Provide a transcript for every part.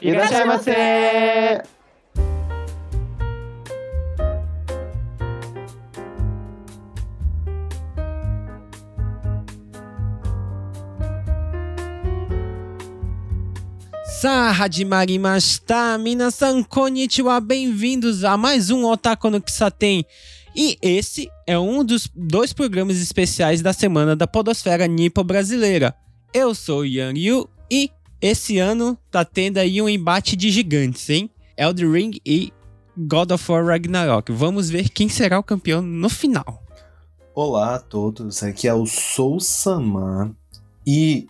いらっしゃいませ Sa hadimarimashita, minasan konnichiwa, bem-vindos a mais um Otaku no Kisaten. E esse é um dos dois programas especiais da semana da podosfera nipo brasileira. Eu sou o Yang Yu e esse ano tá tendo aí um embate de gigantes, hein? Elden Ring e God of War Ragnarok. Vamos ver quem será o campeão no final. Olá a todos, aqui é o Sou Saman e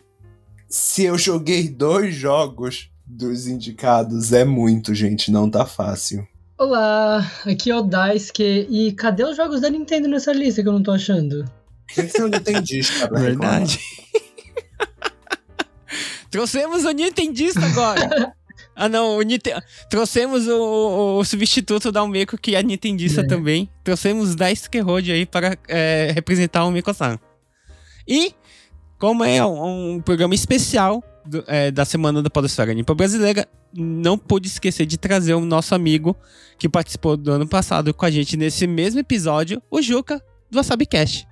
se eu joguei dois jogos dos indicados é muito, gente, não tá fácil. Olá, aqui é o Daisuke e cadê os jogos da Nintendo nessa lista que eu não tô achando? Quem que você não entendiste, cara? Verdade. Trouxemos o Nintendista agora. ah, não, o Nite... trouxemos o, o, o, substituto da Umeko, que é Nintendista É. também. Trouxemos Daisuke Road aí para é, representar o Umeko-san. E, como é um, um programa especial do- é, da Semana da Podosfera Nipo Brasileira, não pude esquecer de trazer o nosso amigo que participou do ano passado com a gente nesse mesmo episódio, o Juca, do WasabiCast.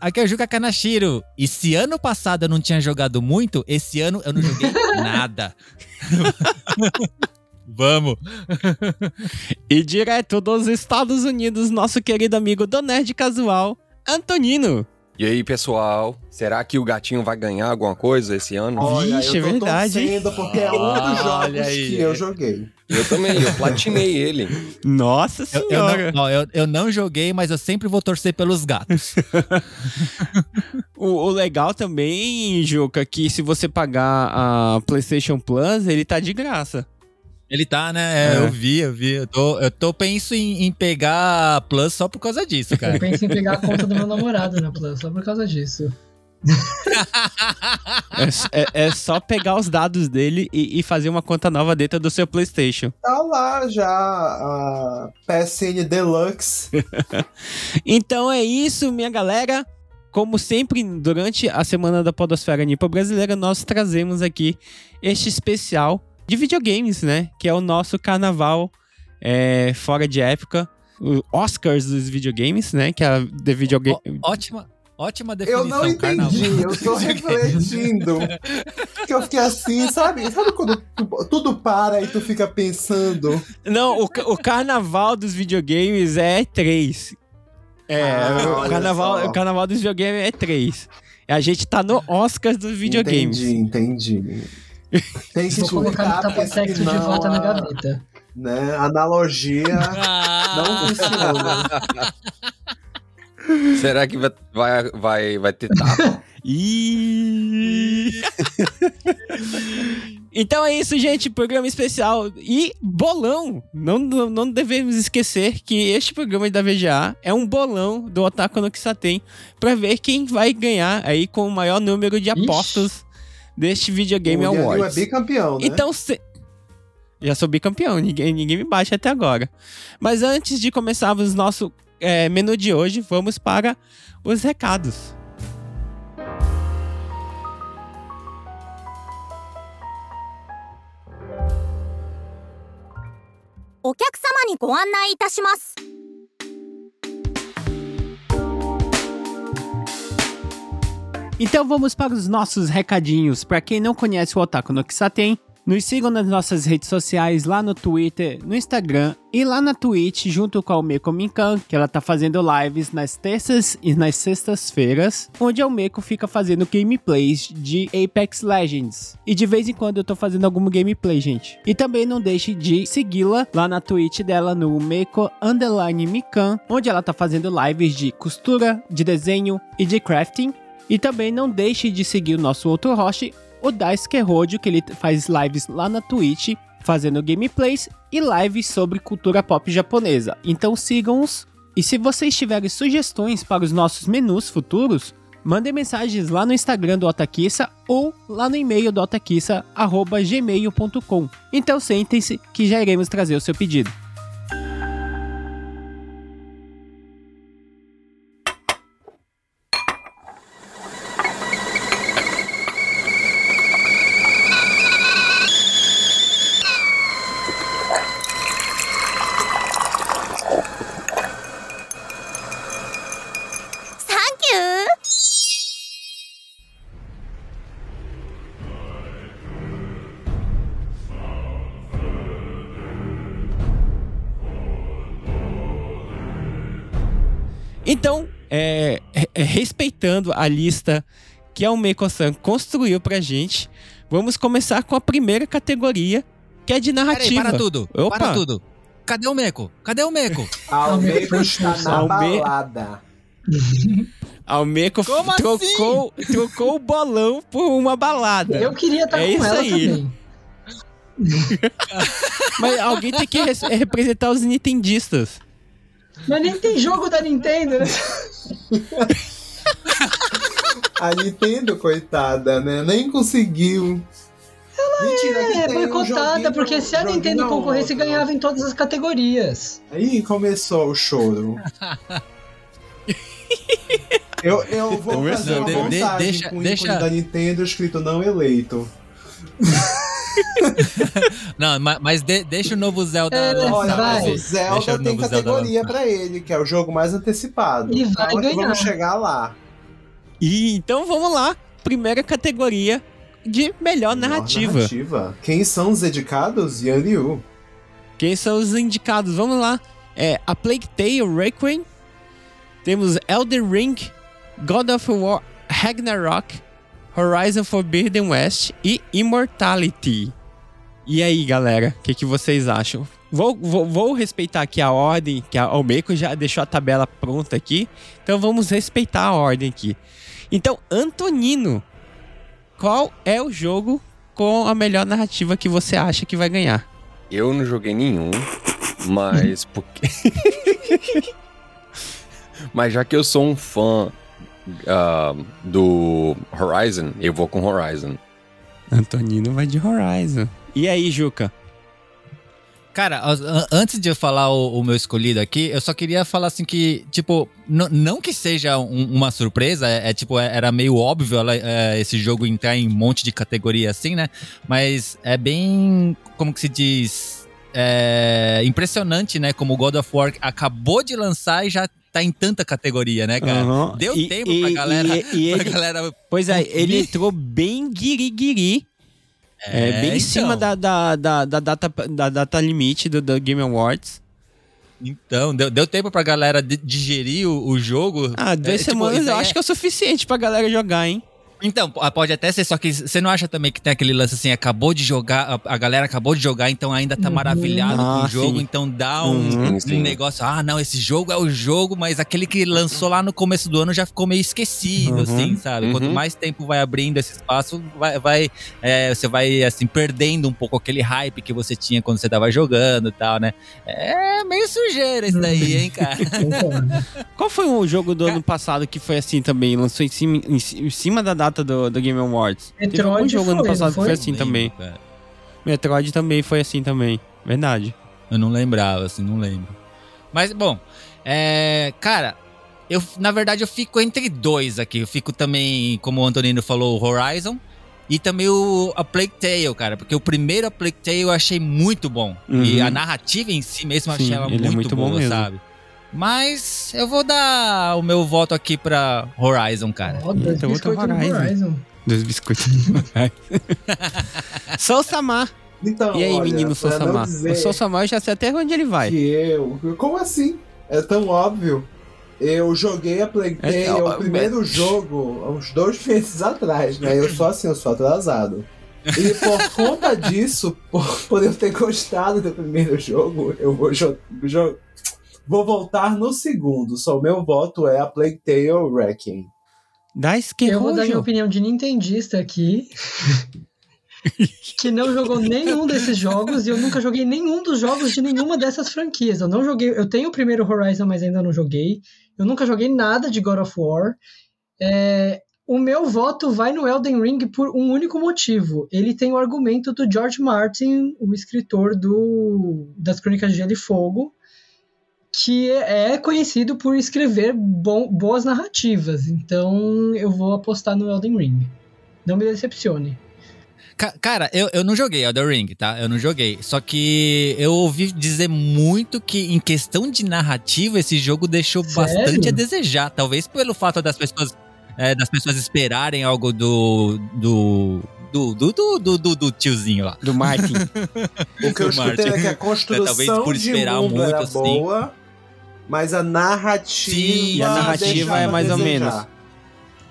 Aqui é o Juca Kanashiro. E se ano passado eu não tinha jogado muito, esse ano eu não joguei nada. Vamos. E direto dos Estados Unidos, nosso querido amigo do Nerd Casual, Antonino. E aí, pessoal, será que o gatinho vai ganhar alguma coisa esse ano? Olha, Vixe, eu tô é verdade, torcendo porque é um dos Olha jogos aí. que eu joguei. Eu também, eu platinei ele. Nossa Eu, eu senhora! não, ó, eu- eu não joguei, mas eu sempre vou torcer pelos gatos. O, o legal também, Juca, que se você pagar a PlayStation Plus, ele tá de graça. Ele tá, né? É, É. Eu vi, eu vi. Eu tô, eu tô penso em, em pegar a Plus só por causa disso, Eu cara. penso em pegar a conta do meu namorado na Plus, só por causa disso. É, é- é só pegar os dados dele e, e fazer uma conta nova dentro do seu PlayStation. Tá lá já a PSN Deluxe. Então é isso, minha galera. Como sempre, durante a semana da Podosfera Nipo Brasileira, nós trazemos aqui este especial de videogames, né? Que é o nosso carnaval é, fora de época. O Oscars dos videogames, né? Que é a The Video Game. Ó- ótima, ótima Eu definição, não entendi, carnaval. eu tô refletindo. que eu fiquei assim, sabe? Sabe quando tu- tudo para e tu fica pensando? Não, o, o carnaval dos videogames é três. É, Ah, o, carnaval, só. o carnaval dos videogames é três. A gente tá no Oscars dos videogames. Entendi, entendi. Tem que Vou colocar no porque Tapatexo de volta na gaveta. Né, analogia Ah, não funciona. Será que vai, vai, vai, ter tapa? Então é isso, gente. Programa especial e bolão. Não, não, não devemos esquecer que este programa da VGA é um bolão do Otaku no Kisaten pra ver quem vai ganhar aí com o maior número de Ixi. apostas deste Videogame o Yanil é Awards. bicampeão, né? Então, se... já sou bicampeão, ninguém, ninguém me bate até agora. Mas antes de começarmos nosso é, menu de hoje, vamos para os recados. お客様にご案内いたします。 Então vamos para os nossos recadinhos. Para quem não conhece o Otaku no Kisaten, nos sigam nas nossas redes sociais, lá no Twitter, no Instagram e lá na Twitch, junto com a Umeko Minkan, que ela tá fazendo lives nas terças e nas sextas-feiras, onde a Umeko fica fazendo gameplays de Apex Legends. E de vez em quando eu tô fazendo algum gameplay, gente. E também não deixe de segui-la lá na Twitch dela, no Umeko Underline Mikan, onde ela tá fazendo lives de costura, de desenho e de crafting. E também não deixe de seguir o nosso outro host, o Daisuke que ele faz lives lá na Twitch, fazendo gameplays e lives sobre cultura pop japonesa. Então sigam-os. E se vocês tiverem sugestões para os nossos menus futuros, mandem mensagens lá no Instagram do Otakissa ou lá no e-mail do otakissa.gmail.com. Então sentem-se que já iremos trazer o seu pedido. A lista que a Umeko-san construiu pra gente, vamos começar com a primeira categoria, que é de Peraí, narrativa. para tudo. Opa. Para tudo. Cadê o Meco? Cadê o Meco? Almeida está na Alme- balada. A Umeko Como trocou, trocou o bolão por uma balada. Eu queria estar É com isso ela aí. também. Mas alguém tem que res- representar os nintendistas. Mas nem tem jogo da Nintendo, né? A Nintendo, coitada, né? Nem conseguiu. Mentira, que É, um boicotada, joguinho- porque se a Nintendo concorresse, outro. ganhava em todas as categorias. Aí começou o choro. Eu, eu vou fazer uma de- montagem deixa- com o deixa- da Nintendo escrito não eleito. Não, ma- mas de- deixa o novo Zelda É, lançar. Olha, vai. o Deixa Zelda o tem novo Zelda categoria lançar. pra ele, que é o jogo mais antecipado. E vai Calma ganhar. Vamos chegar lá. E então vamos lá, primeira categoria de melhor Melhor narrativa. narrativa. Quem são os dedicados? Yan Liu. Quem são os indicados? Vamos lá. É a Plague Tale Requiem. Temos Elden Ring, God of War Ragnarok, Horizon Forbidden West e Immortality. E aí, galera, o que, que vocês acham? Vou, vou, vou respeitar aqui a ordem, que a Almeco já deixou a tabela pronta aqui. Então vamos respeitar a ordem aqui. Então, Antonino, qual é o jogo com a melhor narrativa que você acha que vai ganhar? Eu não joguei nenhum, mas porque. mas já que eu sou um fã ah, do Horizon, eu vou com Horizon. Antonino vai de Horizon. E aí, Juca? Cara, antes de eu falar o, o meu escolhido aqui, eu só queria falar assim que, tipo, não que seja um- uma surpresa, é, é, tipo, é- era meio óbvio ela- é, esse jogo entrar em um monte de categoria assim, né? Mas é bem, como que se diz, é, impressionante, né? Como o God of War acabou de lançar e já tá em tanta categoria, né, cara? Aham. Deu E- tempo e- pra galera, e- e pra ele- galera Pois é, ele entrou bem guiri-guiri. É, bem em então. cima da, da, da, da data, da data limite do, do Game Awards. Então, deu, deu tempo pra galera di- digerir o, o jogo. Ah, duas É, tipo, semanas isso eu aí acho é- que é o suficiente pra galera jogar, hein? Então, p- pode até ser, só que você não acha também que tem aquele lance assim, acabou de jogar, a, galera acabou de jogar, então ainda tá Uhum. maravilhado com Ah, o jogo, sim. então dá um, Uhum. um negócio, ah, não, esse jogo é o jogo, mas aquele que lançou lá no começo do ano já ficou meio esquecido, Uhum. assim, sabe? Uhum. Quanto mais tempo vai abrindo esse espaço, vai, vai é, você vai, assim, perdendo um pouco aquele hype que você tinha quando você tava jogando e tal, né? É meio sujeira isso daí, hein, cara? Concordo. Qual foi o jogo do ano passado que foi assim também? Lançou em cima, em ci- em cima da data do, do Game Awards? Teve Metroid algum jogo ano foi, passado não que foi foi? assim também. cara. Metroid também foi assim também. Verdade. Eu não lembrava, assim, não lembro. Mas, bom, é, cara, eu, na verdade eu fico entre dois aqui. Eu fico também, como o Antonino falou, o Horizon e também o A Plague Tale, cara. Porque o primeiro A Plague Tale eu achei muito bom. E Uhum. a narrativa em si mesmo eu Sim, achei ela ele é muito, muito bom boa, mesmo. sabe? Mas eu vou dar o meu voto aqui pra Horizon, cara. Ó, dois Então, biscoitos no Horizon. Horizon. Dos biscoitos. Sou Samar. Então, E aí, olha, menino Sou Samar? O Sou Samar eu já sei até onde ele vai. Que eu. Como assim? É tão óbvio. Eu joguei a Plague É, Tale, ó, o primeiro jogo, uns dois meses atrás, né? Eu sou assim, eu sou atrasado. E por conta disso, por, por eu ter gostado do primeiro jogo, eu vou, jo jo- vou voltar no segundo. Só o meu voto é a Plague Tale Wrecking. Dá Eu vou dar minha opinião de nintendista aqui. que não jogou nenhum desses jogos e eu nunca joguei nenhum dos jogos de nenhuma dessas franquias. Eu não joguei, eu tenho o primeiro Horizon, mas ainda não joguei. Eu nunca joguei nada de God of War. É, o meu voto vai no Elden Ring por um único motivo. Ele tem o argumento do George Martin, o escritor do, das Crônicas de Gelo e Fogo, que é conhecido por escrever bom- boas narrativas. Então eu vou apostar no Elden Ring. Não me decepcione. Ca- Cara, eu, eu não joguei Elden Ring, tá? Eu não joguei. Só que eu ouvi dizer muito que, em questão de narrativa, esse jogo deixou Sério? bastante a desejar. Talvez pelo fato das pessoas, é, das pessoas esperarem algo do. do. do, do, do, do, do- do tiozinho lá. Do Martin. O que eu Do escutei Martin. é que a construção Talvez por de esperar mundo muito, era assim. boa, Mas a narrativa. Sim, e a narrativa é mais a ou menos.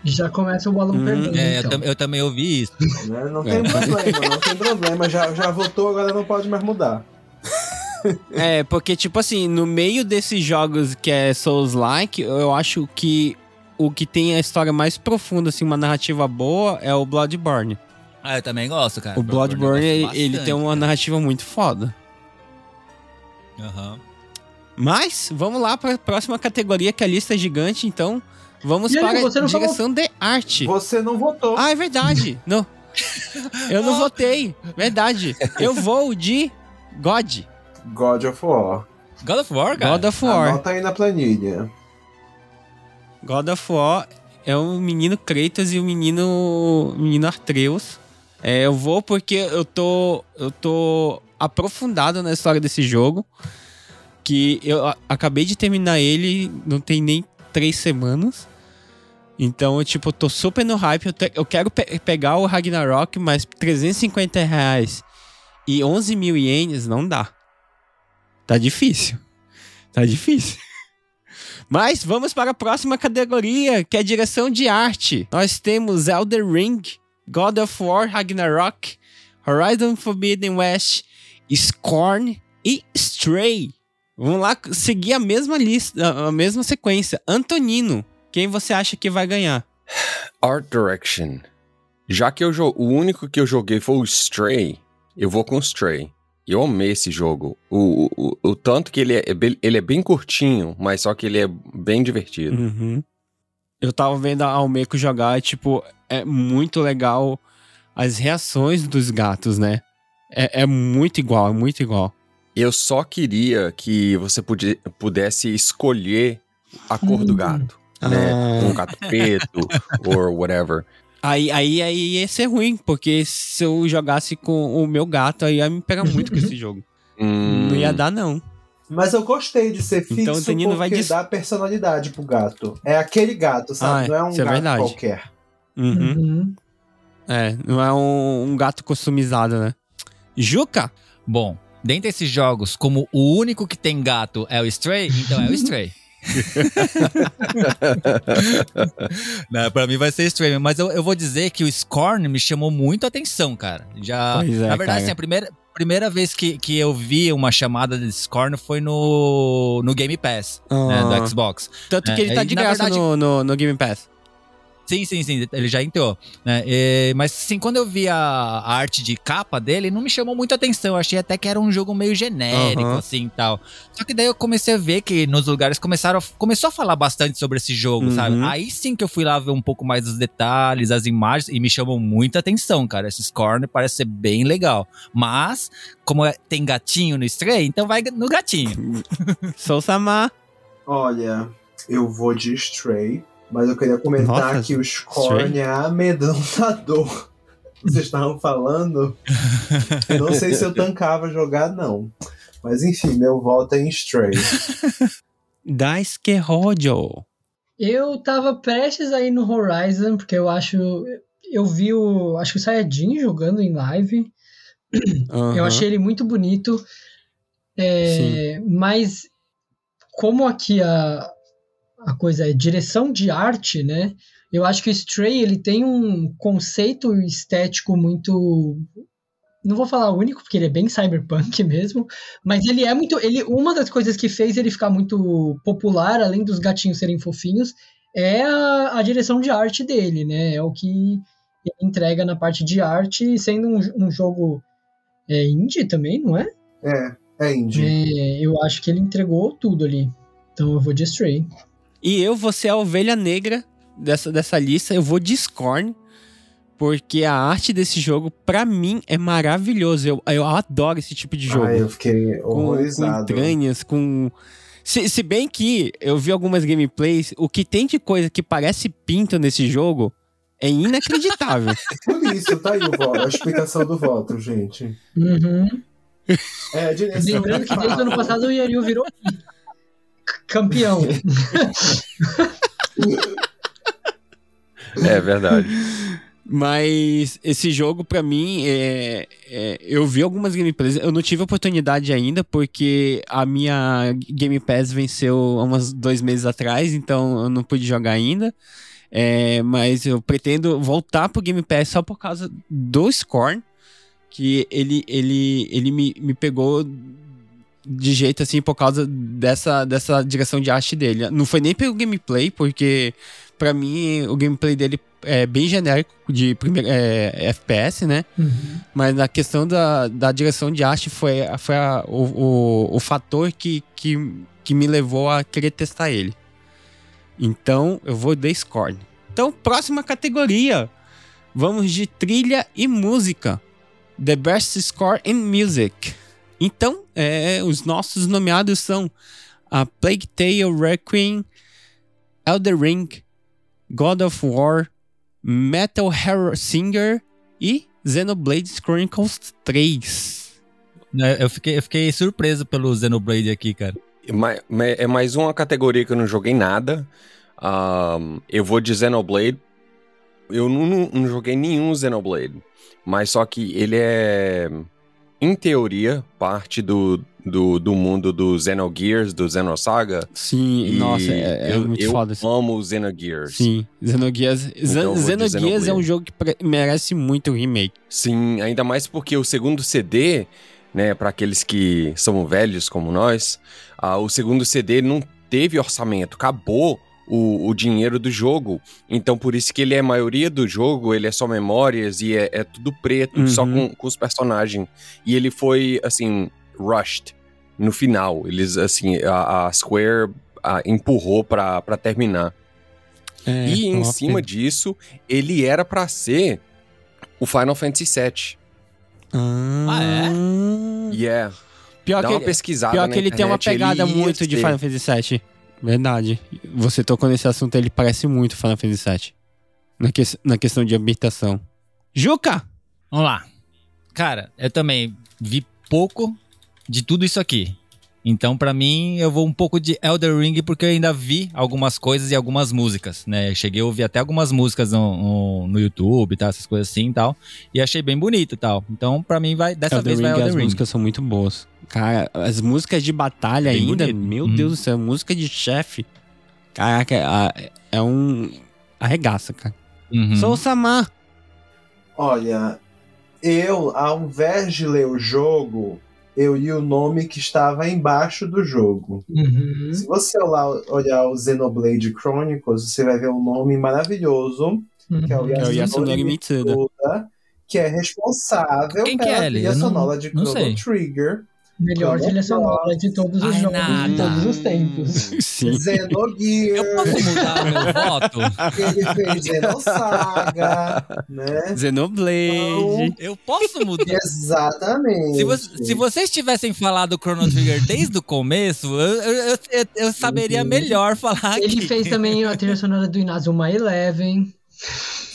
Já começa o balão Hum, perdendo. É, eu, então. tam- eu também ouvi isso. né? Não É. tem problema, não tem problema. Já, já votou, agora não pode mais mudar. É, porque, tipo assim, no meio desses jogos que é Souls-like, eu acho que o que tem a história mais profunda, assim, uma narrativa boa, é o Bloodborne. Ah, eu também gosto, cara. o Bloodborne, eu ele, gosto ele bastante, tem uma cara. narrativa muito foda. Aham. Mas, vamos lá para a próxima categoria, que é a lista gigante, então... Vamos E aí, para a não falou- direção de arte. Você não votou. Ah, é verdade. não. Eu não votei. Verdade. Eu vou de God. God of War. God of War, cara. God of War. Anota aí na planilha. God of War é o menino Kratos e o menino menino Artreus. É, eu vou porque eu tô eu tô aprofundado na história desse jogo, que eu acabei de terminar ele, não tem nem três semanas. Então, eu, tipo, tô super no hype. Eu, te- eu quero pe- pegar o Ragnarok, mas 350 reais e 11 mil ienes não dá. Tá difícil. Tá difícil. Mas vamos para a próxima categoria, que é direção de arte. Nós temos Elder Ring, God of War Ragnarok, Horizon Forbidden West, Scorn e Stray. Vamos lá seguir a mesma lista, a mesma sequência. Antonino, quem você acha que vai ganhar? Art Direction. Já que eu o único que eu joguei foi o Stray, eu vou com o Stray. Eu amei esse jogo. O, o, o- o tanto que ele é, be- ele é bem curtinho, mas só que ele é bem divertido. Uhum. Eu tava vendo a Almeco jogar, tipo, é muito legal as reações dos gatos, né? É, é muito igual, é muito igual. Eu só queria que você pudesse escolher a cor do Hum. gato. Né? Ah. Um gato preto, or whatever. Aí, aí, aí ia ser ruim, porque se eu jogasse com o meu gato, aí ia me pegar muito com esse jogo. Hum, Não ia dar, não. Mas eu gostei de ser fixo Então, o Danilo porque vai dis- dá personalidade pro gato. É aquele gato, sabe? Ah, não é um é gato verdade. qualquer. Uhum. Uhum. É, não é um, um gato customizado, né? Juca? Bom, dentre esses jogos, como o único que tem gato é o Stray, então é o Stray. Não, pra mim vai ser Stray, mas eu, eu vou dizer que o Scorn me chamou muito a atenção, cara. Já, é, na verdade, cara. assim, a primeira, primeira vez que, que eu vi uma chamada de Scorn foi no, no Game Pass, né, Ah. do Xbox. Tanto que É, ele tá de graça verdade- no, no, no Game Pass. Sim, sim, sim, ele já entrou. né? E- mas sim, quando eu vi a, a arte de capa dele, não me chamou muito a atenção. Eu achei até que era um jogo meio genérico, Aham. assim e tal. Só que daí eu comecei a ver que nos lugares começaram começou a falar bastante sobre esse jogo, Uhum. sabe? Aí sim que eu fui lá ver um pouco mais dos detalhes, as imagens, e me chamou muita atenção, cara. Esse Scorn parece ser bem legal. Mas, como é- tem gatinho no Stray, então vai no gatinho. Sou Samar. Olha, eu vou de Stray, mas eu queria comentar Nossa, que o Scorn é amedrontador. Vocês estavam falando. Eu não sei se eu tancava jogar, não. Mas enfim, meu voto é em Stray. Daisuke Hojo. Eu tava prestes a ir no Horizon, porque eu acho. Eu vi o. Acho que o Sayajin jogando em live. Eu Aham. achei ele muito bonito. É, mas como aqui a, a coisa é direção de arte, né? Eu acho que o Stray ele tem um conceito estético muito não vou falar único porque ele é bem cyberpunk mesmo, mas ele é muito ele uma das coisas que fez ele ficar muito popular, além dos gatinhos serem fofinhos, é a, a direção de arte dele, né? É o que ele entrega na parte de arte, sendo um, um jogo é, indie também, não é? É, é indie. É, eu acho que ele entregou tudo ali. Então eu vou de Stray. E eu vou ser a ovelha negra dessa, dessa lista. Eu vou de Scorn. Porque a arte desse jogo, pra mim, é maravilhoso. Eu, eu adoro esse tipo de jogo. Ai, eu fiquei com, com horrorizado. entranhas, com. Se, se bem que eu vi algumas gameplays, o que tem de coisa que parece pinto nesse jogo é inacreditável. Por isso, tá aí o voto, a explicação do voto, gente. Uhum. É, direção Lembrando que desde o ano passado o Yaril virou campeão. É verdade. Mas esse jogo, pra mim, é, é, eu vi algumas gameplays. Eu não tive oportunidade ainda, porque a minha Game Pass venceu há uns dois meses atrás, então eu não pude jogar ainda. É, mas eu pretendo voltar pro Game Pass só por causa do Scorn, que ele, ele, ele me, me pegou de jeito assim por causa dessa, dessa direção de arte dele. Não foi nem pelo gameplay, porque pra mim o gameplay dele é bem genérico de primeiro, é, FPS, né? Uhum. Mas na questão da, da direção de arte foi, foi a- o, o, o fator que, que, que me levou a querer testar ele. Então eu vou de Scorn. Então, próxima categoria. Vamos de trilha e música. The Best Score in Music. Então, é, os nossos nomeados são a Plague Tale Requiem, Elder Ring, God of War, Metal Hero Singer e Xenoblade Chronicles 3. Né, Eu fiquei, eu fiquei surpreso pelo Xenoblade aqui, cara. É mais uma categoria que eu não joguei nada. Eu vou de Xenoblade. Eu não, não- não joguei nenhum Xenoblade. Mas só que ele é, em teoria, parte do, do, do mundo do Xenogears, do Xenosaga. Sim, E nossa, é, é eu, muito eu foda. esse- amo o Xenogears. Sim, Xenogears, Xen- Então eu de Xenogears é um jogo que merece muito remake. Sim, ainda mais porque o segundo CD, né, para aqueles que são velhos como nós, ah, o segundo CD não teve orçamento, acabou o, o dinheiro do jogo. Então por isso que ele é a maioria do jogo, ele é só memórias e é, é tudo preto, só Uhum. com, com os personagens. E ele foi assim rushed no final. Eles assim a, a Square ah, empurrou pra pra terminar. É, E em cima disso, ele era pra ser o Final Fantasy VII. Ah, é? Yeah. Pior Dá que, uma pesquisada pior na que ele tem uma internet, pegada muito de. Final Fantasy VII. Verdade. Você tocou nesse assunto, ele parece muito Final Fantasy VII. Na, que- na questão de ambientação. Juca! Vamos lá. Cara, eu também vi pouco de tudo isso aqui. Então, pra mim, eu vou um pouco de Elder Ring, porque eu ainda vi algumas coisas e algumas músicas, né? Eu cheguei a ouvir até algumas músicas no, no, no YouTube, tá? essas coisas assim e tal. E achei bem bonito e tal. Então, pra mim, vai, dessa Elden vez vai Ring, as Elder Ring. músicas são muito boas. Cara, as músicas de batalha Bem ainda, bonito. meu Hum. Deus do céu, música de chefe. Caraca, é, é um. Arregaça, cara. Uhum. Sou o Samar. Olha, eu, ao invés de ler o jogo, eu li o nome que estava embaixo do jogo. Uhum. Se você olhar, olhar o Xenoblade Chronicles, você vai ver um nome maravilhoso, que é o Uhum. É Yasunori Mitsuda. Que é responsável Quem que pela é ele? trilha sonora de Chrono sei. Trigger. Melhor trilha sonora de todos os Ai, jogos nada. de todos os tempos. Sim. Xenogears, Eu posso mudar o meu voto? ele fez Xenosaga, né? Xenoblade. Eu posso mudar? Exatamente. Se, vo- se vocês tivessem falado Chrono Trigger desde o começo, eu, eu, eu- eu- saberia melhor falar Ele aqui. fez também a trilha sonora do Inazuma Eleven.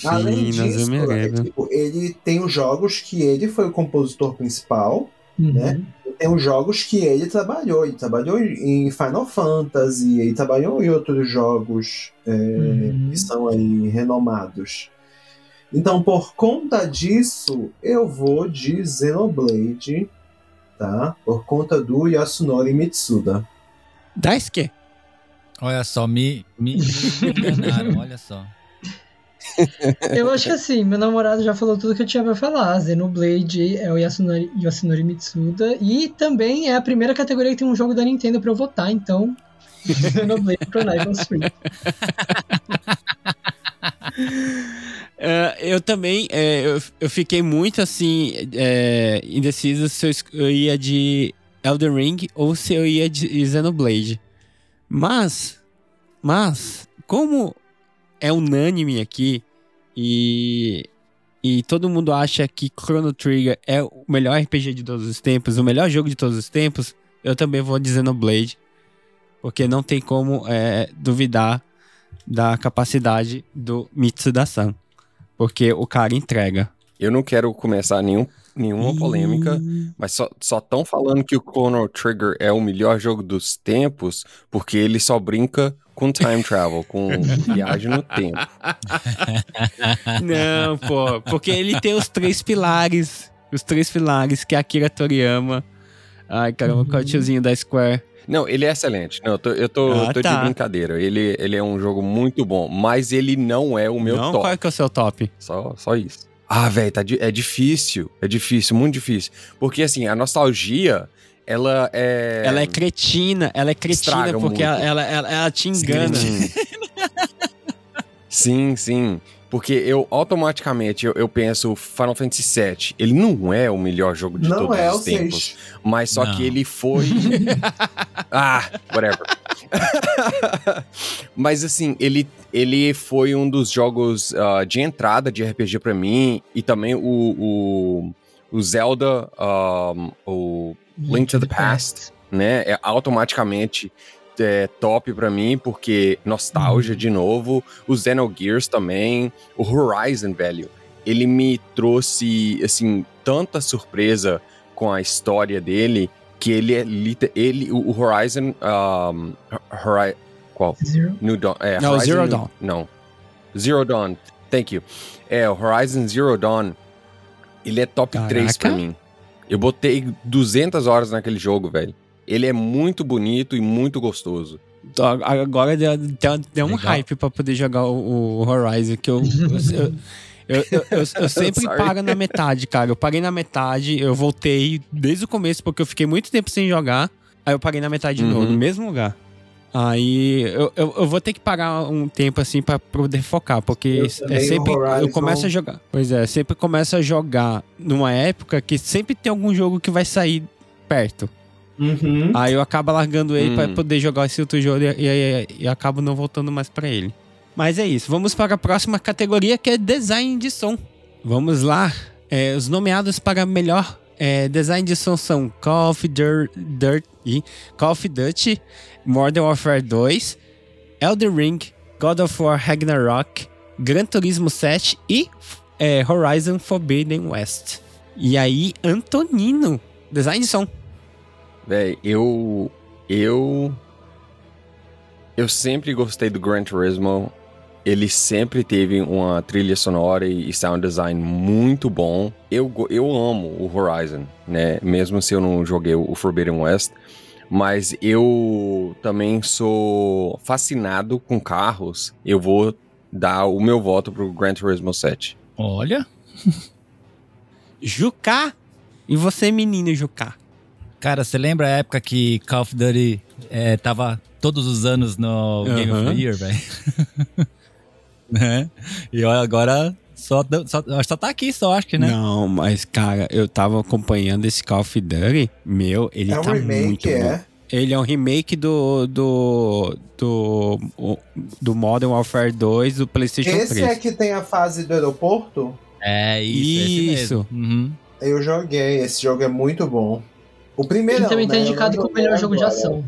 Além Sim, disso, Nazumi é, Eleven. tipo, ele tem os jogos que ele foi o compositor principal, Uhum. Né? tem os jogos que ele trabalhou. Ele trabalhou em Final Fantasy, ele trabalhou em outros jogos é, Uhum. que são aí renomados. Então, por conta disso, eu vou de Xenoblade, tá? Por conta do Yasunori Mitsuda. Daisuke. Olha só, me, me, me enganaram, olha só. Eu acho que assim, meu namorado já falou tudo que eu tinha pra falar. Xenoblade é o Yasunori, Yasunori Mitsuda. E também é a primeira categoria que tem um jogo da Nintendo pra eu votar, então. Xenoblade Chronicles 3. É, eu também, é, eu, eu fiquei muito assim, é, indeciso se eu, eu ia de Elden Ring ou se eu ia de Xenoblade. Mas, mas, como é unânime aqui e, e todo mundo acha que Chrono Trigger é o melhor RPG de todos os tempos, o melhor jogo de todos os tempos, eu também vou de Xenoblade. Porque não tem como é, duvidar da capacidade do Mitsuda-san. Porque o cara entrega. Eu não quero começar nenhum, nenhuma polêmica, mas só estão falando que o Chrono Trigger é o melhor jogo dos tempos porque ele só brinca com time travel, com viagem no tempo. Não, pô, porque ele tem os três pilares. Os três pilares que é Akira Toriyama. Ai, caramba, qual é o tiozinho da Square? Não, ele é excelente. Não, eu tô, eu tô, Ah, tô tá. de brincadeira. Ele, ele é um jogo muito bom, mas ele não é o meu Não, top. qual é que é o seu top? Só, só isso. Ah, velho, tá, é difícil. É difícil, muito difícil. Porque, assim, a nostalgia, ela é... Ela é cretina, ela é cretina Estraga porque ela, ela, ela, ela te engana. Sim. sim. Porque eu automaticamente eu, eu penso Final Fantasy VII, ele não é o melhor jogo de Não todos é os tempos. 6. Mas só Não. que ele foi. ah, whatever. Mas assim, ele, ele foi um dos jogos ah, de entrada de RPG pra mim. E também o, o, o Zelda, um, o Link to the Past, né? É automaticamente é, top pra mim, porque nostalgia de novo. O Xenogears também. O Horizon, velho. Ele me trouxe, assim, tanta surpresa com a história dele que ele é ele o Horizon um, Hori qual Zero. New Dawn é Não, Horizon Zero New- Dawn. não Zero Dawn thank you é o Horizon Zero Dawn ele é top 3 pra Caraca. mim eu botei 200 horas naquele jogo velho ele é muito bonito e muito gostoso Agora deu, deu, um Legal. hype pra poder jogar o, o Horizon, que eu, eu, eu, eu, eu- eu sempre paro na metade, cara. Eu parei na metade, eu voltei desde o começo, porque eu fiquei muito tempo sem jogar. Aí eu parei na metade de Uhum. novo, no mesmo lugar. Aí eu, eu, eu vou ter que parar um tempo assim pra poder focar, porque Eu é sempre. Eu começo a jogar. Pois é, sempre começo a jogar numa época que sempre tem algum jogo que vai sair perto. Uhum. Aí eu acabo largando ele Hum. pra poder jogar esse outro jogo e, e, e acabo não voltando mais pra ele. Mas é isso. Vamos para a próxima categoria que é design de som. Vamos lá. É, os nomeados para melhor é, design de som são Call of Dur- Dirt e Call of Duty, Modern Warfare 2, Elden Ring, God of War Ragnarok, Gran Turismo 7 e é, Horizon Forbidden West. E aí, Antonino, design de som. Véi, eu. Eu. Eu sempre gostei do Gran Turismo. Ele sempre teve uma trilha sonora e sound design muito bom. Eu, eu amo o Horizon, né? Mesmo se eu não joguei o Forbidden West. Mas eu também sou fascinado com carros. Eu vou dar o meu voto pro Gran Turismo 7. Olha, Jucá. E você, menino Jucá? cara, você lembra a época que Call of Duty é, tava todos os anos no Game of Aham. the Year, velho? né? E olha, agora só, só, só tá aqui, só acho que, né? Não, mas, cara, eu tava acompanhando esse Call of Duty. Meu, ele é um tá muito remake, bom. é. Ele é um remake do. do. do. do Modern Warfare 2 do PlayStation Esse 3. é que tem a fase do aeroporto? É isso. esse Isso. mesmo. Uhum. Eu joguei, esse jogo é muito bom. O primeiro Ele também tá né? indicado Eu não como melhor jogo de agora. ação.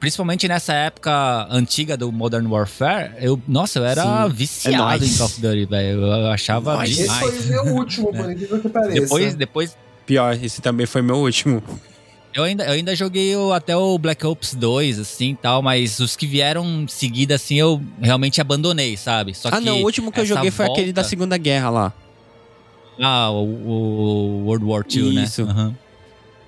Principalmente nessa época antiga do Modern Warfare, eu, nossa, eu era Sim. viciado É em Call of Duty, velho. Eu achava. Esse demais. foi o meu último, por incrível que pareça. Depois, depois Pior, esse também foi meu último. eu ainda, eu ainda joguei o- até o Black Ops 2, assim tal, mas os que vieram em seguida, assim, eu realmente abandonei, sabe? Só ah, que não, o último que eu joguei foi aquele da volta- Segunda Guerra lá. Ah, o, o World War II, né? Isso. Aham.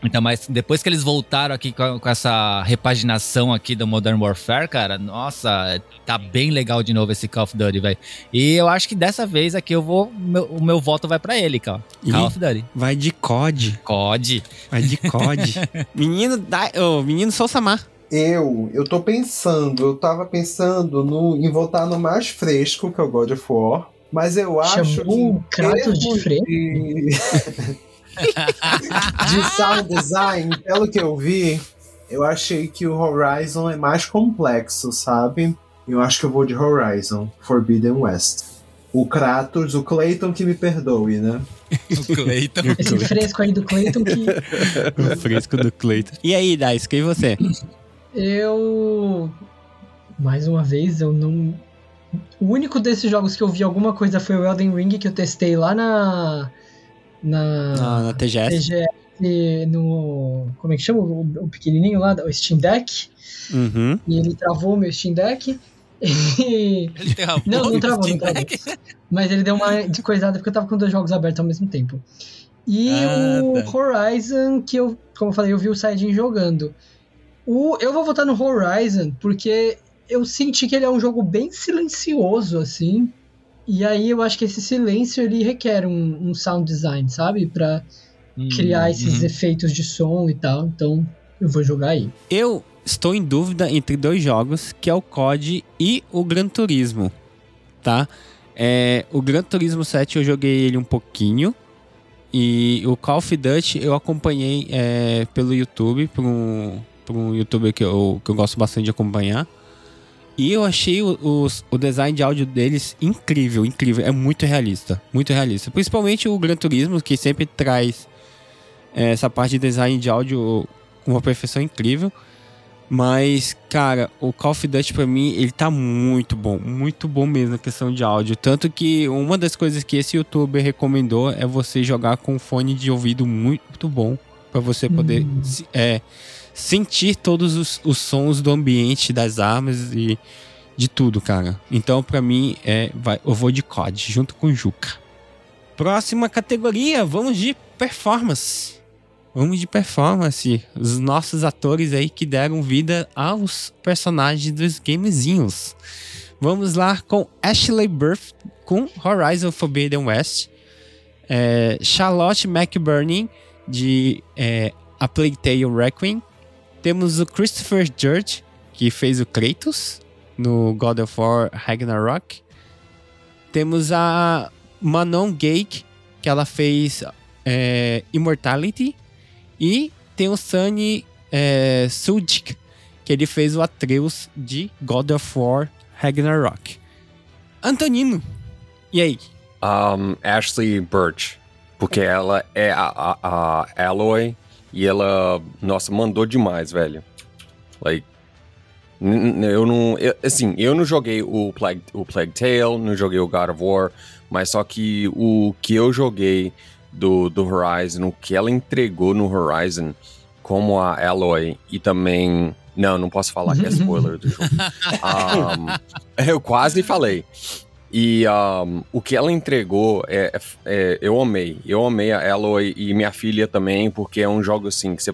Então, mas depois que eles voltaram aqui com, com essa repaginação aqui do Modern Warfare, cara, nossa, tá bem legal de novo esse Call of Duty, velho. E eu acho que dessa vez aqui eu vou, meu- o meu voto vai pra ele, cara. Ih. Call of Duty. Vai de COD. COD. Vai de COD. menino, da, ô, menino Sousamar. Eu, eu tô pensando, eu tava pensando no, em votar no mais fresco, que é o God of War. Mas eu acho Chamou o que. em Kratos de freio? De... sound design, pelo que eu vi, eu achei que o Horizon é mais complexo, sabe? Eu acho que eu vou de Horizon, Forbidden West. O Kratos, o Clayton que me perdoe, né? O Clayton. Esse fresco aí do Clayton que O fresco do Cleiton. E aí, Dais, e você? eu. Mais uma vez, eu não. O único desses jogos que eu vi alguma coisa foi o Elden Ring, que eu testei lá na. Na. Na, na TGS? TGS no. Como é que chama? O, o pequenininho lá, o Steam Deck. Uhum. E ele travou o meu Steam Deck. E- Ele travou. Não, não travou, Steam não travou. Deck? Mas ele deu uma de coisada porque eu tava com dois jogos abertos ao mesmo tempo. E Ah, o tá. Horizon, que eu, como eu falei, eu vi o Saiyajin jogando. O, eu vou votar no Horizon porque eu senti que ele é um jogo bem silencioso, assim. E aí eu acho que esse silêncio ele requer um, um sound design, sabe? Pra criar esses Uhum. efeitos de som e tal. Então eu vou jogar aí. Eu estou em dúvida entre dois jogos, que é o COD e o Gran Turismo, tá? É, o Gran Turismo 7 eu joguei ele um pouquinho. E o Call of Duty eu acompanhei é, pelo YouTube, por um, por um youtuber que eu, que eu gosto bastante de acompanhar. E eu achei o, os- o design de áudio deles incrível, incrível. É muito realista, muito realista. Principalmente o Gran Turismo, que sempre traz é, essa parte de design de áudio com uma perfeição incrível. Mas, cara, o Call of Duty pra mim, ele tá muito bom, muito bom mesmo na questão de áudio. Tanto que uma das coisas que esse youtuber recomendou é você jogar com um fone de ouvido muito bom pra você poder Hum. se- é, sentir todos os, os sons do ambiente, das armas e de tudo, cara. Então, pra mim, é, vai, eu vou de COD, junto com Juca. Próxima categoria, vamos de performance. Vamos de performance. Os nossos atores aí que deram vida aos personagens dos gamezinhos. Vamos lá com Ashley Burf com Horizon Forbidden West. É, Charlotte McBurney de é, A Plague Tale Requiem. Temos o Christopher Judge, que fez o Kratos no God of War Ragnarok. Temos a Manon Gake, que ela fez é, Immortality. E tem o Sunny é, Sudik, que ele fez o Atreus de God of War Ragnarok. Antonino, e aí? Um, Ashley Birch. Porque ela é a, a, a Aloy e ela, nossa, mandou demais, velho. Like, eu não. eu- assim, eu não joguei o Plague, o Plague Tale, não joguei o God of War, mas só que o que eu joguei do, do Horizon, o que ela entregou no Horizon, como a Aloy e também. Não, não posso falar que é spoiler do jogo. Um, eu quase falei. E um, o que ela entregou, é, é- eu amei. Eu amei a Eloy e minha filha também, porque é um jogo assim que você,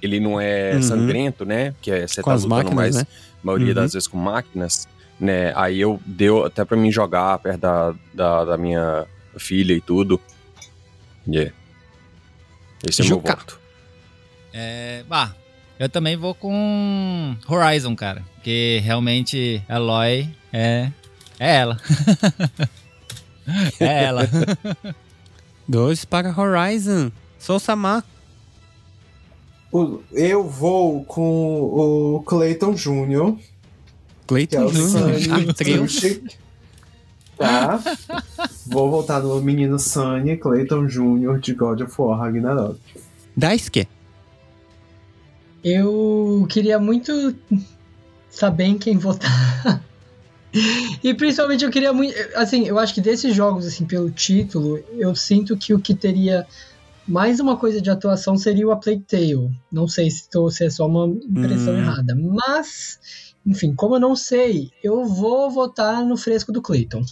ele não é Uhum. sangrento, né? Que é, você Com tá as lutando máquinas, mais, né? a maioria Uhum. das vezes com máquinas, né? Aí eu deu até pra mim jogar perto da, da, da minha filha e tudo. Yeah. Esse é o meu voto. É, bah, eu também vou com Horizon, cara. Porque realmente Aloy é. É ela. é ela. Dois para Horizon. Sou Samar. Eu vou com o Clayton Jr., que é Clayton o Jr. Tá? Vou voltar no menino Sunny, Clayton Jr. de God of War Ragnarok. Daisuke. Eu queria muito saber em quem votar. e principalmente eu queria muito. Assim, eu acho que desses jogos, assim, pelo título, eu sinto que o que teria mais uma coisa de atuação seria o A Plague Tale. Não sei se, tô, se é só uma impressão Hum. errada. Mas, enfim, como eu não sei, eu vou votar no fresco do Clayton.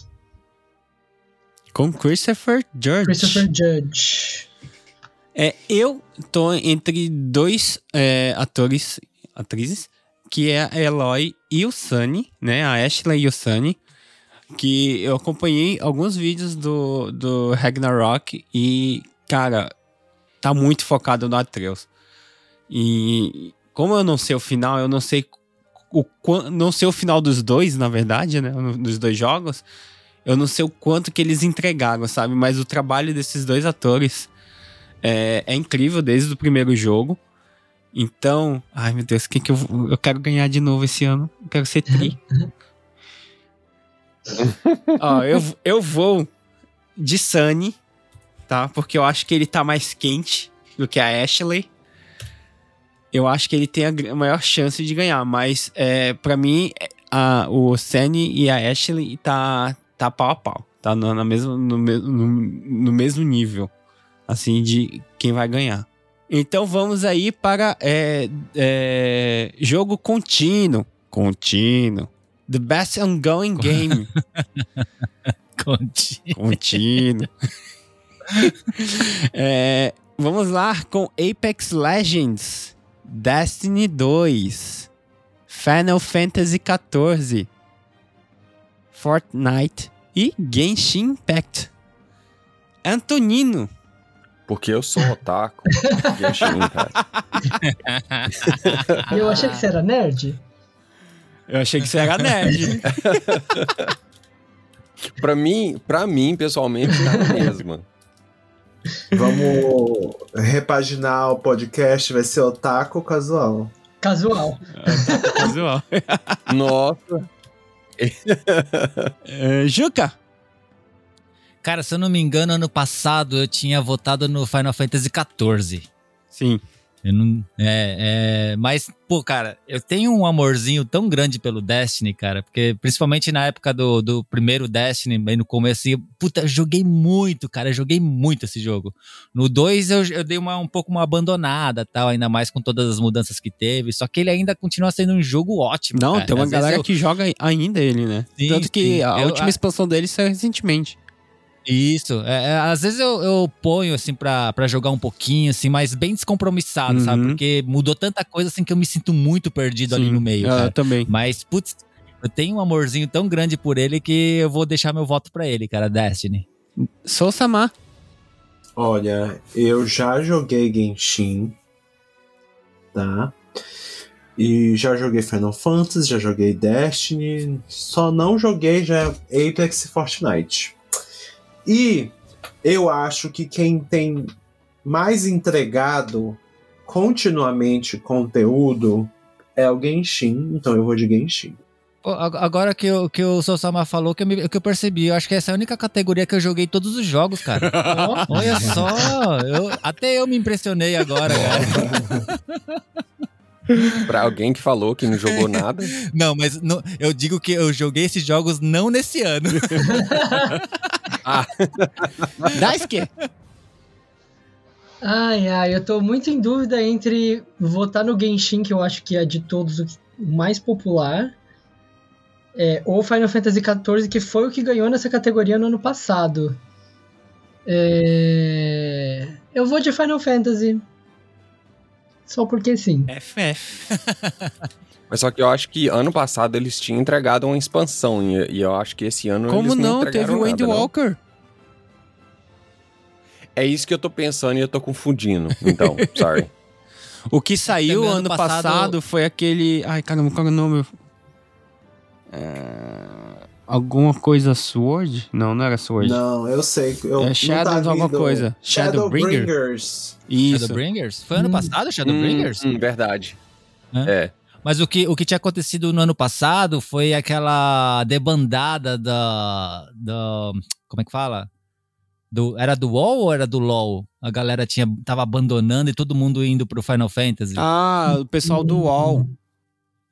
Com Christopher Judge. Christopher Judge. É, eu tô entre dois é, atores, atrizes, que é a Eloy e o Sunny, né? A Ashley e o Sunny. Que eu acompanhei alguns vídeos do, do Ragnarok e, cara, tá muito focado no Atreus. E como eu não sei o final, eu não sei o não sei o final dos dois, na verdade, né? Dos dois jogos. Eu não sei o quanto que eles entregaram, sabe? Mas o trabalho desses dois atores é, é incrível desde o primeiro jogo. Então, ai meu Deus, quem que eu, eu quero ganhar de novo esse ano? Eu quero ser tri. Ó, eu, eu vou de Sunny, tá? Porque eu acho que ele tá mais quente do que a Ashley. Eu acho que ele tem a maior chance de ganhar, mas é, para mim é, a, o Sunny e a Ashley tá, tá pau a pau. Tá no, na mesma, no, no, no mesmo nível, assim, de quem vai ganhar. Então vamos aí para é, é, jogo contínuo. Contínuo. The best ongoing game. Conti- Contínuo. É, vamos lá com Apex Legends, Destiny 2, Final Fantasy XIV, Fortnite e Genshin Impact. Antonino, Porque eu sou otaku. Genshin, cara. Eu achei que você era nerd. eu achei que você era nerd. Pra mim, pra mim, pessoalmente, tá na mesma. Vamos repaginar o podcast, vai ser otaku ou casual. Casual. Casual. Nossa. É, Juca, Cara, se eu não me engano, ano passado eu tinha votado no Final Fantasy XIV. sim. Eu não, é, é, mas, pô, cara, eu tenho um amorzinho tão grande pelo Destiny, cara, porque principalmente na época do, do primeiro Destiny, bem no começo, eu, puta, eu joguei muito, cara, eu joguei muito esse jogo. No 2 eu, eu dei uma, um pouco uma abandonada, tal, ainda mais com todas as mudanças que teve, só que ele ainda continua sendo um jogo ótimo. Não, cara. tem uma Às galera eu- que joga ainda ele, né? Sim, Tanto que sim. a última expansão dele saiu recentemente. Isso, é, é, às vezes eu, eu ponho assim pra, pra jogar um pouquinho, assim, mas bem descompromissado, Uhum. sabe? Porque mudou tanta coisa assim que eu me sinto muito perdido ali Sim, no meio, eu cara. também. Mas, putz, eu tenho um amorzinho tão grande por ele que eu vou deixar meu voto pra ele, cara, Destiny. Sou Samar. Olha, eu já joguei Genshin, tá? E já joguei Final Fantasy, já joguei Destiny, só não joguei já Apex e Fortnite. E eu acho que quem tem mais entregado continuamente conteúdo é o Genshin, então eu vou de Genshin. Agora que, o que o Sosama falou, que eu, me- que eu percebi, eu acho que essa é a única categoria que eu joguei todos os jogos, cara. Olha só, eu- até eu me impressionei agora, cara. Pra alguém que falou que não jogou nada. Não, mas não- eu digo que eu joguei esses jogos não nesse ano. Daisuke. Ai, ai, eu tô muito em dúvida entre votar no Genshin, que eu acho que é de todos o mais popular, é, ou Final Fantasy XIV, que foi o que ganhou nessa categoria no ano passado. É, Eu vou de Final Fantasy. Só porque sim. FF. Mas só que eu acho que ano passado eles tinham entregado uma expansão. E, e eu acho que esse ano Como eles não, não? Teve o Andy não. Walker. É isso que eu tô pensando e eu tô confundindo. Então, sorry. O que saiu Também ano ano passado... passado- foi aquele. Ai, caramba, qual é o nome? É, Alguma coisa Sword? Não, não era Sword. Não, eu sei. Eu, É não Shadows tá alguma coisa. Shadowbringer? Shadowbringers. Isso. Shadowbringers? Foi ano Hum. passado, Shadowbringers? Hum, hum, verdade. Hã? É. Mas o que, o que tinha acontecido no ano passado foi aquela debandada da. da como é que fala? Do, era do WoW ou era do LoL? A galera tinha, tava abandonando e todo mundo indo pro Final Fantasy. Ah, o pessoal do UOL.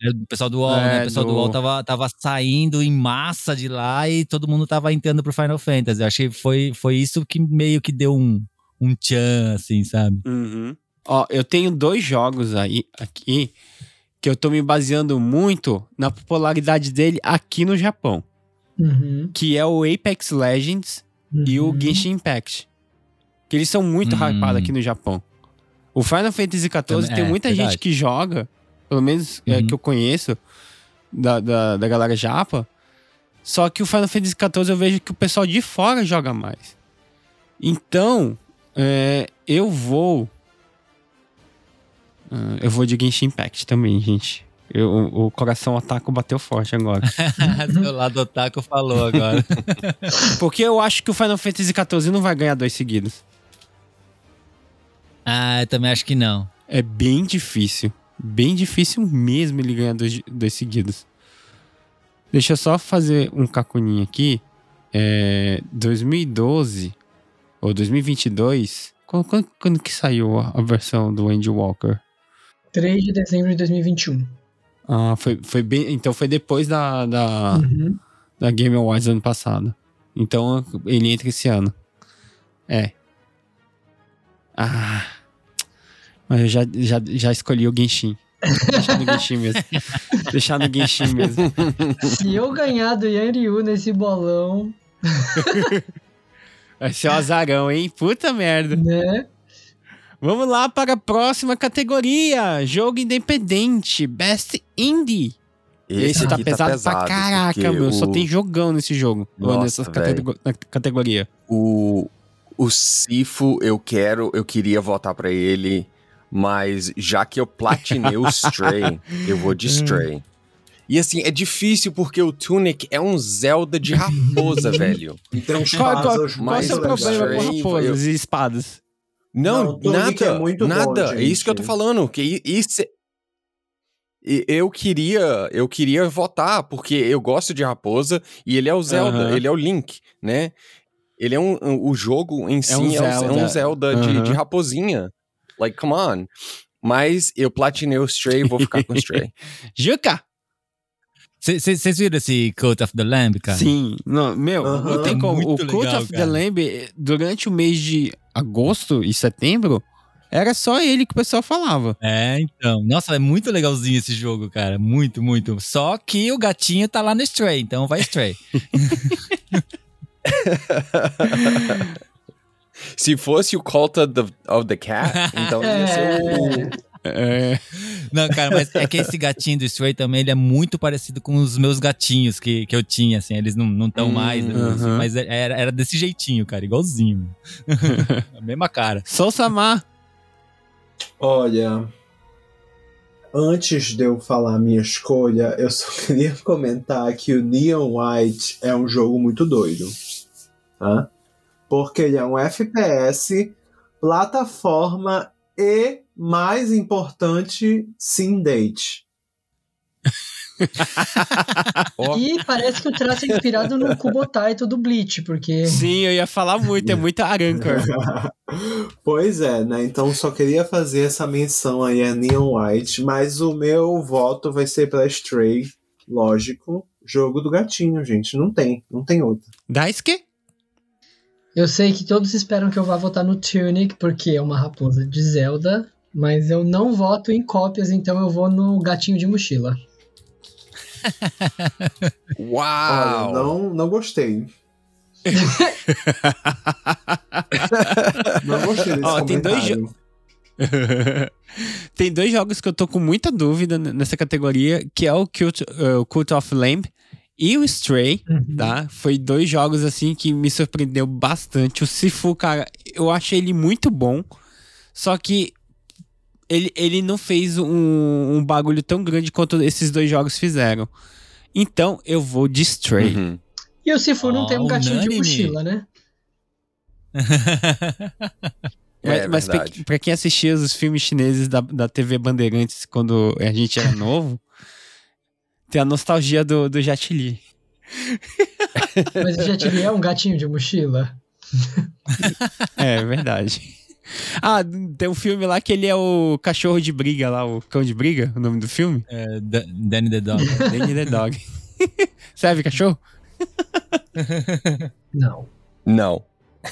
Era O pessoal do WoW, É, né? O pessoal do... do- WoW tava, tava saindo em massa de lá e todo mundo tava entrando pro Final Fantasy. Eu achei que foi, foi isso que meio que deu um, um tchan, assim, sabe? Uhum. Ó, eu tenho dois jogos aí, aqui, que eu tô me baseando muito na popularidade dele aqui no Japão. Uhum, Que é o Apex Legends e o uhum. Genshin Impact. Que eles são muito Hum. hypados aqui no Japão. O Final Fantasy XIV tem é, muita verdade. gente que joga, pelo menos é, Uhum. que eu conheço, da, da, da galera japa. Só que o Final Fantasy XIV eu vejo que o pessoal de fora joga mais. Então, é, eu vou. Ah, eu vou de Genshin Impact também, gente. Eu, o, o coração otaku bateu forte agora. Seu lado otaku falou agora. Porque eu acho que o Final Fantasy XIV não vai ganhar dois seguidos. ah, eu também acho que não. É bem difícil. Bem difícil mesmo ele ganhar dois, dois seguidos. Deixa eu só fazer um cacuninho aqui. É, 2012 ou 2022. Quando, quando, quando que saiu a, a versão do Andy Walker? 3 de dezembro de 2021. Ah, foi, foi bem. Então foi depois da, da, Uhum. da Game Awards ano passado. Então ele entra esse ano. É. Ah. Mas eu já, já, já escolhi o Genshin. Deixar no Genshin mesmo. Deixar no Genshin mesmo. Se eu ganhar do Yan Ryu nesse bolão, Vai ser um azarão, hein? Puta merda. né? Vamos lá para a próxima categoria. Jogo independente. Best Indie. Esse, tá, aqui pesado pra caraca, meu. Só o- tem jogão nesse jogo. Nossa, nessa catego- na categoria. O, o Sifo, eu quero, eu queria votar pra ele, mas já que eu platinei o Stray, eu vou de Stray. E assim, é difícil porque o Tunic é um Zelda de raposa, velho. E uns Qual, qual, qual é o seu legais. problema com raposas e espadas? Não, Não, nada, é muito bom, nada. é isso que eu tô falando. Que isso, é- eu queria, eu queria votar porque eu gosto de raposa e ele é o Zelda, Aham. ele é o Link, né? Ele é um, um- o jogo em si um é um, é Zelda. um Zelda de, de raposinha. Like, come on. Mas eu platinei o Stray, vou ficar com o Stray. Juca! Vocês viram esse Cult of the Lamb, cara? Sim. Não, meu, Aham. não tem como. Muito o Cult legal, of the cara. Lamb, durante o mês de agosto e setembro, era só ele que o pessoal falava. É, então. Nossa, é muito legalzinho esse jogo, cara. Muito, muito. Só que o gatinho tá lá no Stray, então vai Stray. Se fosse o Cult of the, of the Cat, então ia ser o... É, Não, cara, mas é que esse gatinho do Stray também, ele é muito parecido com os meus gatinhos que, que eu tinha, assim. Eles não estão tão Hum, mais, né, aham. mas era, era desse jeitinho, cara, igualzinho. A mesma cara. Sou Samar. Olha, antes de eu falar a minha escolha, eu só queria comentar que o Neon White é um jogo muito doido, tá? Porque ele é um FPS, plataforma e, mais importante, sim date. E parece que o traço é inspirado no Kubotaito do Bleach, porque Sim, eu ia falar muito, é muita Arancor. Pois é, né? Então só queria fazer essa menção aí a Neon White, mas o meu voto vai ser pra Stray, lógico. Jogo do gatinho, gente. Não tem, não tem outro. Daisuke? Eu sei que todos esperam que eu vá votar no Tunic, porque é uma raposa de Zelda, mas eu não voto em cópias, então eu vou no gatinho de mochila. Uau! Olha, não, não gostei. não gostei desse Ó, tem dois. Tem dois jogos que eu tô com muita dúvida nessa categoria, que é o Cult, o Cult of Lamb e o Stray, tá? Foi dois jogos, assim, que me surpreendeu bastante. O Sifu, cara, eu achei ele muito bom, só que ele, ele não fez um, um bagulho tão grande quanto esses dois jogos fizeram. Então, eu vou de Stray. Uhum. E o Sifu não Ó, tem um gatinho de unânime. mochila, né? Mas, É mas pra, pra quem assistia os filmes chineses da, da TV Bandeirantes quando a gente era novo, tem a nostalgia do, do Jet Li. Mas o Jet Li é um gatinho de mochila. É verdade. Ah, tem um filme lá que ele é o cachorro de briga lá, o cão de briga, o nome do filme? É, Da- Danny the Dog. Danny the Dog. Serve cachorro? Não. Não.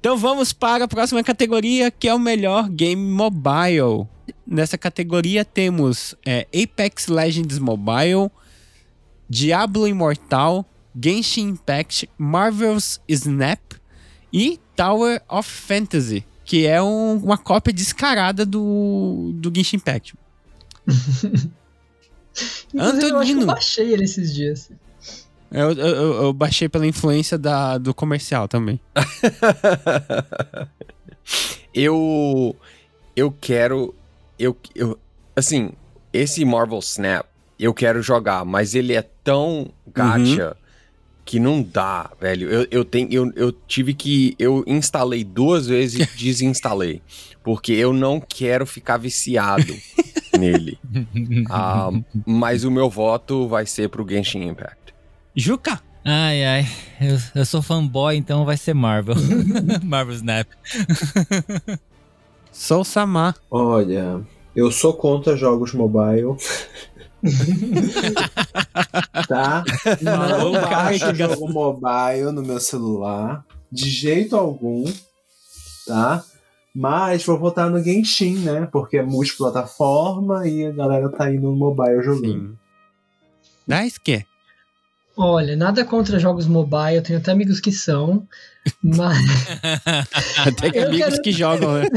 então vamos para a próxima categoria, que é o melhor game mobile. Nessa categoria temos é, Apex Legends Mobile, Diablo Immortal, Genshin Impact, Marvel's Snap e Tower of Fantasy, que é um- uma cópia descarada do, do Genshin Impact. Inclusive, eu acho que eu Antonino. baixei ele esses dias. Eu, eu- eu- eu baixei pela influência da, do comercial também. eu eu quero eu, eu assim esse Marvel Snap eu quero jogar mas ele é tão gacha que não dá velho eu, eu tenho eu, eu tive que eu instalei duas vezes e desinstalei porque eu não quero ficar viciado nele Ah, mas o meu voto vai ser pro Genshin Impact Juca! Ai, ai. Eu, eu sou fanboy, então vai ser Marvel. Marvel Snap. Sou Samar. Olha, eu sou contra jogos mobile. tá? Não baixo que jogo mobile no meu celular. De jeito algum. Tá? Mas vou votar no Genshin, né? Porque é multiplataforma e a galera tá indo no mobile jogando. Sim. Daisuke. Olha, nada contra jogos mobile, eu tenho até amigos que são, mas Até que Eu amigos quero- que jogam, né?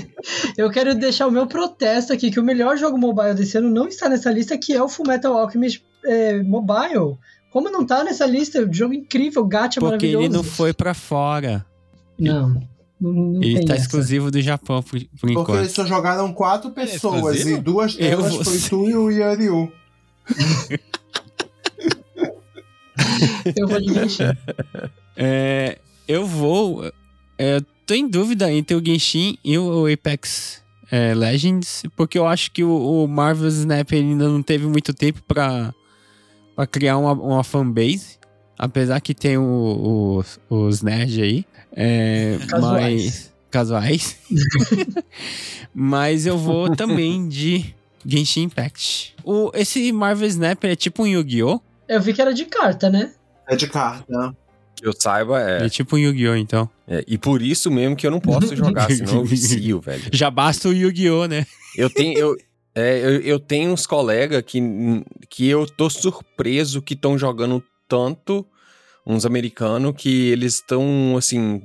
eu quero deixar o meu protesto aqui, que o melhor jogo mobile desse ano não está nessa lista, que é o Fullmetal Alchemist é, Mobile. Como não tá nessa lista? Um jogo incrível, gacha Porque maravilhoso. ele não foi pra fora. Não, não, não Ele tem tá essa. exclusivo do Japão por, por Porque enquanto. eles só jogaram quatro pessoas exclusivo? e duas Eu, delas foi você. tu e o Yariu. Eu vou de Genshin. É, eu vou. é, eu tô em dúvida entre o Genshin e o Apex é, Legends, porque eu acho que o, o Marvel Snap ainda não teve muito tempo pra, pra criar uma, uma fanbase. Apesar que tem o- os, os nerds aí. É, Casuais. Mas. Casuais. mas eu vou também de Genshin Impact. O, esse Marvel Snap é tipo um Yu-Gi-Oh! Eu vi que era de carta, né? É de carta. Que eu saiba, É, é, tipo um Yu-Gi-Oh! então. é. E por isso mesmo que eu não posso jogar, senão eu vicio, velho. Já basta o Yu-Gi-Oh! né? Eu tenho, eu, é, eu, eu tenho uns colegas que, que eu tô surpreso que estão jogando tanto, uns americanos, que eles estão, assim,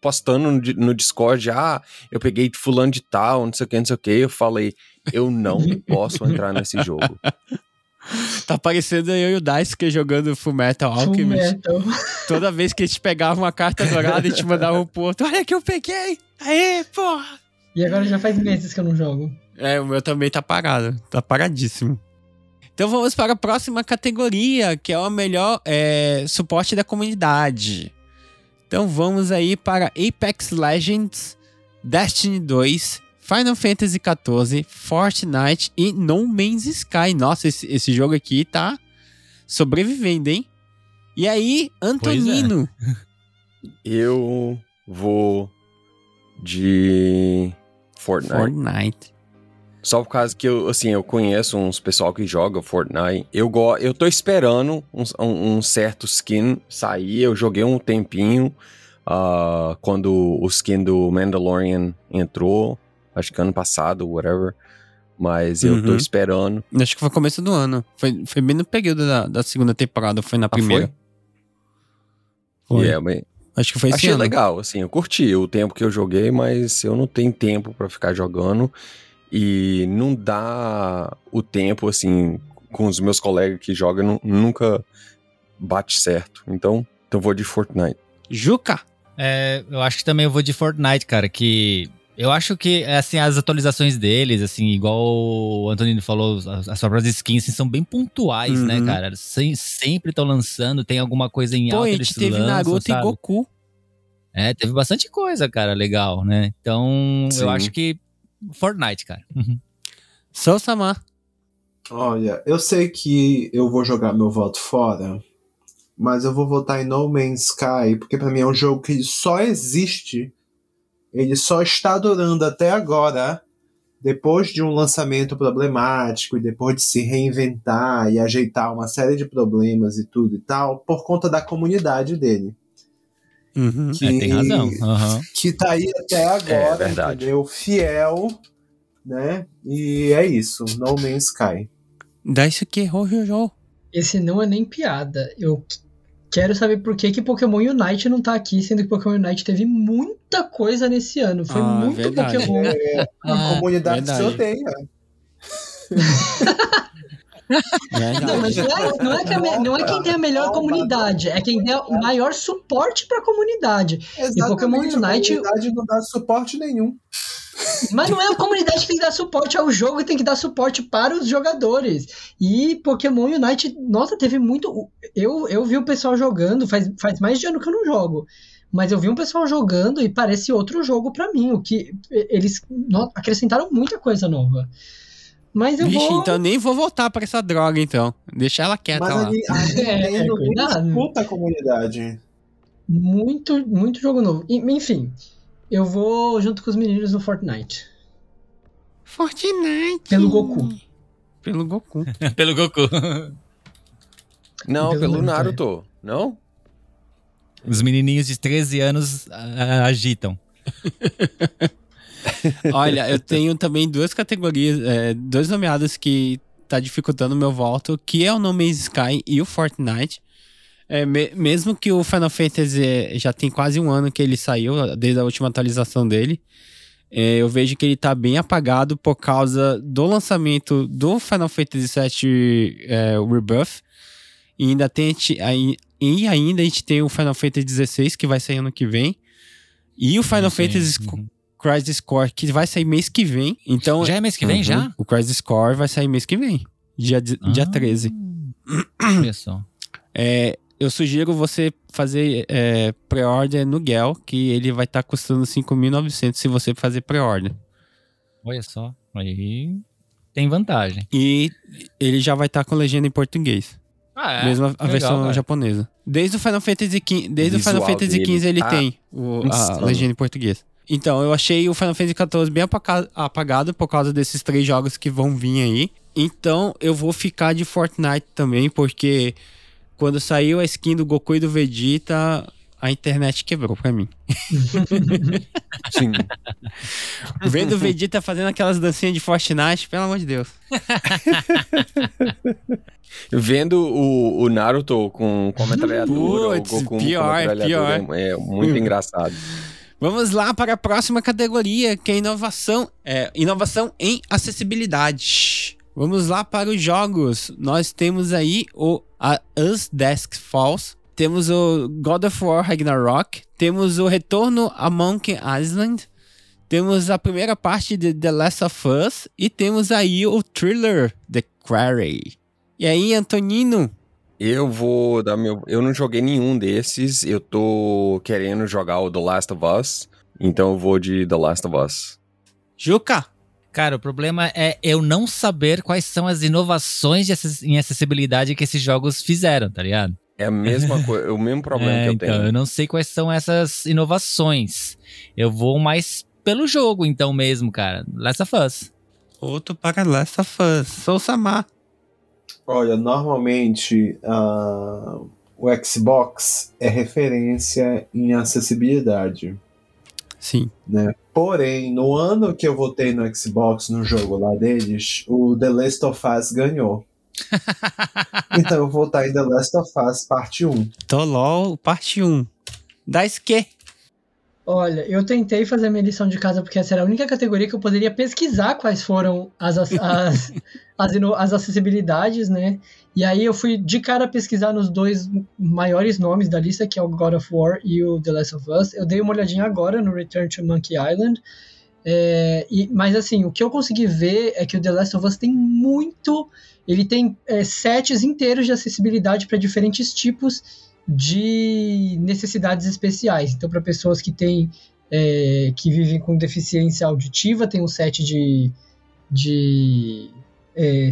postando no, no Discord, ah, eu peguei fulano de tal, não sei o que, não sei o que. Eu falei, eu não posso entrar nesse jogo. Tá parecendo eu e o Daisuke jogando Fullmetal Alchemist. Fullmetal. Toda vez que a gente pegava uma carta dourada e te mandava um ponto. Olha que eu peguei! Aê, porra! E agora já faz meses que eu não jogo. É, o meu também tá parado. Tá paradíssimo. Então vamos para a próxima categoria, que é o melhor é, suporte da comunidade. Então vamos aí para Apex Legends, Destiny 2, Final Fantasy XIV, Fortnite e No Man's Sky. Nossa, esse, esse jogo aqui tá sobrevivendo, hein? E aí, Antonino. Eu vou de Fortnite. Fortnite. Só por causa que eu, assim, eu conheço uns pessoal que joga Fortnite. Eu, go eu tô esperando um, um- um certo skin sair. Eu joguei um tempinho ah, quando o skin do Mandalorian entrou. Acho que ano passado, whatever. Mas eu tô Uhum. esperando. Acho que foi começo do ano. Foi, foi bem no período da, da segunda temporada, foi na Ah, foi? primeira. Foi. Yeah, mas Acho que foi esse achei ano. legal, assim, eu curti o tempo que eu joguei, mas eu não tenho tempo pra ficar jogando. E não dá o tempo, assim, com os meus colegas que jogam, nu- nunca bate certo. Então, então eu vou de Fortnite. Juca! É, eu acho que também eu vou de Fortnite, cara, que eu acho que assim as atualizações deles, assim, igual o Antonino falou, as, as próprias skins assim, são bem pontuais, né, Uhum. cara? Sem- sempre estão lançando, tem alguma coisa em Pô, alta a eles gente teve lançam, Naruto sabe? e Goku. É, teve bastante coisa, cara, legal, né? Então, Sim. eu acho que Fortnite, cara. Uhum. Sou Samar. Olha, eu sei que eu vou jogar meu voto fora, mas eu vou votar em No Man's Sky, porque pra mim é um jogo que só existe, ele só está durando até agora, depois de um lançamento problemático e depois de se reinventar e ajeitar uma série de problemas e tudo e tal, por conta da comunidade dele. Uhum. Que, É, tem razão. Aham. que tá aí até agora, verdade. entendeu? Fiel, né? E é isso, No Man's Sky. Dá isso que errou, Jojo. Esse não é nem piada. Eu quero saber por que, que Pokémon Unite não tá aqui, sendo que Pokémon Unite teve muita coisa nesse ano. Foi Ah, muito verdade. Pokémon. É, a Ah, comunidade se verdade. odeia. Não, mas não é, não é que a me- não é quem tem a melhor comunidade, é quem tem o maior suporte pra comunidade. Pokémon Exatamente, Unite- A comunidade não dá suporte nenhum. Mas não é a comunidade que tem que dar suporte ao jogo e tem que dar suporte para os jogadores. E Pokémon Unite, nossa, teve muito. Eu, eu vi o pessoal jogando, faz, faz mais de ano que eu não jogo. Mas eu vi um pessoal jogando e parece outro jogo pra mim. O que eles acrescentaram muita coisa nova. Mas eu Vixe, vou. então nem vou voltar pra essa droga, então. Deixa ela quieta Mas lá. a, Ni- a Nintendo nem cuidado. disputa a comunidade. Muito, muito jogo novo. E, Enfim, eu vou junto com os meninos no Fortnite. Fortnite. Pelo Goku. Pelo Goku. Pelo Goku. Não, Pelo pelo Naruto, Naruto. Não? Os menininhos de 13 anos ah, agitam. Olha, eu tenho também duas categorias, é, dois nomeados que tá dificultando o meu voto, que é o No Man's Sky e o Fortnite. É, me- mesmo que o Final Fantasy é, já tem quase um ano que ele saiu, desde a última atualização dele, é, eu vejo que ele tá bem apagado por causa do lançamento do Final Fantasy VII é, Rebirth. E ainda, tem, a gente- aí- e ainda a gente tem o Final Fantasy XVI, que vai sair ano que vem. E o Final Sim, Fantasy uhum. Crisis Core, que vai sair mês que vem. Então, Já é mês que vem, Uhum. já? O Crisis Core vai sair mês que vem, dia, de- dia Ah. 13. Olha só. É, eu sugiro você fazer é, pré-order no Gel, que ele vai estar custando 5.900 se você fazer pré-order. Olha só. Aí tem vantagem. E ele já vai estar com legenda em português. Ah, é? mesmo a, a Legal, versão cara. japonesa. Desde o Final Fantasy XV, desde o Final Fantasy XV ele tá tem o- a legenda em português. Então, eu achei o Final Fantasy XIV bem apagado por causa desses três jogos que vão vir aí. Então, eu vou ficar de Fortnite também, porque quando saiu a skin do Goku e do Vegeta, a internet quebrou pra mim. Sim. Vendo o Vegeta fazendo aquelas dancinhas de Fortnite, pelo amor de Deus. Vendo o, o Naruto com, com a metralhadora, Putz, o Goku pior, com a pior. é muito engraçado. Vamos lá para a próxima categoria, que é inovação. É, inovação em acessibilidade. Vamos lá para os jogos. Nós temos aí o a Us Desk Falls. Temos o God of War Ragnarok. Temos o Retorno a Monkey Island. Temos a primeira parte de The Last of Us. E temos aí o thriller The Quarry. E aí, Antonino? Eu vou dar meu. Eu não joguei nenhum desses. Eu tô querendo jogar o The Last of Us. Então eu vou de The Last of Us. Juca? Cara, o problema é eu não saber quais são as inovações em acessibilidade que esses jogos fizeram, tá ligado? É a mesma coisa, o mesmo problema É, que eu então, tenho. eu não sei quais são essas inovações. Eu vou mais pelo jogo, então mesmo, cara. Last of Us. Outro para Last of Us. Sou Samar. Olha, normalmente ah, o Xbox é referência em acessibilidade. Sim. né? Porém, no ano que eu votei no Xbox, no jogo lá deles, o The Last of Us ganhou. então eu vou votar em The Last of Us parte 1. Tolol, parte 1. Da que? Olha, eu tentei fazer a minha lição de casa porque essa era a única categoria que eu poderia pesquisar quais foram as, as, as, as, as acessibilidades, né? E aí eu fui de cara pesquisar nos dois maiores nomes da lista, que é o God of War e o The Last of Us. Eu dei uma olhadinha agora no Return to Monkey Island. É, e- mas assim, o que eu consegui ver é que o The Last of Us tem muito. Ele tem é, sets inteiros de acessibilidade para diferentes tipos de necessidades especiais. Então, para pessoas que têm é, que vivem com deficiência auditiva, tem um set de, de é,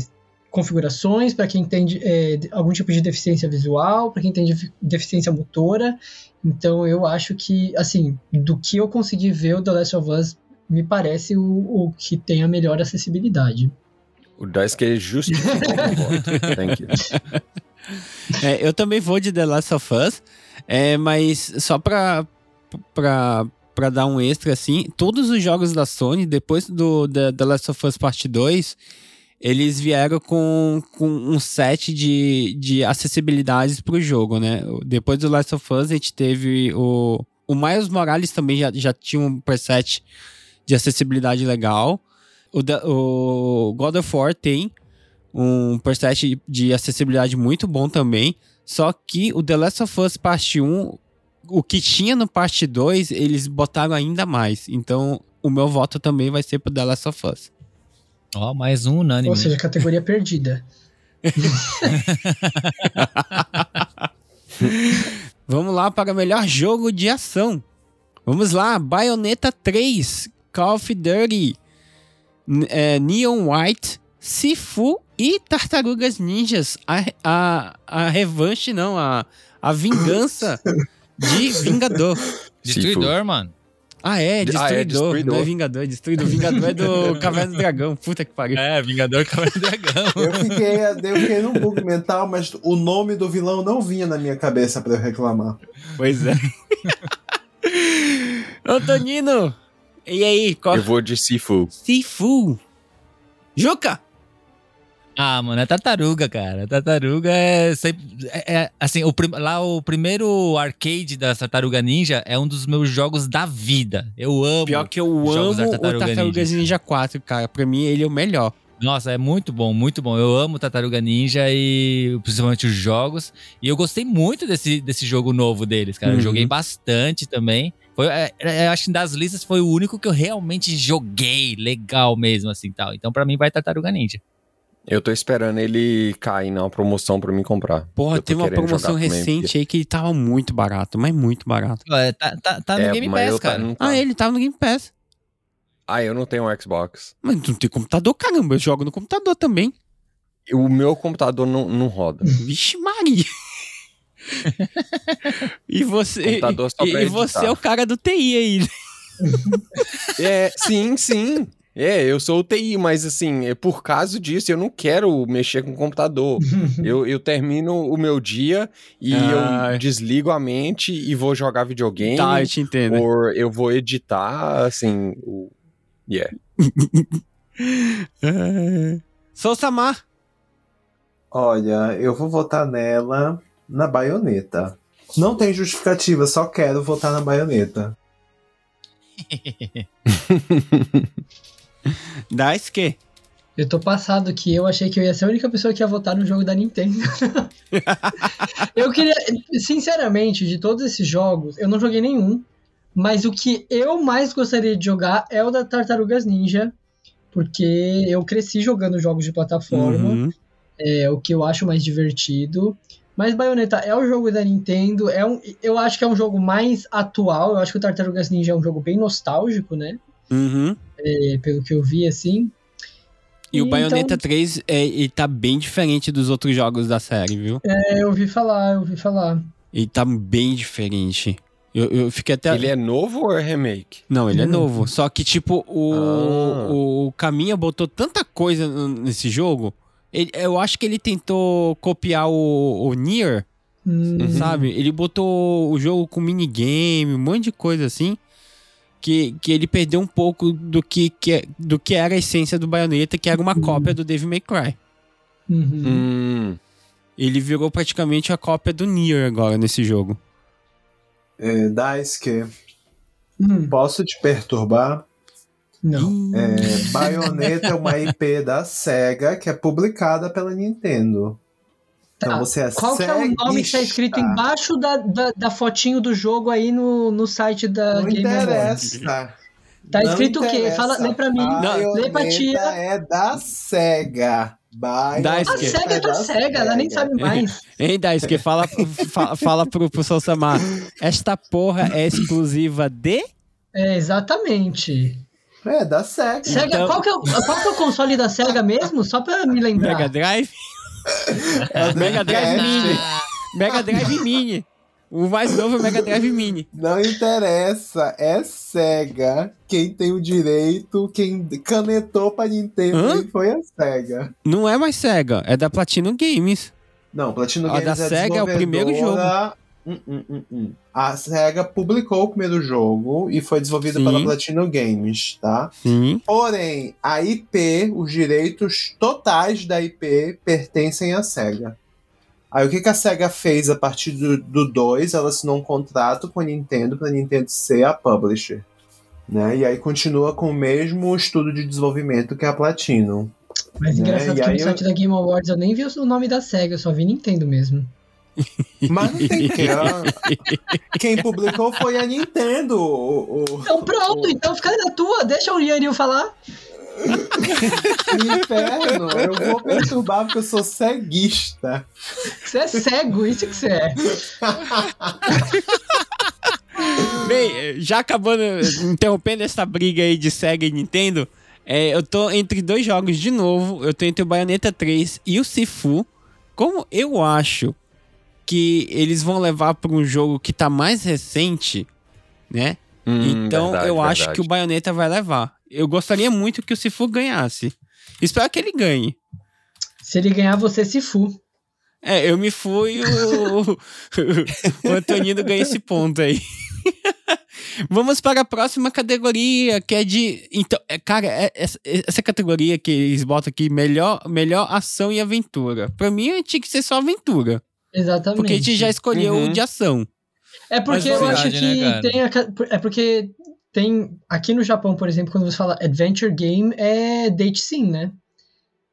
configurações para quem tem é, algum tipo de deficiência visual, para quem tem defi- deficiência motora. Então, eu acho que, assim, do que eu consegui ver, o The Last of Us me parece o, o que tem a melhor acessibilidade. O Daisuke justificou o meu voto. Thank you. É, eu também vou de The Last of Us, é, mas só pra, pra, pra dar um extra, assim, todos os jogos da Sony, depois do The, The Last of Us Part 2, eles vieram com, com um set de, de acessibilidades pro jogo, né? Depois do Last of Us, a gente teve o... O Miles Morales também já, já tinha um preset de acessibilidade legal. O, o God of War tem um preset de acessibilidade muito bom também. Só que o The Last of Us Parte 1, o que tinha no Parte 2, eles botaram ainda mais. Então, o meu voto também vai ser pro The Last of Us. Ó, mais um unânime. Ou seja, categoria perdida. Vamos lá para o melhor jogo de ação. Vamos lá, Bayonetta 3, Call of Duty, é, Neon White, Sifu e Tartarugas Ninjas. A, a, a revanche, não, a, a vingança de Vingador. Destruidor, mano. Ah, é, Ah, é, Destruidor. Destruidor. Não é Vingador, é Destruidor. Vingador é do Caverna do Dragão. Puta que pariu. É, Vingador Cavaleiro Dragão. Eu fiquei, eu fiquei num bug mental, mas o nome do vilão não vinha na minha cabeça pra eu reclamar. Pois é. Antonino, E aí, qual? Eu vou de Sifu. Sifu. Juca! Ah, mano, é tartaruga, cara. Tartaruga é sempre. é- é, assim, o prim- lá o primeiro arcade da Tartaruga Ninja é um dos meus jogos da vida. Eu amo. Pior que eu amo o Tartaruga Ninja. Ninja 4, cara. Pra mim, ele é o melhor. Nossa, é muito bom, muito bom. Eu amo Tartaruga Ninja e principalmente os jogos. E eu gostei muito desse, desse jogo novo deles, cara. Eu Uhum. joguei bastante também. Foi, é, é, acho que das listas foi o único que eu realmente joguei legal mesmo, assim tal. Então, pra mim, vai Tartaruga Ninja. Eu tô esperando ele cair na promoção pra mim comprar. Porra, tem uma promoção recente aí que ele tava muito barato, mas muito barato. É, tá, tá, tá no É, Game Pass, tá- cara. não tá. Ah, ele tava no Game Pass. Ah, eu não tenho um Xbox. Mas não tem computador, caramba. Eu jogo no computador também. O meu computador não, não roda. Vixe, Maria. e você, e, pra e você é o cara do TI aí. É, sim, sim. É, eu sou UTI, mas assim, é por causa disso, eu não quero mexer com o computador. eu, eu termino o meu dia e Ah. eu desligo a mente e vou jogar videogame. Tá, eu te entendo. ou eu vou editar, assim, o... Yeah. Sou Samar. Olha, eu vou votar nela na baioneta. Não tem justificativa, só quero votar na baioneta. Daisuke. Eu tô passado que eu achei que eu ia ser a única pessoa que ia votar no jogo da Nintendo. eu queria, sinceramente, de todos esses jogos, eu não joguei nenhum, mas o que eu mais gostaria de jogar é o da Tartarugas Ninja, porque eu cresci jogando jogos de plataforma, Uhum. é o que eu acho mais divertido. Mas Bayonetta é o jogo da Nintendo, é um, eu acho que é um jogo mais atual, eu acho que o Tartarugas Ninja é um jogo bem nostálgico, né? Uhum. É, pelo que eu vi, assim. E o Então- Bayonetta 3 é, ele tá bem diferente dos outros jogos da série, viu? É, eu ouvi falar, eu ouvi falar. Ele tá bem diferente. Eu, eu fiquei até. Ele é novo ou é remake? Não, ele é Ele é novo. Só que, tipo, o, Ah. o Caminha botou tanta coisa nesse jogo. Ele- eu acho que ele tentou copiar o, o Nier, Hum, Uhum. sabe? Ele botou o jogo com minigame, um monte de coisa assim. Que, que ele perdeu um pouco do que, que, é- do que era a essência do Bayonetta, que era uma cópia do Devil May Cry. uhum. Hum. Ele virou praticamente a cópia do Nier agora nesse jogo. É, Daisuke, Hum, posso te perturbar? não. É, Bayonetta é uma IP da SEGA que é publicada pela Nintendo. Então Tá, você é Qual que é o nome que tá escrito embaixo da, da, da fotinho do jogo aí no, no site da Não Game interessa. Tá Não escrito o quê? Fala, lê pra mim. lê pra tia. é da SEGA. Da A Esque- SEGA é da SEGA, ela nem sabe mais. Hein, Daisuke, fala, fala, fala pro, pro São Samar. Esta porra é exclusiva de... É, exatamente. É, da SEGA. SEGA, Então- qual, que é o, qual que é o console da SEGA mesmo? Só pra me lembrar. Mega Drive? Mega Drive Mini. Mega Drive Mini. O mais novo é o Mega Drive Mini. Não interessa, é SEGA. Quem tem o direito, quem canetou pra Nintendo Hã? foi a SEGA. Não é mais Sega, é da Platinum Games. Não, Platinum A Games da é SEGA é o primeiro desenvolvedora- Hum, hum, hum, hum. A SEGA publicou o primeiro jogo e foi desenvolvido Sim. pela Platinum Games, tá? Sim. Porém, a IP, os direitos totais da IP pertencem à SEGA. Aí o que, que a SEGA fez a partir do 2? Ela assinou um contrato com a Nintendo para a Nintendo ser a publisher. Né? E aí continua com o mesmo estudo de desenvolvimento que a Platinum. Mas né? engraçado E que aí no eu- site da Game Awards eu nem vi o nome da SEGA, eu só vi Nintendo mesmo. Mas não tem que. Quem publicou foi a Nintendo. O, o- Então pronto, o- então fica na tua, deixa o Yanil falar. inferno. Eu vou perturbar porque eu sou ceguista. Você é cego, isso que você é. Bem, já acabando, interrompendo essa briga aí de Sega e Nintendo, é, eu tô entre dois jogos de novo. Eu tô entre o Bayonetta 3 e o Sifu. Como eu acho que eles vão levar para um jogo que tá mais recente, né? Hum, então verdade, eu acho verdade. que o Bayonetta vai levar. Eu gostaria muito que o Sifu ganhasse. Espero que ele ganhe. Se ele ganhar, você se fu. É, eu me fui e o, o Antonino ganha esse ponto aí. Vamos para a próxima categoria, que é de. Então, é, cara, é- essa, essa categoria que eles botam aqui, melhor, melhor ação e aventura. Pra mim, tinha que ser só aventura. Exatamente. Porque a gente já escolheu Uhum. o de ação. É porque Mas eu acho verdade, que né, tem a, é porque tem aqui no Japão, por exemplo, quando você fala adventure game é date sim, né?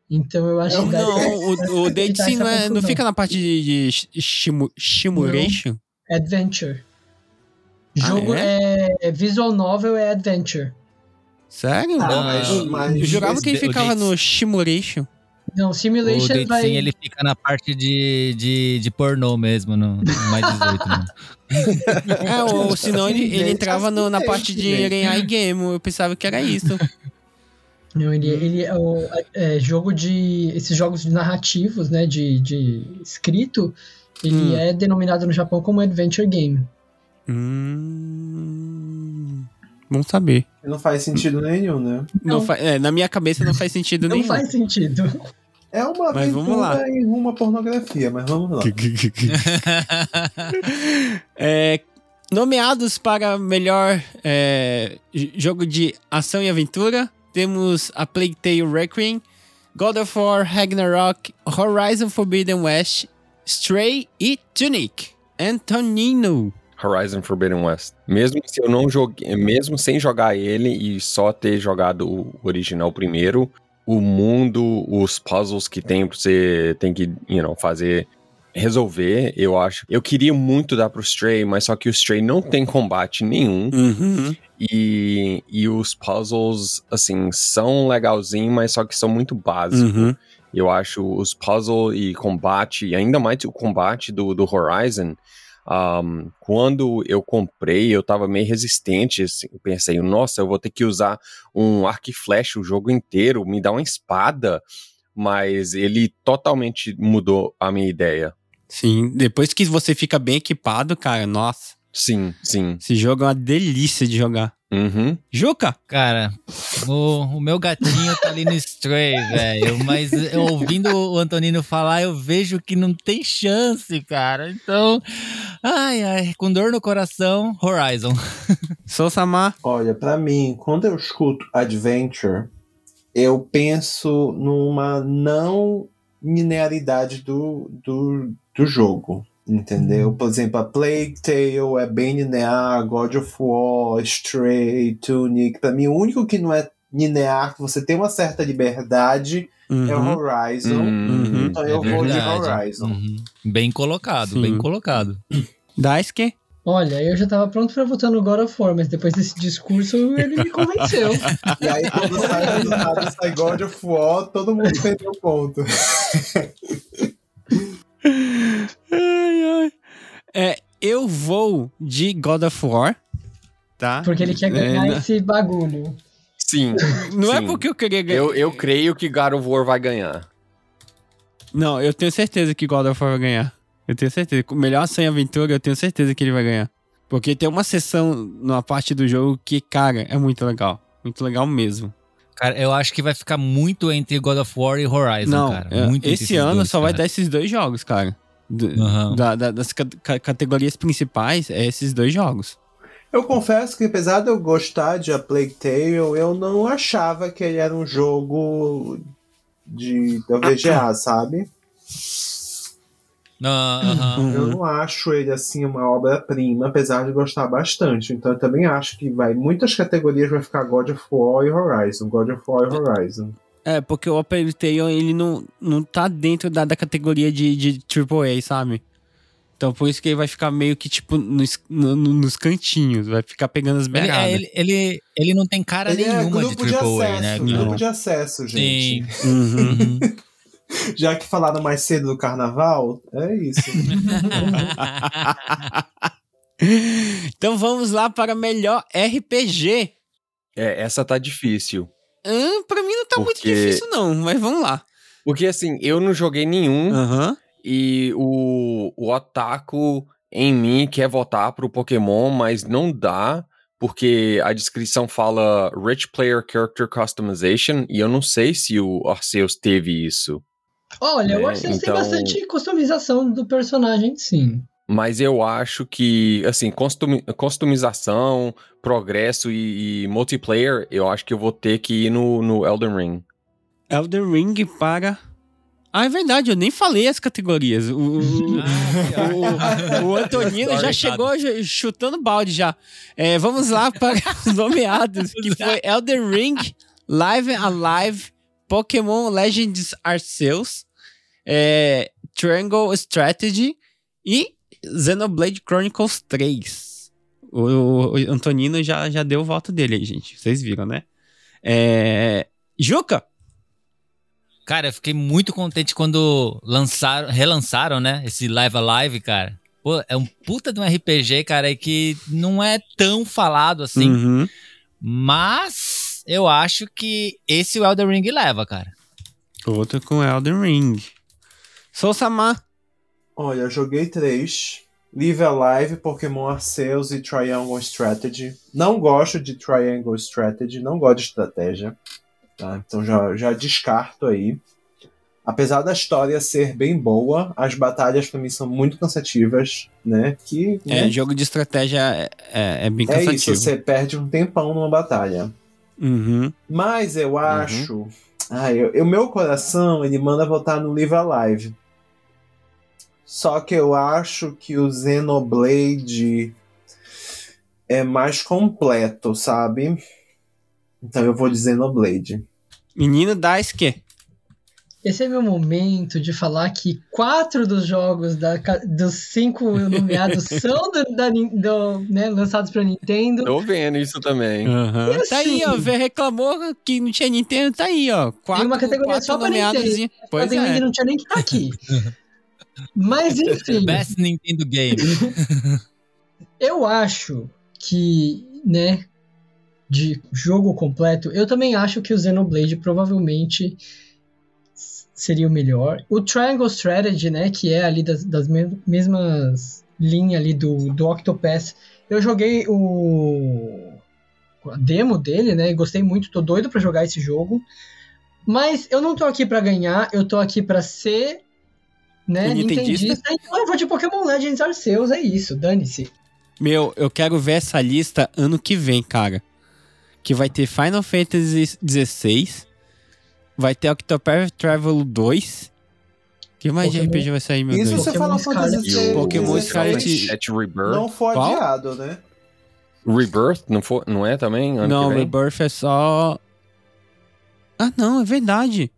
Então eu acho Não, que Não, o, o date sim não, é- não fica na parte de, de shimu- shimuration? adventure. Ah, Jogo é? é? visual novel é adventure. Sério? Ah, Não, mas, eu, mas- eu jurava que ele ficava no shimuration. Não, O simulation Date vai Sim, ele fica na parte de, de, de pornô mesmo, no, no mais 18. né? É, ou senão ele, ele entrava no- na parte de. Eren Game. Eu pensava que era isso. Não, ele, ele é o é, jogo de. Esses jogos de narrativos, né? De, de escrito, ele Hum. é denominado no Japão como Adventure Game. Hum, bom saber. Não faz sentido nenhum, né? Não Não. fa- é, na minha cabeça não faz sentido Não nenhum. faz sentido. É uma Mas vamos lá. em rumo à pornografia, mas vamos lá. É, nomeados para melhor é, jogo de ação e aventura, temos a Plague Tale Requiem, God of War Ragnarok, Horizon Forbidden West, Stray e Tunic. Antonino. Horizon Forbidden West. Mesmo se eu não joguei, mesmo sem jogar ele e só ter jogado o original primeiro, o mundo, os puzzles que tem pra você tem que, you know, fazer resolver, eu acho. Eu queria muito dar pro Stray, mas só que o Stray não tem combate nenhum Uhum. e, e os puzzles assim são legalzinhos, mas só que são muito básicos. Uhum. Eu acho os puzzle e combate, e ainda mais o combate do, do Horizon. Um, quando eu comprei, eu tava meio resistente. assim, pensei, nossa, eu vou ter que usar um arco e flecha o jogo inteiro, me dá uma espada. Mas ele totalmente mudou a minha ideia. Sim, depois que você fica bem equipado, cara, nossa, Sim, sim. esse jogo é uma delícia de jogar. Uhum. Juca! Cara, o, o meu gatinho tá ali no Stray, velho. Mas eu, ouvindo o Antonino falar, eu vejo que não tem chance, cara. Então, ai, ai, com dor no coração, Horizon. Sou Samar. Olha, pra mim, quando eu escuto Adventure, eu penso numa não linearidade do, do, do jogo. Entendeu? Por exemplo, a Plague Tale é bem linear, God of War, Stray, Tunic. Pra mim, o único que não é linear, que você tem uma certa liberdade, é o Uhum. Horizon. Uhum. Então eu É vou de. Horizon. Uhum. Bem colocado, Sim. bem colocado. Daisuke? Olha, eu já tava pronto pra votar no God of War, mas depois desse discurso ele me convenceu. E aí, quando sai o resultado, sai God of War, todo mundo perdeu ponto. Ai, ai. É, eu vou de God of War, tá? Porque ele quer ganhar É, esse bagulho. Sim. Não é sim. porque eu queria ganhar. Eu, eu creio que God of War vai ganhar. Não, eu tenho certeza que God of War vai ganhar. Eu tenho certeza. Com melhor e aventura, eu tenho certeza que ele vai ganhar. Porque tem uma sessão numa parte do jogo que, cara, é muito legal. Muito legal mesmo. Cara, eu acho que vai ficar muito entre God of War e Horizon, Não, cara. é, esse ano dois, só vai cara. dar esses dois jogos, cara. Do- Aham. da- da- das ca- ca- categorias principais, é esses dois jogos. Eu confesso que apesar de eu gostar de A Plague Tale, eu não achava que ele era um jogo de da VGA, sabe? Ah, aham. Eu Uhum. não acho ele assim uma obra-prima, apesar de gostar bastante. Então eu também acho que vai muitas categorias vai ficar God of War e Horizon, God of War e Horizon. É, porque o Apple Tale, ele não, não tá dentro da, da categoria de, de AAA, sabe? Então por isso que ele vai ficar meio que, tipo, nos, no- no- nos cantinhos, vai ficar pegando as Ele, beiradas. é, ele, ele, ele não tem cara Ele é nenhuma grupo de de AAA, acesso, né? Não. grupo de acesso, gente. Sim. Uhum. Uhum. Já que falaram mais cedo do carnaval, é isso. então vamos lá para melhor RPG. É, essa tá difícil. Hum, pra mim não tá muito Porque- difícil, não, mas vamos lá. Porque assim, eu não joguei nenhum Aham. e o, o otaku em mim quer votar pro Pokémon, mas não dá, porque a descrição fala Rich Player Character Customization e eu não sei se o Arceus teve isso. Olha, o É, Arceus então- tem bastante customização do personagem, sim. Mas eu acho que, assim, customização, progresso e, e multiplayer, eu acho que eu vou ter que ir no, no Elden Ring. Elden Ring para. Ah, é verdade, eu nem falei as categorias. O, o, o- o Antonino já chegou chutando balde já. É, vamos lá para os nomeados, que foi Elden Ring, Live and Alive, Pokémon Legends Arceus, é, Triangle Strategy e Xenoblade Chronicles 3. O, o Antonino já, já deu o voto dele aí, gente. Vocês viram, né? É, Juca, Cara, eu fiquei muito contente quando lançaram, relançaram, né? Esse Live Alive, cara. Pô, é um puta de um RPG, cara, e que não é tão falado assim. Uhum. Mas eu acho que esse o Elden Ring leva, cara. Outro com Elden Ring. Sou Samar. Olha, joguei três. Live Alive, Pokémon Arceus e Triangle Strategy. Não gosto de Triangle Strategy, não gosto de estratégia. tá? Então já, já descarto aí. Apesar da história ser bem boa, as batalhas pra mim são muito cansativas, né? Que É, né? jogo de estratégia é, é, é bem é cansativo. isso, você perde um tempão numa batalha. Uhum. Mas eu acho. Ah, eu, o meu coração ele manda votar no Live Alive. Só que eu acho que o Xenoblade é mais completo, sabe? Então eu vou de Xenoblade. Menino Daisuke. Esse é meu momento de falar que quatro dos jogos da, dos cinco nomeados são do, da do, né, lançados pra Nintendo. Tô vendo isso também. Aham. E Tá aí, assim- ó. Vê, reclamou que não tinha Nintendo, tá aí, ó. Quatro, uma categoria quatro só pra. Nintendo. e- Pois é. não tinha nem que estar aqui. Mas enfim, Best Nintendo Game. eu acho que, né, de jogo completo, eu também acho que o Xenoblade provavelmente seria o melhor. O Triangle Strategy, né, que é ali das, das me- mesmas linhas ali do, do Octopath, eu joguei o a demo dele, né, e gostei muito, tô doido pra jogar esse jogo. Mas eu não tô aqui pra ganhar, eu tô aqui pra ser né, nintendista? nintendista. Então eu vou de Pokémon Legends Arceus, é isso, dane-se. Meu, eu quero ver essa lista ano que vem, cara. Que vai ter Final Fantasy XVI. Vai ter Octopath Travel 2. que mais de Pokémon- RPG vai sair, meu Isso Deus? você Pokémon fala Fantasy. XVI, Pokémon 16, Scarlet- Rebirth. Não foi Qual? adiado, né? Rebirth não, for, não é também? Ano Não, que vem? Rebirth é só. Ah, não, é verdade.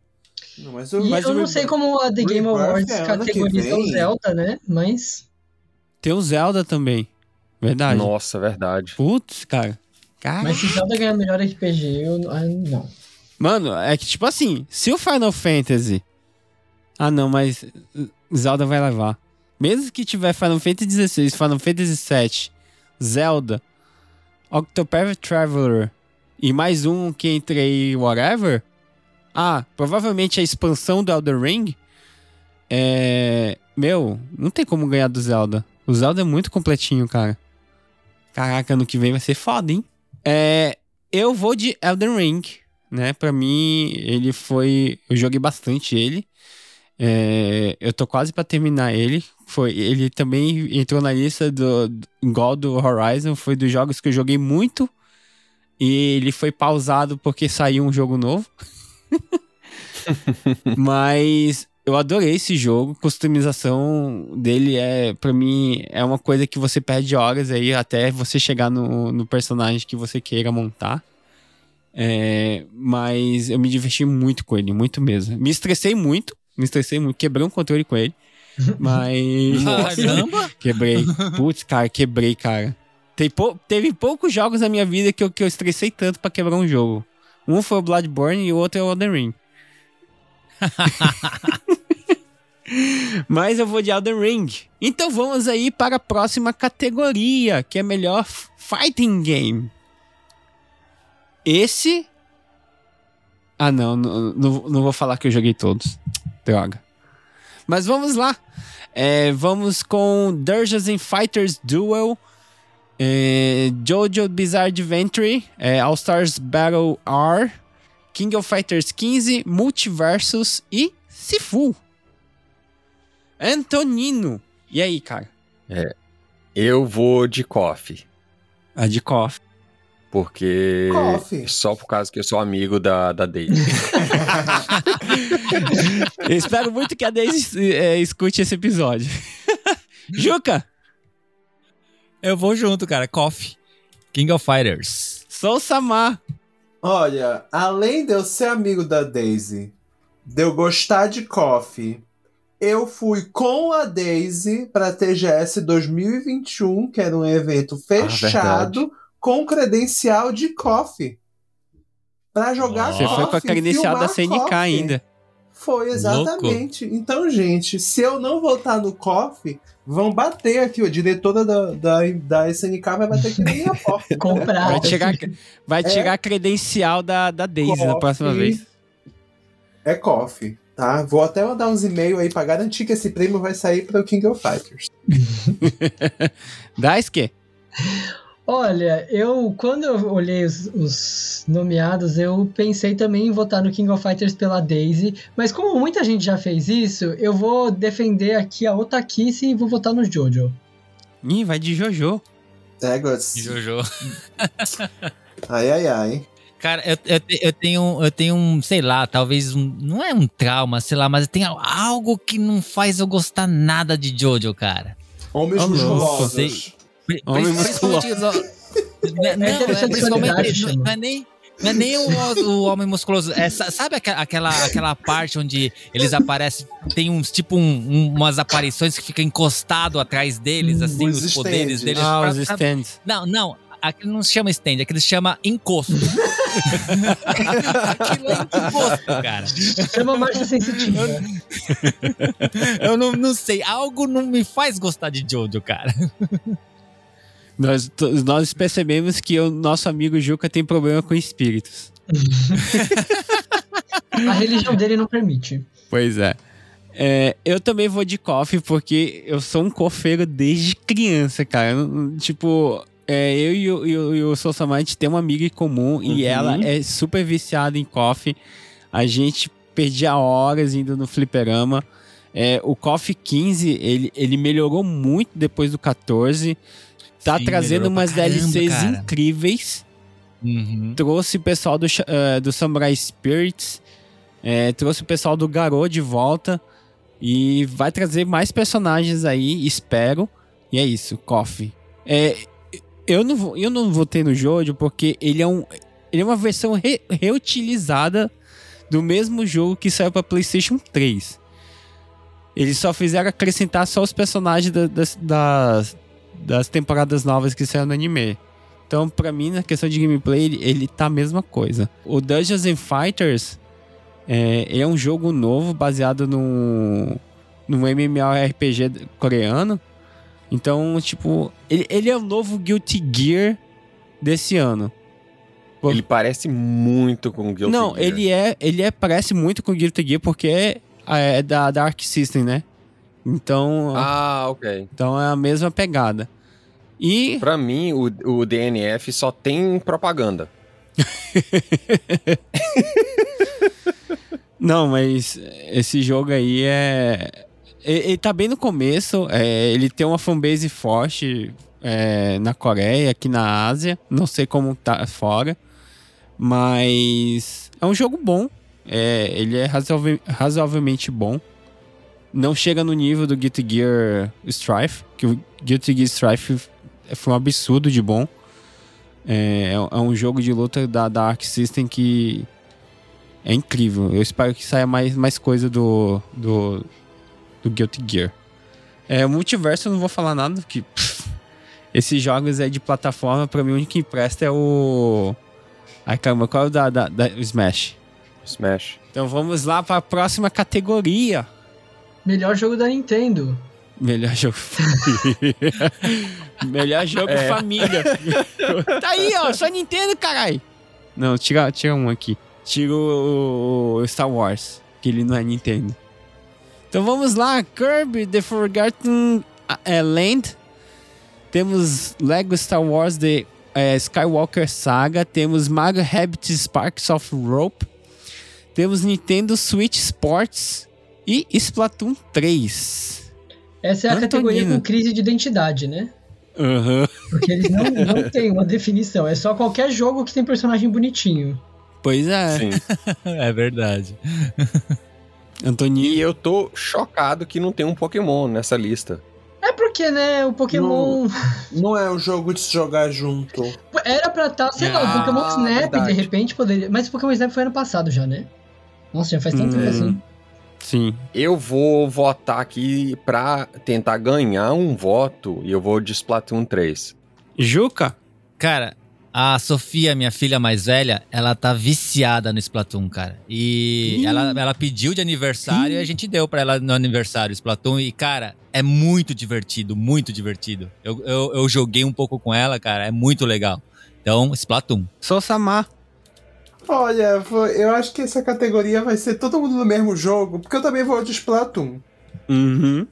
Não, mas E o, Mas eu não sei como a The Game Rebirth Awards é categoriza o. Zelda, né? Mas. Tem o Zelda também. Verdade. Nossa, verdade. Putz, cara. Cara. Mas se Zelda ganhar melhor RPG, eu ah, não. Mano, é que tipo assim, se o Final Fantasy. Ah, não, mas Zelda vai levar. Mesmo que tiver Final Fantasy XVI, Final Fantasy VII, Zelda, Octopath Traveler e mais um que entre aí, whatever. Ah, provavelmente a expansão do Elden Ring. É. Meu, não tem como ganhar do Zelda. O Zelda é muito completinho, cara. Caraca, ano que vem vai ser foda, hein? É. Eu vou de Elden Ring né? Pra mim, ele foi. Eu joguei bastante ele. É, eu tô quase pra terminar ele. Foi, ele também entrou na lista do, do igual do Horizon. Foi dos jogos que eu joguei muito. E ele foi pausado porque saiu um jogo novo. Mas eu adorei esse jogo. Customização dele é, para mim, é uma coisa que você perde horas aí até você chegar no, no personagem que você queira montar. É, mas eu me diverti muito com ele, muito mesmo. Me estressei muito, me estressei muito, quebrei um controle com ele. Mas. Caramba! Quebrei. Putz, cara, quebrei, cara. Tem pou- teve poucos jogos na minha vida que eu, que eu estressei tanto pra quebrar um jogo. Um foi o Bloodborne e o outro é o Elden Ring. Mas eu vou de Elden Ring. Então vamos aí para a próxima categoria, que é melhor Fighting Game. Esse. Ah, não, não, não, vou falar que eu joguei todos. Droga. Mas vamos lá. É, vamos com Dungeons and Fighters Duel, é, Jojo Bizarre Adventure, é, All Stars Battle R, King of Fighters 15, Multiversus e Sifu. Antonino. E aí, cara? Eu vou de coffee. A de KOF. Porque. Coffee. Só por causa que eu sou amigo da, da Daisy. Espero muito que a Daisy é, escute esse episódio. Juca, Eu vou junto, cara. Coffee. King of Fighters. sou Samar. Olha, além de eu ser amigo da Daisy, de eu gostar de coffee, eu fui com a Daisy pra TGS 2021, que era um evento fechado com credencial de coffee. Pra jogar Você Você foi com a coffee, credencial da CNK coffee. ainda. Foi, exatamente. Então, gente, se eu não voltar no coffee, vão bater aqui. A diretora da, da, da SNK vai bater aqui na minha porta. Comprar. Vai tirar, vai É. tirar a credencial da, da Daisy na próxima vez. É coffee, tá? Vou até mandar uns e-mails aí pra garantir que esse prêmio vai sair para o King of Fighters. Daisuke? Olha, eu quando eu olhei os, os nomeados, eu pensei também em votar no King of Fighters pela Daisy, mas como muita gente já fez isso, eu vou defender aqui a Otakice e vou votar no Jojo. Ih, vai de Jojo. É, Guts. Jojo. Ai, ai, ai. Cara, eu, eu, eu tenho, eu tenho um, sei lá, talvez um. Não é um trauma, sei lá, mas eu tenho algo que não faz eu gostar nada de Jojo, cara. Homens Ô, louco, musculosos. Homem principalmente no- Não, é- não, é, principalmente, não, é nem. Não é nem o, o homem musculoso. É, sa- sabe aquela, aquela parte onde eles aparecem, tem uns tipo um- um- umas aparições que ficam encostado atrás deles, Hum, assim, os os, poderes deles. Ah, pra- os stands. Não, não. Aquilo não se chama stand, aquilo se chama encosto. aquilo é encosto, cara. Chama marcha sensitiva. Eu não, não sei. Algo não me faz gostar de Jojo, cara. Nós, nós percebemos que o nosso amigo Juca tem problema com espíritos. A religião dele não permite. Pois é. É, eu também vou de coffee porque eu sou um cofeiro desde criança, cara. Eu Tipo, é, eu e o, e o, e o Sosamite tem uma amiga em comum e Uhum. ela é super viciada em coffee. A gente perdia horas indo no fliperama. É, o Coffee 15, ele, ele melhorou muito depois do 14. Tá Sim, trazendo umas caramba, DLCs cara. incríveis Uhum. trouxe o pessoal do, eh, do Samurai Spirits, eh, trouxe o pessoal do Garou de volta e vai trazer mais personagens aí, espero. E é isso, Coffee. É, eu, não, vou- eu não votei no Jojo porque ele é, um, ele é uma versão re- reutilizada do mesmo jogo que saiu pra PlayStation 3. Eles só fizeram acrescentar só os personagens da- das, das, das temporadas novas que saíram no anime. Então, pra mim, na questão de gameplay, ele, ele tá a mesma coisa. O Dungeons and Fighters é, é um jogo novo baseado no, no MMORPG coreano. Então, tipo, ele, ele é o novo Guilty Gear desse ano. Ele parece muito com Guilty Não, Gear. ele é, ele é parece muito com Guilty Gear porque é, é da Dark System, né? Então, Ah, ok. então é a mesma pegada. E Pra mim, o, o DNF só tem propaganda. Não, mas esse jogo aí é. Ele, tá bem no começo, é, ele tem uma fanbase forte é, na Coreia, aqui na Ásia. Não sei como tá fora. Mas é um jogo bom. É, ele é razoavelmente bom. Não chega no nível do Guilty Gear Strife, que o Guilty Gear Strife foi um absurdo de bom. É, é um jogo de luta da, da Arc System que é incrível. Eu espero que saia mais, mais coisa do, do, do Guilty Gear. É, o multiverso eu não vou falar nada, porque pff, esses jogos é de plataforma, pra mim o único que empresta é o. Ai caramba, qual é o da, da, da Smash? Smash. Então vamos lá pra próxima categoria. Melhor jogo da Nintendo. Melhor jogo família. Melhor jogo É. família. tá aí, ó, só Nintendo, caralho. Não, tira, tira um aqui. Tira o, o Star Wars, que ele não é Nintendo. Então vamos lá, Kirby The Forgotten eh, Land. Temos Lego Star Wars The eh, Skywalker Saga. Temos Mario Rabbit Sparks of Rope. Temos Nintendo Switch Sports e Splatoon 3. Essa é a Antonino. categoria com crise de identidade, né? Aham. Porque eles não, não têm uma definição. É só qualquer jogo que tem personagem bonitinho. Pois é, Sim. é verdade. Antoninho. E eu tô chocado que não tem um Pokémon nessa lista. É porque, né, o Pokémon. Não é um jogo de se jogar junto. Era pra estar, sei lá, o Ah, Pokémon Snap, verdade. de repente poderia. Mas o Pokémon Snap foi ano passado já, né? Nossa, já faz tanto tempo Hum. assim. Sim. Eu vou votar aqui pra tentar ganhar um voto e eu vou de Splatoon 3. Juca? Cara, a Sofia, minha filha mais velha, ela tá viciada no Splatoon, cara. E ela, ela pediu de aniversário e a gente deu pra ela no aniversário Splatoon. E, cara, é muito divertido, muito divertido. Eu, eu, eu joguei um pouco com ela, cara, é muito legal. Então, Splatoon. Sou Samar. Olha, eu acho que essa categoria vai ser todo mundo no mesmo jogo, porque eu também vou de Splatoon. Uhum.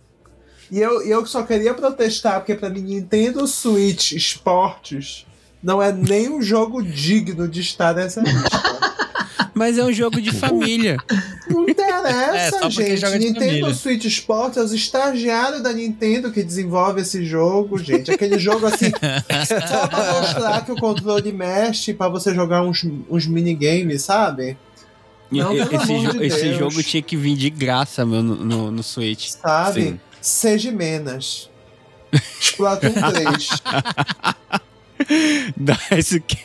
E eu, eu só queria protestar, porque pra mim Nintendo Switch Esportes não é nem um jogo digno de estar nessa lista. Mas é um jogo de família. Não É, interessa, só porque gente. Nintendo família. Switch Sports é os estagiários da Nintendo que desenvolve esse jogo, gente. Aquele jogo assim, só pra mostrar que o controle mexe pra você jogar uns, uns minigames, sabe? Não, pelo esse, amor jo- de esse jogo tinha que vir de graça, meu, no, no, no Switch. Sabe? Sim. Seja menos. Splatoon 3. Dá esse que-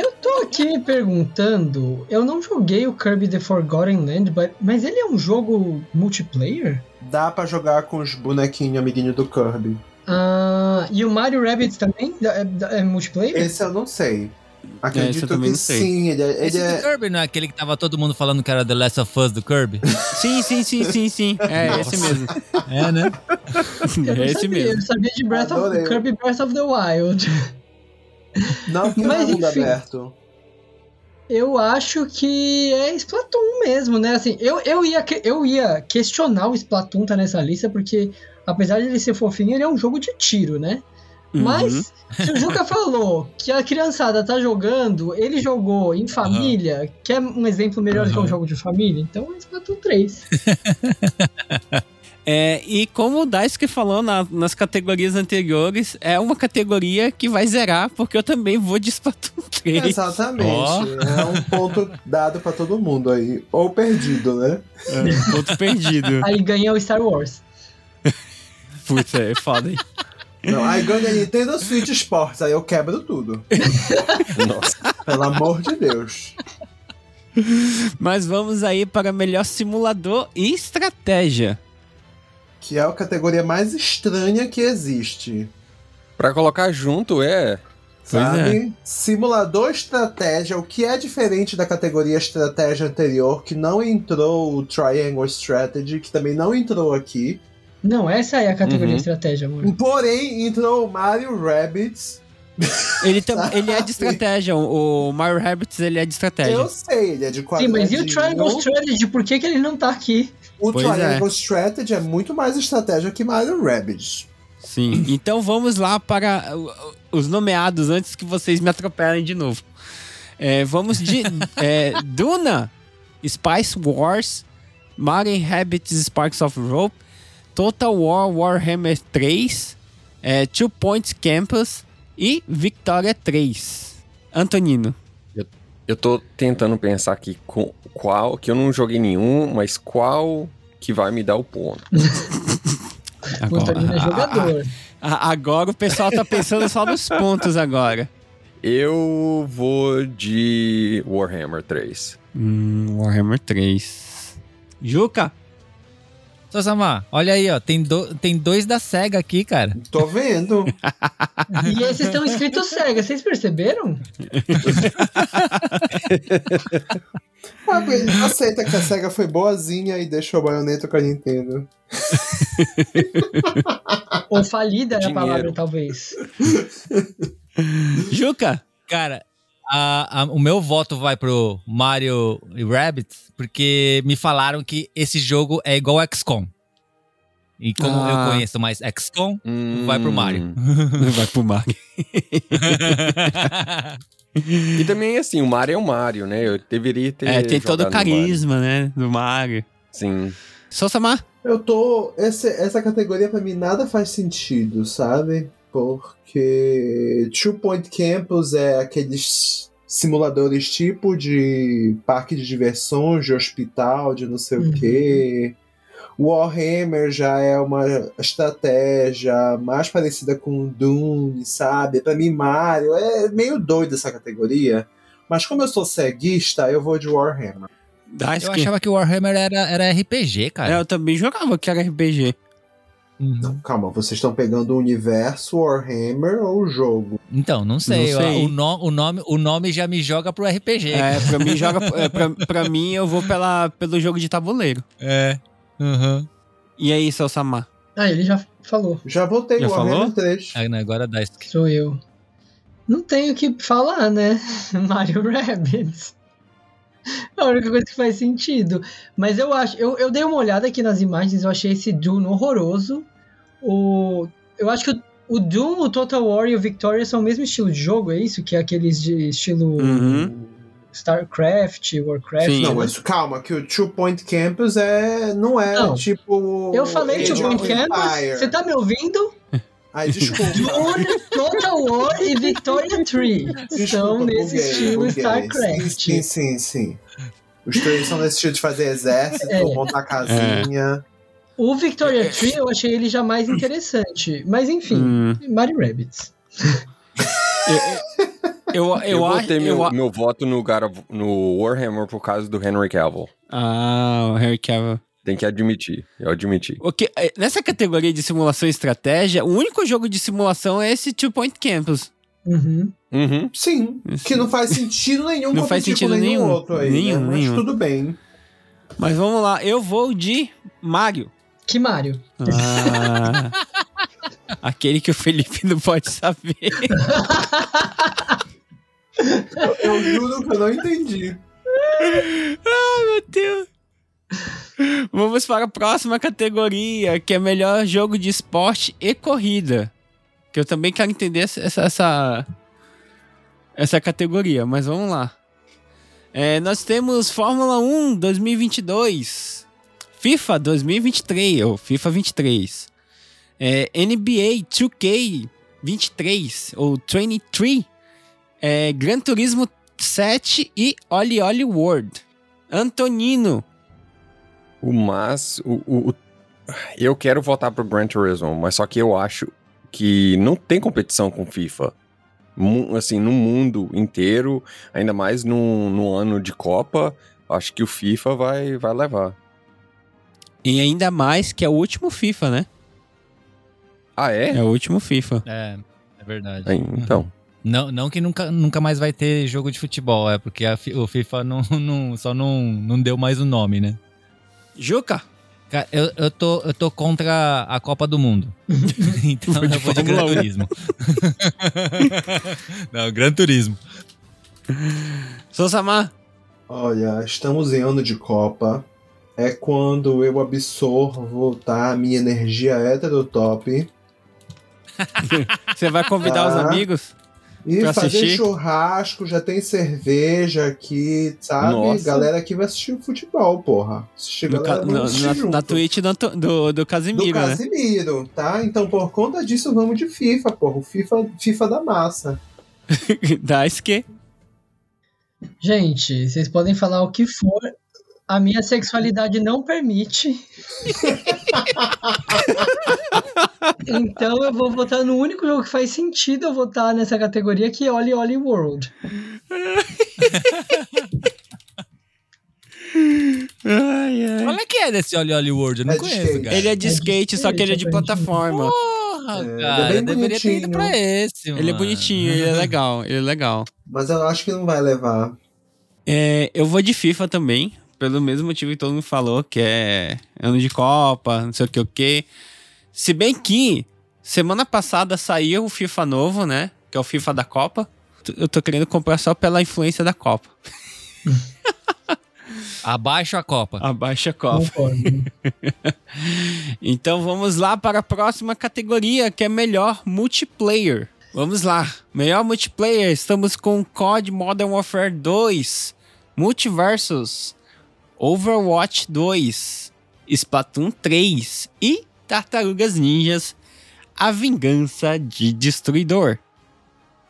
Eu tô aqui me perguntando. Eu não joguei o Kirby The Forgotten Land, but- mas ele é um jogo multiplayer? Dá pra jogar com os bonequinhos amiguinhos do Kirby. Ah, e o Mario Rabbids também é, é multiplayer? Esse eu não sei. Eu Acredito também que não sei. sim. Ele, é- ele Esse é. do Kirby não é aquele que tava todo mundo falando que era The Last of Us do Kirby? Sim, sim, sim, sim, sim. É esse mesmo. é, né? Eu É esse sabia, mesmo. Eu sabia de Breath of. Kirby Breath of the Wild. Não, que Mas, é mundo enfim. aberto. Eu acho que é Splatoon mesmo, né? Assim, eu, eu, ia, eu ia questionar o Splatoon tá nessa lista, porque apesar de ele ser fofinho, ele é um jogo de tiro, né? Uhum. Mas, se o Juca falou que a criançada tá jogando, ele jogou em família, que é um exemplo melhor do que um jogo de família, então é Splatoon 3. É, e como o Daisuke falou na- nas categorias anteriores, é uma categoria que vai zerar, porque eu também vou de Splatoon 3. Exatamente. Ó. É um ponto dado pra todo mundo aí. Ou perdido, né? É, ponto perdido. Aí ganha o Star Wars. Putz, é foda, hein? Não, aí ganha Nintendo Switch Sports, aí eu quebro tudo. Nossa. Pelo amor de Deus. Mas vamos aí para melhor simulador e estratégia. Que é a categoria mais estranha que existe. Pra colocar junto é. Sabe? Simulador estratégia, o que é diferente da categoria estratégia anterior, que não entrou o Triangle Strategy, que também não entrou aqui. Não, essa é a categoria Uhum. estratégia, amor. Porém, entrou o Mario Rabbids. Ele, tam- ele é de estratégia, o Mario Rabbids ele é de estratégia. Eu sei, ele é de Sim, quadradinho. mas e o Triangle Strategy? Por que, que ele não tá aqui? O Pois Triangle Strategy é muito mais estratégia que Mario Rabbids. Sim. Então vamos lá para uh, uh, os nomeados antes que vocês me atropelem de novo. É, vamos de é, Duna, Spice Wars, Mario Rabbids Sparks of Rope, Total War Warhammer 3, é, Two Points Campus e Victoria 3. Antonino. Eu tô tentando pensar aqui com qual. Que eu não joguei nenhum, mas qual que vai me dar o ponto. É jogador. a- agora o pessoal tá pensando só nos pontos agora. Eu vou de Warhammer 3. Hum, Warhammer 3. Juca? Sosama, olha aí, ó. Tem, do- tem dois da SEGA aqui, cara. Tô vendo. E esses estão escritos cega, vocês perceberam? Ah, ele aceita que a SEGA foi boazinha e deixou a baioneta com a Nintendo. Ou falida é a palavra, talvez. Juca? Cara, a- a- o meu voto vai pro Mario e Rabbids, porque me falaram que esse jogo é igual XCOM. E como Ah. eu conheço mais XCOM, vai pro Mario. Vai pro Mario. E também, assim, o Mario é o Mario, né? Eu deveria ter. É, tem todo o carisma, né? Do Mario. Sim. Sosamar? Eu tô. Essa, essa categoria pra mim nada faz sentido, sabe? Porque Two Point Campus é aqueles simuladores tipo de parque de diversões, de hospital, de não sei Uhum. o quê. Warhammer já é uma estratégia mais parecida com Dune, sabe? Pra mim, Mario é meio doido essa categoria. Mas como eu sou ceguista, eu vou de Warhammer. Eu achava que o Warhammer era, era RPG, É, cara. eu também jogava que era RPG. Uhum. Não, calma, vocês estão pegando o universo Warhammer ou o jogo? Então, não sei. Não sei. O, no- o nome, o nome já me joga pro RPG. É, pra mim joga. É, pra, pra mim, eu vou pela, pelo jogo de tabuleiro. É. Uhum. E aí, seu Samar? Ah, ele já falou. Já votei Já Warhammer falou? 3. Aí, né, Agora dá isso. Sou eu. Não tenho o que falar, né? Mario Rabbids. É a única coisa que faz sentido. Mas eu acho. Eu, eu dei uma olhada aqui nas imagens, eu achei esse Dune horroroso. O, eu acho que o, o Doom, o Total War e o Victoria são o mesmo estilo de jogo, é isso? Que é aqueles de estilo Uhum. StarCraft, Warcraft. Sim. Não, mas calma, que o Two Point Campus é, não é Não. tipo. Eu falei Age Two Point Campus. Você tá me ouvindo? Ai, desculpa. Total War e Victoria 3 Desculpa, são nesse buguei, estilo buguei. StarCraft. Sim, sim, sim. Os três são nesse estilo de fazer exército, É. montar casinha. O Victoria Tree eu achei ele já mais interessante. Mas enfim, Hum, Mario Rabbids. eu, eu, Eu, acho. eu meu, meu voto no, God of- no Warhammer por causa do Henry Cavill. Ah, o Harry Cavill. Tem que admitir. Eu admiti. O que- é, nessa categoria de simulação e estratégia, o único jogo de simulação é esse Two Point Campus. Uhum. Uhum. Sim, que não faz sentido nenhum Não faz sentido nenhum, nenhum. outro aí. Nenhum, né? Mas nenhum. tudo bem. Mas vamos lá, eu vou de Mario. Que Mario? Ah, aquele que o Felipe não pode saber. Eu juro que eu não entendi. Meu Deus. Vamos para a próxima categoria, que é melhor jogo de esporte e corrida. Que eu também quero entender essa, essa, essa, categoria, mas vamos lá. É, nós temos Fórmula 1 2022, FIFA 2023, ou FIFA 23, é, NBA 2K 23, ou 23, é, Gran Turismo 7 e Oli Oli World. Antonino, O mas. O, o- o- eu quero votar pro Gran Turismo, mas só que eu acho que não tem competição com FIFA. Assim, no mundo inteiro, ainda mais no, no ano de Copa, acho que o FIFA vai, vai levar. e ainda mais que é o último FIFA, né? Ah, é? É o último FIFA. É, é verdade. Aí, então. Não, não que nunca, nunca mais vai ter jogo de futebol, é porque a o FIFA não, não- só não, não deu mais o nome, né? Juca, Cara, eu, eu, tô, eu tô contra a Copa do Mundo. então eu vou de Gran 1. Turismo. não, Gran Turismo. Sousamar. Olha, estamos em ano de Copa. É quando eu absorvo, tá? A minha energia heterotop. Você vai convidar os Ah. amigos? E Pra fazer assistir? churrasco, já tem cerveja aqui, sabe? Nossa. Galera aqui vai assistir o futebol, porra. Assistir No galera, no- assistir na, junto. na Twitch do, do, do Do Casimiro, né? Casimiro, tá? Então, por conta disso, vamos de FIFA, porra. O FIFA, FIFA da massa. Daisuke. Gente, vocês podem falar o que for. A minha sexualidade não permite. então eu vou votar no único jogo que faz sentido eu votar nessa categoria, que é Oli Oli World. Ai, ai. Qual é que é desse Oli Oli World? Eu não É conheço, skate. cara. Ele é de É de skate, só que ele é de skate, plataforma. Porra, É, ele é cara. bem eu deveria ter ido pra esse, Ele é mano. bonitinho, ele é legal, ele é legal. Mas eu acho que não vai levar. É, eu vou de FIFA também, pelo mesmo motivo que todo mundo falou, que é ano de Copa, não sei o que o que. Se bem que semana passada saiu o FIFA novo, né? Que é o FIFA da Copa. Eu tô querendo comprar só pela influência da Copa. Abaixo a Copa. Abaixa a Copa. Então vamos lá para a próxima categoria, que é melhor multiplayer. Vamos lá. Melhor multiplayer, estamos com COD Modern Warfare 2, Multiversus, Overwatch 2, Splatoon 3 e Tartarugas Ninjas A Vingança de Destruidor.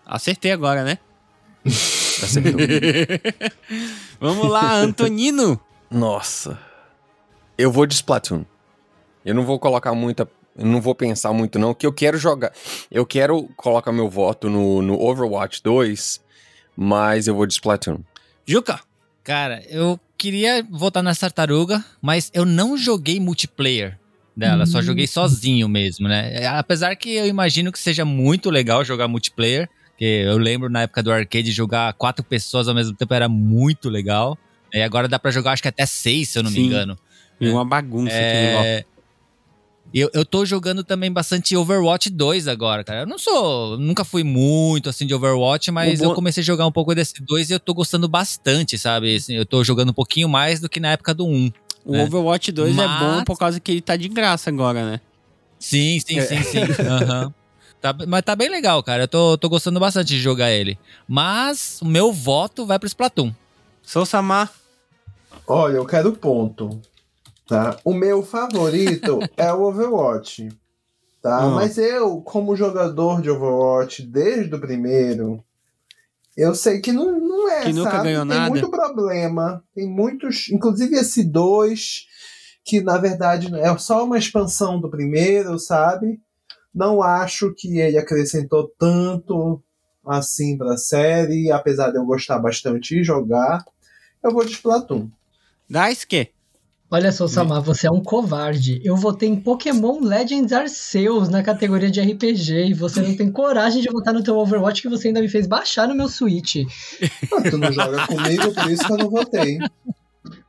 Acertei agora, né? Acertou. Vamos lá, Antonino. Nossa. Eu vou de Splatoon. Eu não vou colocar muita. Eu não vou pensar muito, não, que eu quero jogar. Eu quero colocar meu voto no, no Overwatch 2, mas eu vou de Splatoon. Juca. Cara, eu queria votar na tartaruga, mas eu não joguei multiplayer dela, só joguei sozinho mesmo, né? É, Apesar que eu imagino que seja muito legal jogar multiplayer, que eu lembro na época do arcade jogar quatro pessoas ao mesmo tempo era muito legal. E agora dá pra jogar acho que até seis, se eu não Sim. me engano. E uma bagunça aquele negócio. É... Eu, eu tô jogando também bastante Overwatch 2 agora, cara. Eu não sou. Nunca fui muito assim de Overwatch, mas bom- eu comecei a jogar um pouco desse 2 e eu tô gostando bastante, sabe? Assim, eu tô jogando um pouquinho mais do que na época do 1. O né? Overwatch 2 é Mas- bom por causa que ele tá de graça agora, né? Sim, sim, sim, sim. Aham. Tá- mas tá bem legal, cara. Eu tô, tô gostando bastante de jogar ele. Mas o meu voto vai pro Splatoon. Sou Samar. Olha, eu quero ponto. Tá? O meu favorito é o Overwatch. Tá? Hum. Mas eu, como jogador de Overwatch desde o primeiro, eu sei que não, não é, Que nunca sabe? ganhou Tem nada. muito problema. Tem muitos. Inclusive esse 2, que na verdade é só uma expansão do primeiro, sabe? Não acho que ele acrescentou tanto assim pra série, apesar de eu gostar bastante de jogar. Eu vou de Splatoon. Daisuke. Olha só, Samar, você é um covarde. Eu votei em Pokémon Legends Arceus na categoria de RPG e você não tem coragem de votar no teu Overwatch que você ainda me fez baixar no meu Switch. Ah, tu não joga comigo, por isso que eu não votei.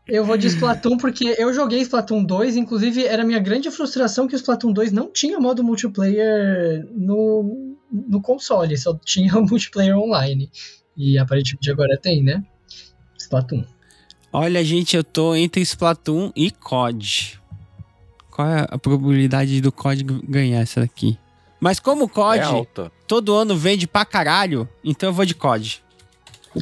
Eu vou de Splatoon porque eu joguei Splatoon 2, inclusive era minha grande frustração que o Splatoon 2 não tinha modo multiplayer no, no console, só tinha multiplayer online. E aparentemente agora tem, né? Splatoon. Olha, gente, eu tô entre Splatoon e COD. Qual é a probabilidade do COD ganhar essa daqui? Mas como o COD É todo ano vende pra caralho, então eu vou de COD.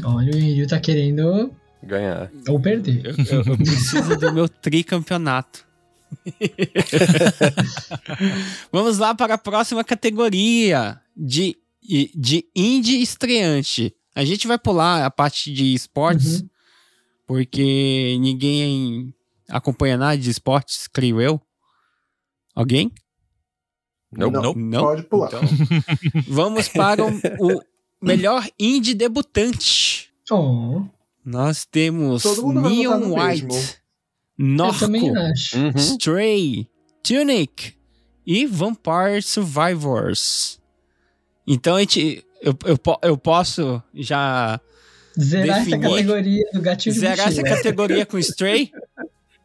Olha, o Ryu tá querendo Ganhar. ou perder. Eu, eu- eu preciso do meu tricampeonato. Vamos lá para a próxima categoria de, de indie estreante. A gente vai pular a parte de esportes, Uhum. Porque ninguém acompanha nada de esportes, creio eu. Alguém? Não, Não. não. Pode pular. Então, vamos para o, o melhor indie debutante. Oh, Nós temos Neon White, Norco. Uhum. Stray, Tunic e Vampire Survivors. Então a gente, eu, eu, eu posso já Zerar essa Definir- categoria do gatilho zerar essa mochila. categoria com Stray?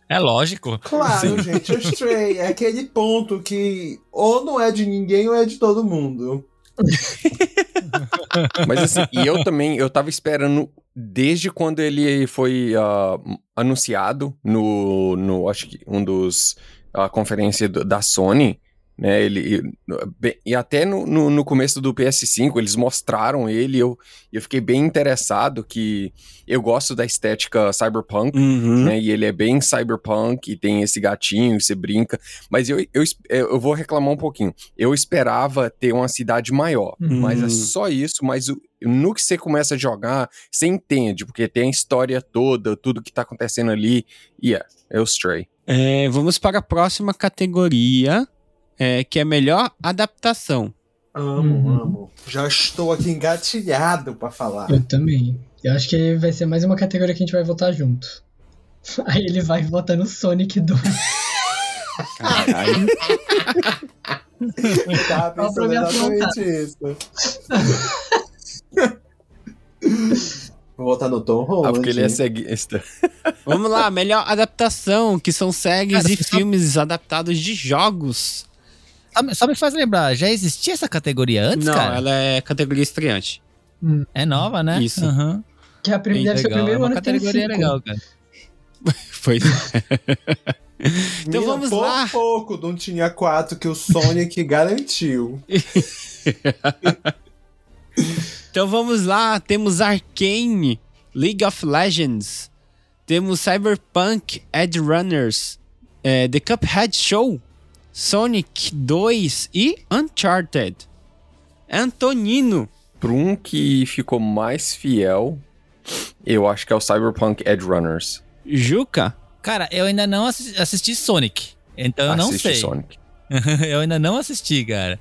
É lógico. Claro, gente, o Stray é aquele ponto que ou não é de ninguém ou é de todo mundo. Mas assim, e eu também, eu tava esperando desde quando ele foi ah, anunciado no, no, acho que um dos, a conferência do- da Sony, né, ele, e- e até no, no, no começo do PS5 eles mostraram ele, eu, eu fiquei bem interessado que eu gosto da estética cyberpunk, Uhum. né? E ele é bem cyberpunk, e tem esse gatinho, você brinca. Mas eu, eu, eu vou reclamar um pouquinho. Eu esperava ter uma cidade maior. Uhum. Mas é só isso. Mas o- no que você começa a jogar, você entende, porque tem a história toda, tudo que tá acontecendo ali. E é, é o Stray. É, vamos para a próxima categoria, é, que é melhor adaptação. Amo, Uhum. amo. Já estou aqui engatilhado pra falar. Eu também. Eu acho que vai ser mais uma categoria que a gente vai votar junto. Aí ele vai votar no Sonic 2. Caralho. Tava Só pra pensando me exatamente isso. Vou votar no Tom Holland. Ah, porque ele é ceguista. Vamos lá, melhor adaptação, que são séries Cara, e filmes adaptados de jogos. Só me, só me faz lembrar, já existia essa categoria antes, Não, cara? ela é categoria estreante. É nova, né? Isso. Aham. Que é a prim... Deve ser o é primeiro uma ano que tem categoria cinco. legal, cara. Pois é. Então vamos por lá. pouco não tinha quatro que o Sonic garantiu. Então vamos lá, temos Arcane, League of Legends, temos Cyberpunk, Edge Runners, é, The Cuphead Show, Sonic 2 e Uncharted. Antonino. Por um que ficou mais fiel, eu acho que é o Cyberpunk Edge Runners. Juca. Cara, eu ainda não assi- assisti Sonic. Então eu não Assiste sei. Sonic. eu ainda não assisti, cara.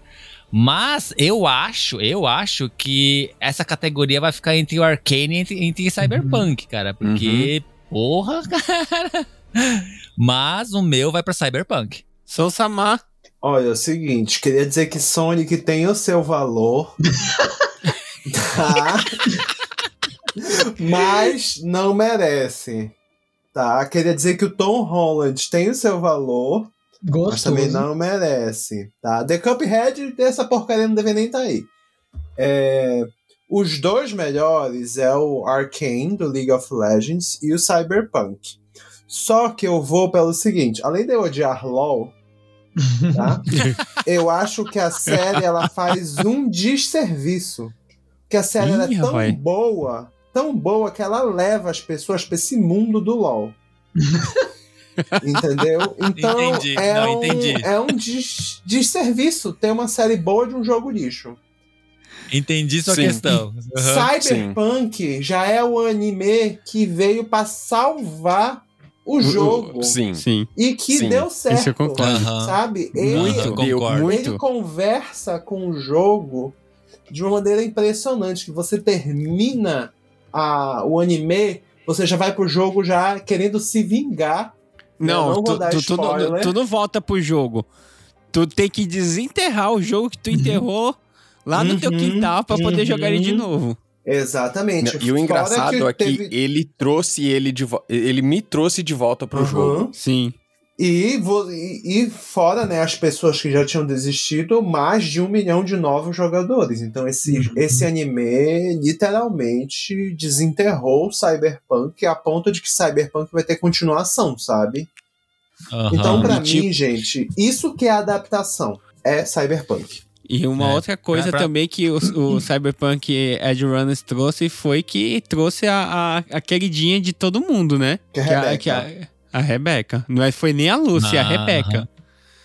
Mas eu acho, eu acho que essa categoria vai ficar entre o Arcane e entre, entre Cyberpunk, cara. Porque, porra, cara. Mas o meu vai pra Cyberpunk. Sou Samar. Olha, é o seguinte, queria dizer que Sonic tem o seu valor. tá? Mas não merece. Tá? Queria dizer que o Tom Holland tem o seu valor, mas Gostoso. também não merece. Tá? The Cuphead, essa porcaria não deve nem estar aí. É, os dois melhores é o Arcane, do League of Legends, e o Cyberpunk. Só que eu vou pelo seguinte: além de eu odiar LOL, tá? eu acho que a série ela faz um desserviço. Que a série é Ih, tão rapaz. boa, tão boa que ela leva as pessoas pra esse mundo do LOL. Entendeu? Então Entendi, é não, um, entendi. é um des- desserviço ter uma série boa de um jogo lixo. Entendi sua Sim. questão. Cyberpunk já é o anime que veio pra salvar o jogo Sim. Sim. e que Sim. deu certo. Isso eu concordo. Sabe? Ele, Muito. Muito. ele conversa com o jogo de uma maneira impressionante. Que você termina a, o anime, você já vai pro jogo já querendo se vingar. Eu Não, não tu, tu, tu, não- tu não volta pro jogo. Tu tem que desenterrar o jogo que tu enterrou lá no teu Uhum, quintal pra poder uhum. jogar ele de novo. Exatamente. E o engraçado é que teve- ele trouxe ele de volta. Ele me trouxe de volta pro Uhum. jogo. Sim. E, vo- e, e fora, né, as pessoas que já tinham desistido, mais de um milhão de novos jogadores. Então esse, Uhum. esse anime literalmente desenterrou o Cyberpunk a ponto de que Cyberpunk vai ter continuação, sabe? Aham. Então, pra e tipo- mim, gente, isso que é adaptação. É Cyberpunk. E uma É. outra coisa Pra- pra- também que o, o Cyberpunk Edge Runners trouxe foi que trouxe a, a, a queridinha de todo mundo, né? Que é Que a, Rebeca. que a, a Rebeca. Não é- foi nem a Lucy, a Ah, Rebeca.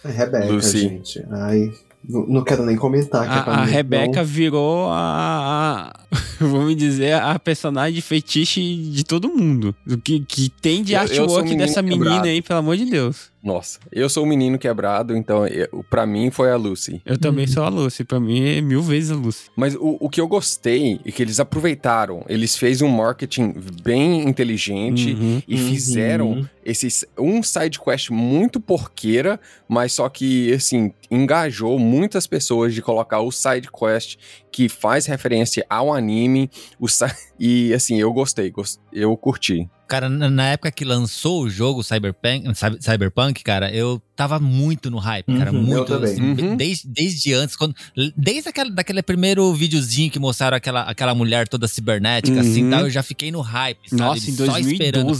É Rebeca, Lucy. gente. Ai, não, não quero nem comentar. que é pra A, a mim, Rebeca não- virou a, a- Vamos dizer, a personagem fetiche de todo mundo. O que, que tem de Eu- eu artwork um menino dessa menina quebrado. aí, pelo amor de Deus. Nossa, eu sou um menino quebrado, então pra mim foi a Lucy. Eu também sou a Lucy. Pra mim é mil vezes a Lucy. Mas o, o que eu gostei é que eles aproveitaram, eles fez um marketing bem inteligente Uhum. e Uhum. fizeram esses um side quest muito porqueira, mas só que assim engajou muitas pessoas de colocar o side quest que faz referência ao anime, o si- e assim eu gostei, gos- eu curti. Cara, na época que lançou o jogo Cyberpunk, Cyber- Cyberpunk, cara, eu tava muito no hype, cara, Uhum, muito. assim, Uhum. desde, desde antes, quando, desde aquele, daquele primeiro videozinho que mostraram aquela, aquela mulher toda cibernética, assim, Uhum. tal, eu já fiquei no hype, sabe? Nossa, em Só esperando.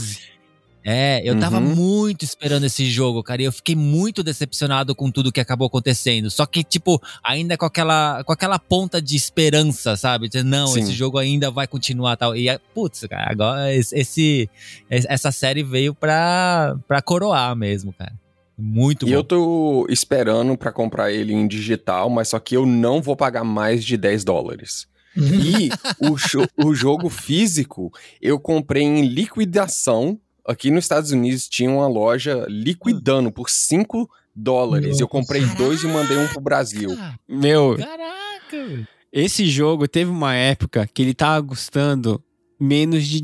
2012. É, eu tava Uhum. muito esperando esse jogo, cara, e eu fiquei muito decepcionado com tudo que acabou acontecendo. Só que, tipo, ainda com aquela, com aquela ponta de esperança, sabe? Não, Sim. esse jogo ainda vai continuar tal. E, putz, cara, agora esse, essa série veio pra, pra coroar mesmo, cara. Muito E bom. eu tô esperando pra comprar ele em digital, mas só que eu não vou pagar mais de 10 dólares. E o, o jogo físico eu comprei em liquidação. Aqui nos Estados Unidos tinha uma loja liquidando por 5 dólares. Eu comprei dois e mandei um pro Brasil. Caraca, Meu, Caraca! esse jogo teve uma época que ele tava custando menos de,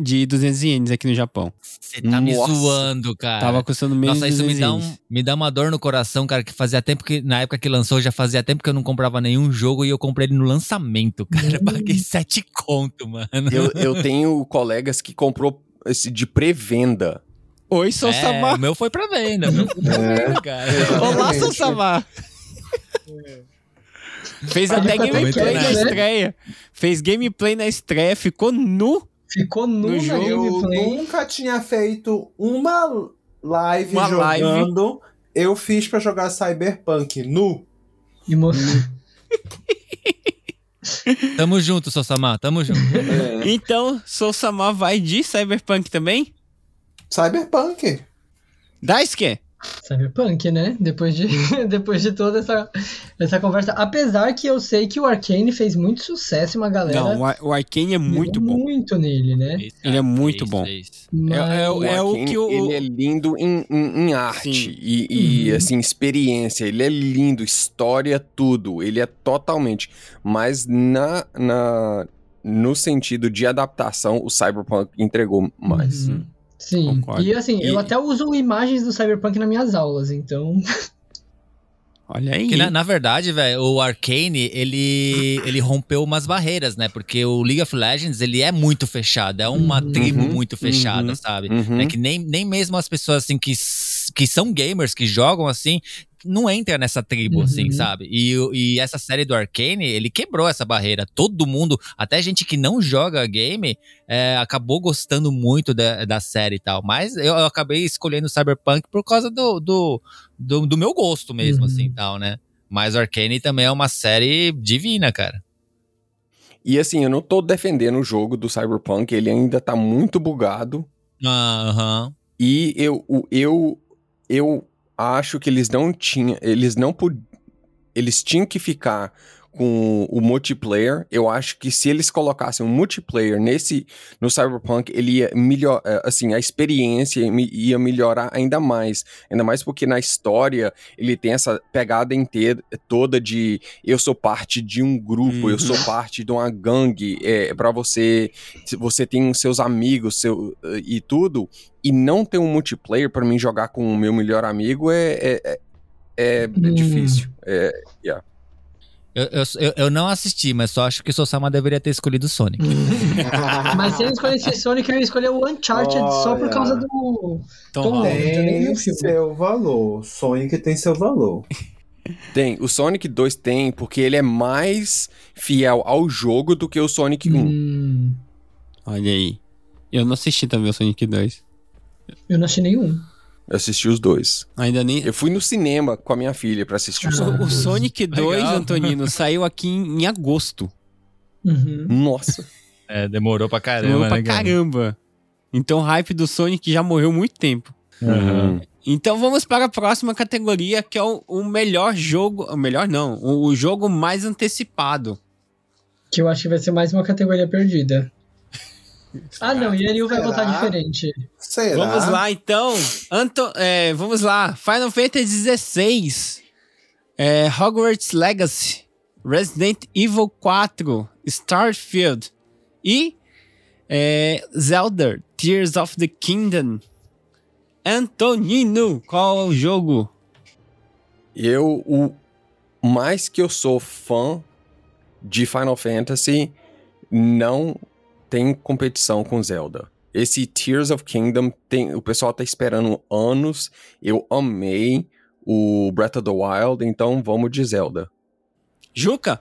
de 200 ienes aqui no Japão. Você tá me Nossa. zoando, cara. Tava custando menos Nossa, de isso 200 me dá, um, me dá uma dor no coração, cara, que fazia tempo que, na época que lançou, já fazia tempo que eu não comprava nenhum jogo e eu comprei ele no lançamento, cara. Eu paguei sete conto, mano. Eu, eu tenho colegas que comprou esse de pré-venda. Oi, sou É, Samar. o meu foi pra venda, o meu foi pra É. venda, cara. Olá, sou Samar. Fez Ele até gameplay na né? estreia. Fez gameplay na estreia, ficou nu. Ficou nu No jogo, Eu nunca tinha feito uma live Uma live. jogando. Eu fiz pra jogar Cyberpunk nu. E mo- Tamo junto, Sossamar, tamo junto. Então, sou Samar vai de Cyberpunk também? Cyberpunk. Daisuke, Cyberpunk, né? Depois de, depois de toda essa, essa conversa. Apesar que eu sei que o Arcane fez muito sucesso e uma galera. Não, o, Ar- o Arcane é muito bom. muito nele, né? Ele é muito bom. Mas- É, é, o- é o Joaquim, que o. Ele é lindo em, em- em arte Sim. e, e, Uhum. assim, experiência. Ele é lindo, história, tudo. Ele é totalmente. Mas na, na, no sentido de adaptação, o Cyberpunk entregou mais. Uhum. Sim. Concordo. E assim, eu E- até uso imagens do Cyberpunk nas minhas aulas, então. Olha aí. Na, na verdade, velho, o Arcane, ele, ele rompeu umas barreiras, né? Porque o League of Legends, ele é muito fechado. É uma Uhum. tribo Uhum. muito fechada, Uhum. sabe? Uhum. É que nem, nem mesmo as pessoas, assim, que, que são gamers, que jogam, assim, não entra nessa tribo, Uhum. assim, sabe? E, e essa série do Arcane, ele quebrou essa barreira. Todo mundo, até gente que não joga game, é, acabou gostando muito da, da série e tal. Mas eu, eu acabei escolhendo o Cyberpunk por causa do, do, do, do meu gosto mesmo, Uhum. assim, e tal, né? Mas o Arcane também é uma série divina, cara. E assim, eu não tô defendendo o jogo do Cyberpunk, ele ainda tá muito bugado. Aham. E eu, eu, eu acho que eles não tinham. Eles não pod- Eles tinham que ficar com o multiplayer. Eu acho que se eles colocassem um multiplayer nesse no Cyberpunk, ele ia melhor, eh, assim, a experiência ia melhorar ainda mais, ainda mais porque na história ele tem essa pegada inteira toda de eu sou parte de um grupo, eu sou parte de uma gangue, é para você, você tem seus amigos, seu e tudo, e não ter um multiplayer pra mim jogar com o meu melhor amigo é é, é, é Hum. difícil. É, Eu, eu, eu- eu não assisti, mas só acho que o Sosama deveria ter escolhido o Sonic. Mas se eu escolhesse Sonic, eu ia escolher o Uncharted só por Olha. causa do. Tom Tom Tem seu valor. Sonic tem seu valor. Tem, o Sonic 2 tem, porque ele é mais fiel ao jogo do que o Sonic 1. Hum, Olha aí. Eu não assisti também o Sonic 2. eu não achei nenhum. Eu assisti os dois. Ainda nem. Eu fui no cinema com a minha filha pra assistir o O, Sonic o 2. Sonic 2, Legal. Antonino, saiu aqui em, em agosto. Uhum. Nossa. É, demorou pra caramba, Demorou pra né, cara? caramba. Então o hype do Sonic já morreu muito tempo. Uhum. Então vamos para a próxima categoria, que é o, o melhor jogo. O melhor não, o, o jogo mais antecipado. Que eu acho que vai ser mais uma categoria perdida. Ah, não, e vai votar diferente. Será? Vamos lá, então. Anto, é, vamos lá. Final Fantasy XVI. É, Hogwarts Legacy. Resident Evil 4. Starfield. E é, Zelda Tears of the Kingdom. Antonino, qual é o jogo? Eu, o mais que eu sou fã de Final Fantasy, não tem competição com Zelda. Esse Tears of Kingdom, tem, o pessoal tá esperando anos. Eu amei o Breath of the Wild, então vamos de Zelda. Juca?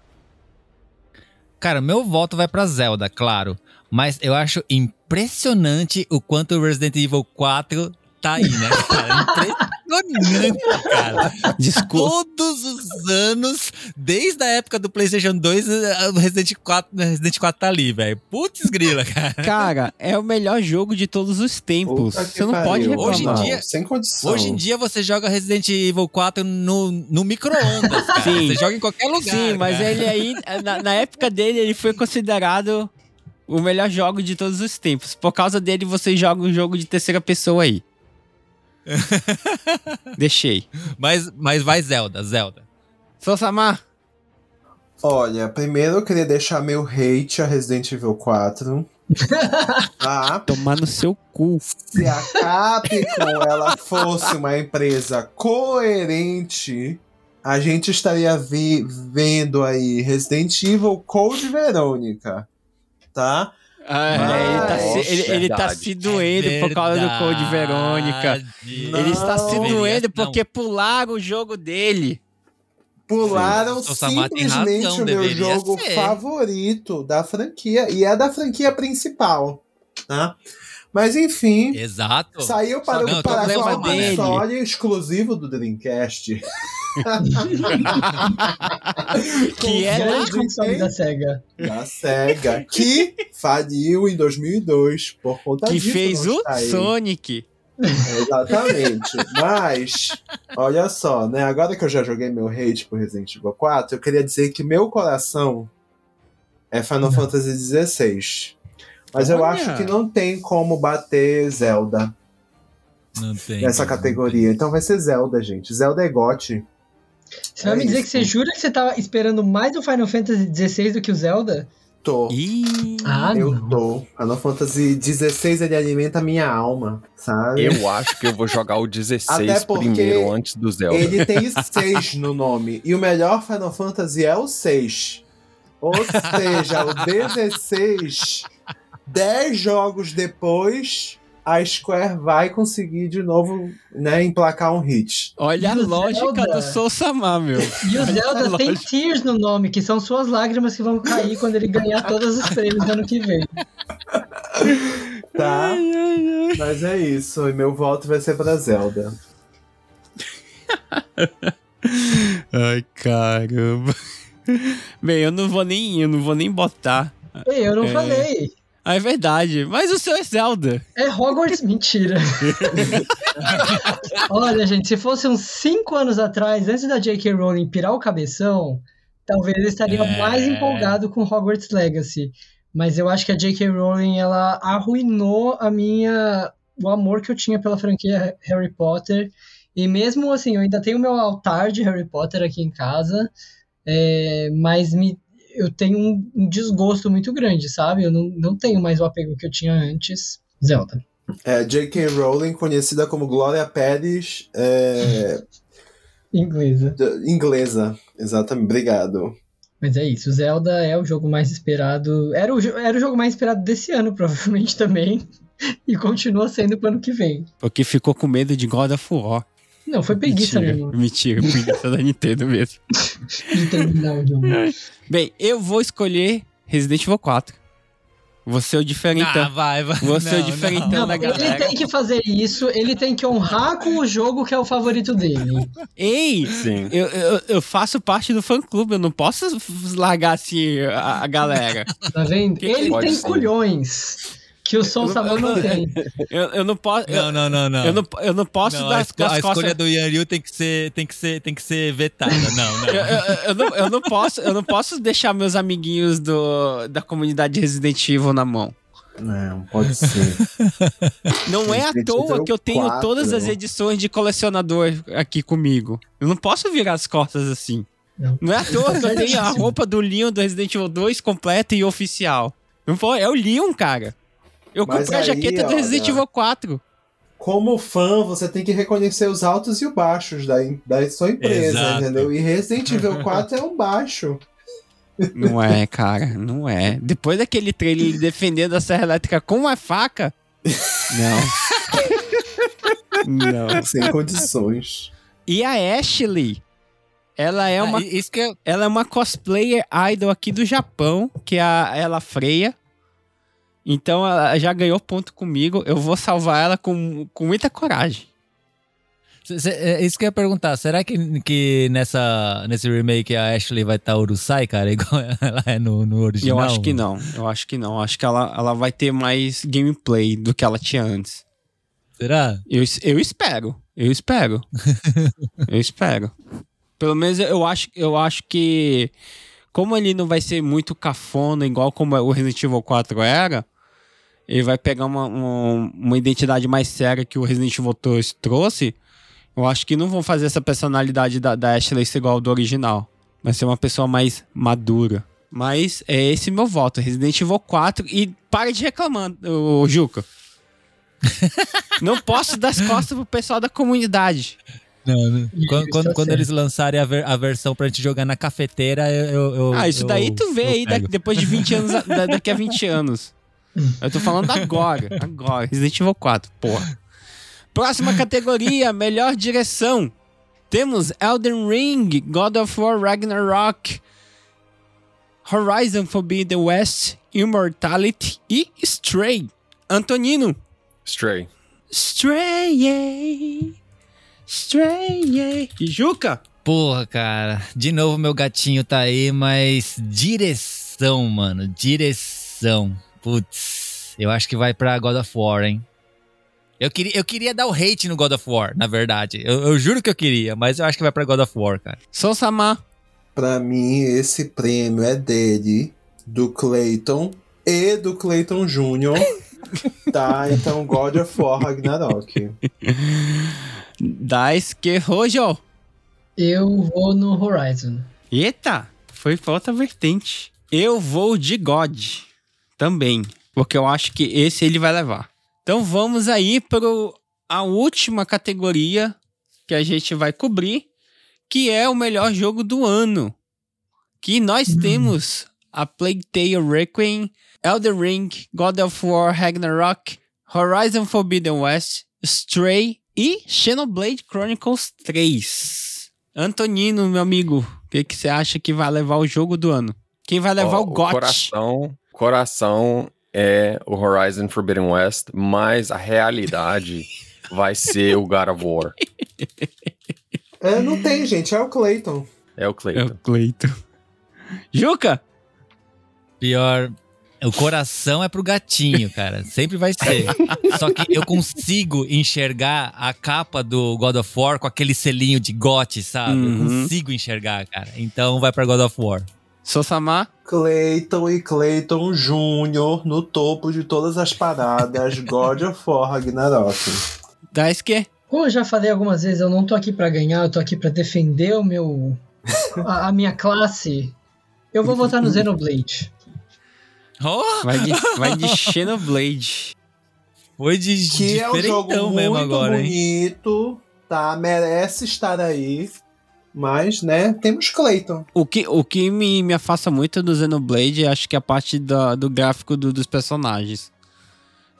Cara, meu voto vai pra Zelda, claro. Mas eu acho impressionante o quanto o Resident Evil 4 tá aí, né, cara? Impressionante, cara. Desculpa. Todos os anos, desde a época do PlayStation 2, o Resident 4, o Resident 4 tá ali, velho. Putz, grila, cara. Cara, é o melhor jogo de todos os tempos. Você não pariu. pode reclamar. Hoje em dia- Sem condição. Hoje em dia você joga Resident Evil 4 no, no micro-ondas. Sim. Você joga em qualquer lugar. Sim, mas cara. ele aí, na, na época dele, ele foi considerado o melhor jogo de todos os tempos. Por causa dele, você joga um jogo de terceira pessoa aí. Deixei. Mas, mas vai Zelda, Zelda. Sosamar, Olha, primeiro eu queria deixar meu hate a Resident Evil 4. tá? tomar no seu cu. Se a Capcom ela fosse uma empresa coerente, a gente estaria vi- vendo aí Resident Evil Code Verônica. Tá? Ah, ele, tá se, ele, ele tá se doendo por causa do Code Verônica. Não. Ele está se doendo não. porque pularam o jogo dele. Pularam Sim, simplesmente razão, o meu jogo ser. favorito da franquia. E é da franquia principal. Tá? Mas enfim. Exato. Saiu para, Não, o para console exclusivo do Dreamcast. Que é da- da? SEGA. da SEGA, que faliu em 2002 por conta Que disso. fez não o. Sonic. Exatamente. Mas, olha só, né? Agora que eu já joguei meu hate por Resident Evil 4, eu queria dizer que meu coração é Final Fantasy XVI. Mas eu Olha. acho que não tem como bater Zelda Não tem. nessa não categoria. Então vai ser Zelda, gente. Zelda é GOT. Você vai É me dizer isso. que você jura que você tava esperando mais o Final Fantasy XVI do que o Zelda? Tô. Ih, Ah, eu não. tô. Final Fantasy XVI ele alimenta a minha alma, sabe? Eu acho que eu vou jogar o 16 Até porque primeiro, antes do Zelda. Ele tem 6 no nome. E o melhor Final Fantasy é o 6. Ou seja, o 16, 10 jogos depois, a Square vai conseguir de novo né, emplacar um hit. olha a E o lógica Zelda? do Soul Samar, meu. E o Zelda tem. Tears no nome, que são suas lágrimas que vão cair quando ele ganhar todos os prêmios ano que vem. Tá? Mas é isso. E meu voto vai ser pra Zelda. Ai, caramba. Bem, eu não vou nem, eu não vou nem botar. Ei, eu não É. falei. Ah, é verdade. Mas o seu é Zelda. É Hogwarts, mentira. Olha, gente, se fosse uns 5 anos atrás, antes da J.K. Rowling pirar o cabeção, talvez eu estaria É. mais empolgado com Hogwarts Legacy. Mas eu acho que a J.K. Rowling, ela arruinou a minha... o amor que eu tinha pela franquia Harry Potter. E mesmo assim, eu ainda tenho meu altar de Harry Potter aqui em casa, é, mas me, eu tenho um, um desgosto muito grande, sabe? Eu não, não tenho mais o apego que eu tinha antes. Zelda. É, J.K. Rowling, conhecida como Glória Pérez, é, Inglesa. d- inglesa. Exatamente. Obrigado. Mas é isso, Zelda é o jogo mais esperado. Era o, era o jogo mais esperado desse ano, provavelmente também. E continua sendo pro ano que vem. Porque ficou com medo de God of War. Não, foi preguiça Mentira, mesmo mentira, preguiça da Nintendo mesmo. de terminar o jogo. Bem, eu vou escolher Resident Evil 4. Você é o diferentão. Ah, vai, vai. Você é o Não, diferentão Não, da ele galera. tem que fazer isso, ele tem que honrar com o jogo que é o favorito dele. Ei, Sim. eu, eu, eu faço parte do fã clube, eu não posso largar assim a, a galera. Tá vendo? Que- Ele Pode tem ser. culhões que o Saban eu- não tem. Eu, eu não posso. Não, não, não, não. eu não, eu não posso Não, dar a, as esco- a escolha do Yan Ryu tem que ser, tem que ser, tem que ser vetada. Não, não. Eu, eu- eu não, eu não posso, eu não posso deixar meus amiguinhos do, da comunidade Resident Evil na mão. Não, pode ser. Não é à toa que eu tenho 4. todas as edições de colecionador aqui comigo. Eu não posso virar as costas assim. Não. Não é à toa que eu tenho a roupa do Leon do Resident Evil 2 completa e oficial. Não foi, é o Leon, cara. Eu Mas comprei a aí, jaqueta do Resident Evil 4. Como fã, você tem que reconhecer os altos e os baixos da, da sua empresa, Exato. entendeu? E Resident Evil 4 é um baixo. Não é, cara, não é. Depois daquele trailer defendendo a serra elétrica com uma faca. Não. não. Sem condições. E a Ashley, ela é uma Ah, isso que é, Ela é uma cosplayer idol aqui do Japão, que é a ela Freia. Então ela já ganhou ponto comigo. Eu vou salvar ela com, com muita coragem. é isso que eu ia perguntar. Será que, que nessa, nesse remake a Ashley vai estar Urusai, cara? Igual ela é no, no original? eu acho que não. Eu acho que não. Eu acho que ela, ela vai ter mais gameplay do que ela tinha antes. Será? Eu, eu espero. Eu espero. eu espero. Pelo menos eu acho, eu acho que. Como ele não vai ser muito cafona, igual como o Resident Evil 4 era, ele vai pegar uma, uma, uma identidade mais séria que o Resident Evil 2 trouxe. Eu acho que não vão fazer essa personalidade da, da Ashley ser igual ao do original. Vai ser uma pessoa mais madura. Mas é esse meu voto, Resident Evil 4. E para de reclamar, ô, Juca. Não posso dar as costas pro pessoal da comunidade. Não, não. Isso, Quando, quando, quando eles lançarem a, ver- a versão pra gente jogar na cafeteira, eu. eu- ah, isso daí eu- tu vê aí da- depois de 20 anos, da- daqui a 20 anos. Eu tô falando agora, agora. Resident Evil 4, porra. Próxima categoria, melhor direção. Temos Elden Ring, God of War Ragnarok, Horizon Forbidden West, Immortality e Stray. Antonino. Stray. Stray. Stray. E Juca? Porra, cara. De novo, meu gatinho tá aí, mas direção, mano. Direção. Putz. Eu acho que vai pra God of War, hein? Eu queria, eu queria dar o hate no God of War, na verdade. Eu, eu juro que eu queria, mas eu acho que vai pra God of War, cara. Sou Samar. Pra mim, esse prêmio é dele, do Clayton e do Clayton Jr. tá, então God of War Ragnarok. Daisuke Rojo. Eu vou no Horizon. Eita, foi outra vertente. Eu vou de God também, porque eu acho que esse ele vai levar. Então vamos aí para a última categoria que a gente vai cobrir, que é o melhor jogo do ano. Que nós Hum. temos a Plague Tale Requiem, Elden Ring, God of War Ragnarok, Horizon Forbidden West, Stray e Xenoblade Chronicles 3. Antonino, meu amigo, o que, que você acha que vai levar o jogo do ano? Quem vai levar Ó, o GOT? coração, coração é o Horizon Forbidden West, mas a realidade vai ser o God of War. É, não tem, gente, é o Clayton. É o É o Clayton. Juca? Pior. O coração é pro gatinho, cara. Sempre vai ser. Só que eu consigo enxergar a capa do God of War com aquele selinho de gote, sabe? Eu Uhum. consigo enxergar, cara. Então vai pra God of War. Sosama? Clayton e Clayton Jr. no topo de todas as paradas, God of War Ragnarok. Daisuke? Como eu já falei algumas vezes, eu não tô aqui pra ganhar, eu tô aqui pra defender o meu a, a minha classe. Eu vou votar no Xenoblade. Oh, Vai de, vai de Xenoblade. foi de Que é um jogo diferentão mesmo muito agora, hein? bonito, tá? Merece estar aí. Mas, né, temos Clayton. O que, o que me, me afasta muito do Xenoblade, acho que é a parte da- do gráfico do- dos personagens.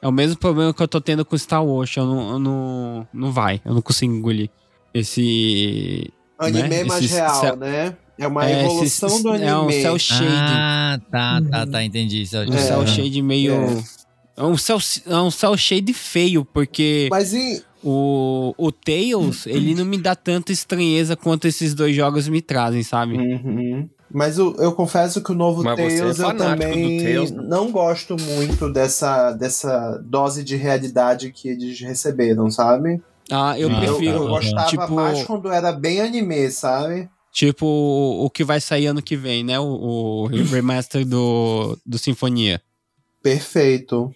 É o mesmo problema que eu tô tendo com Star Wars. Eu não, eu não, não vai, eu não consigo engolir. Esse. Anime Né? mais Esse real, cel- né? É uma é, evolução esse- do anime. É um cel shading. Ah, tá, tá, Uhum. tá, entendi. Cel um É. cel shade meio. É. É um cel, é um cel shade feio, porque Mas em, o, o Tails, ele não me dá tanta estranheza quanto esses dois jogos me trazem, sabe? Uhum. Mas eu, eu confesso que o novo Mas é Tails eu fanático do também Tails, né? não gosto muito dessa, dessa dose de realidade que eles receberam, sabe? Ah, eu Ah, Eu, prefiro. eu gostava tipo, mais quando era bem anime, sabe? Tipo o, que vai sair ano que vem, né? O, o remaster do, do Sinfonia. Perfeito.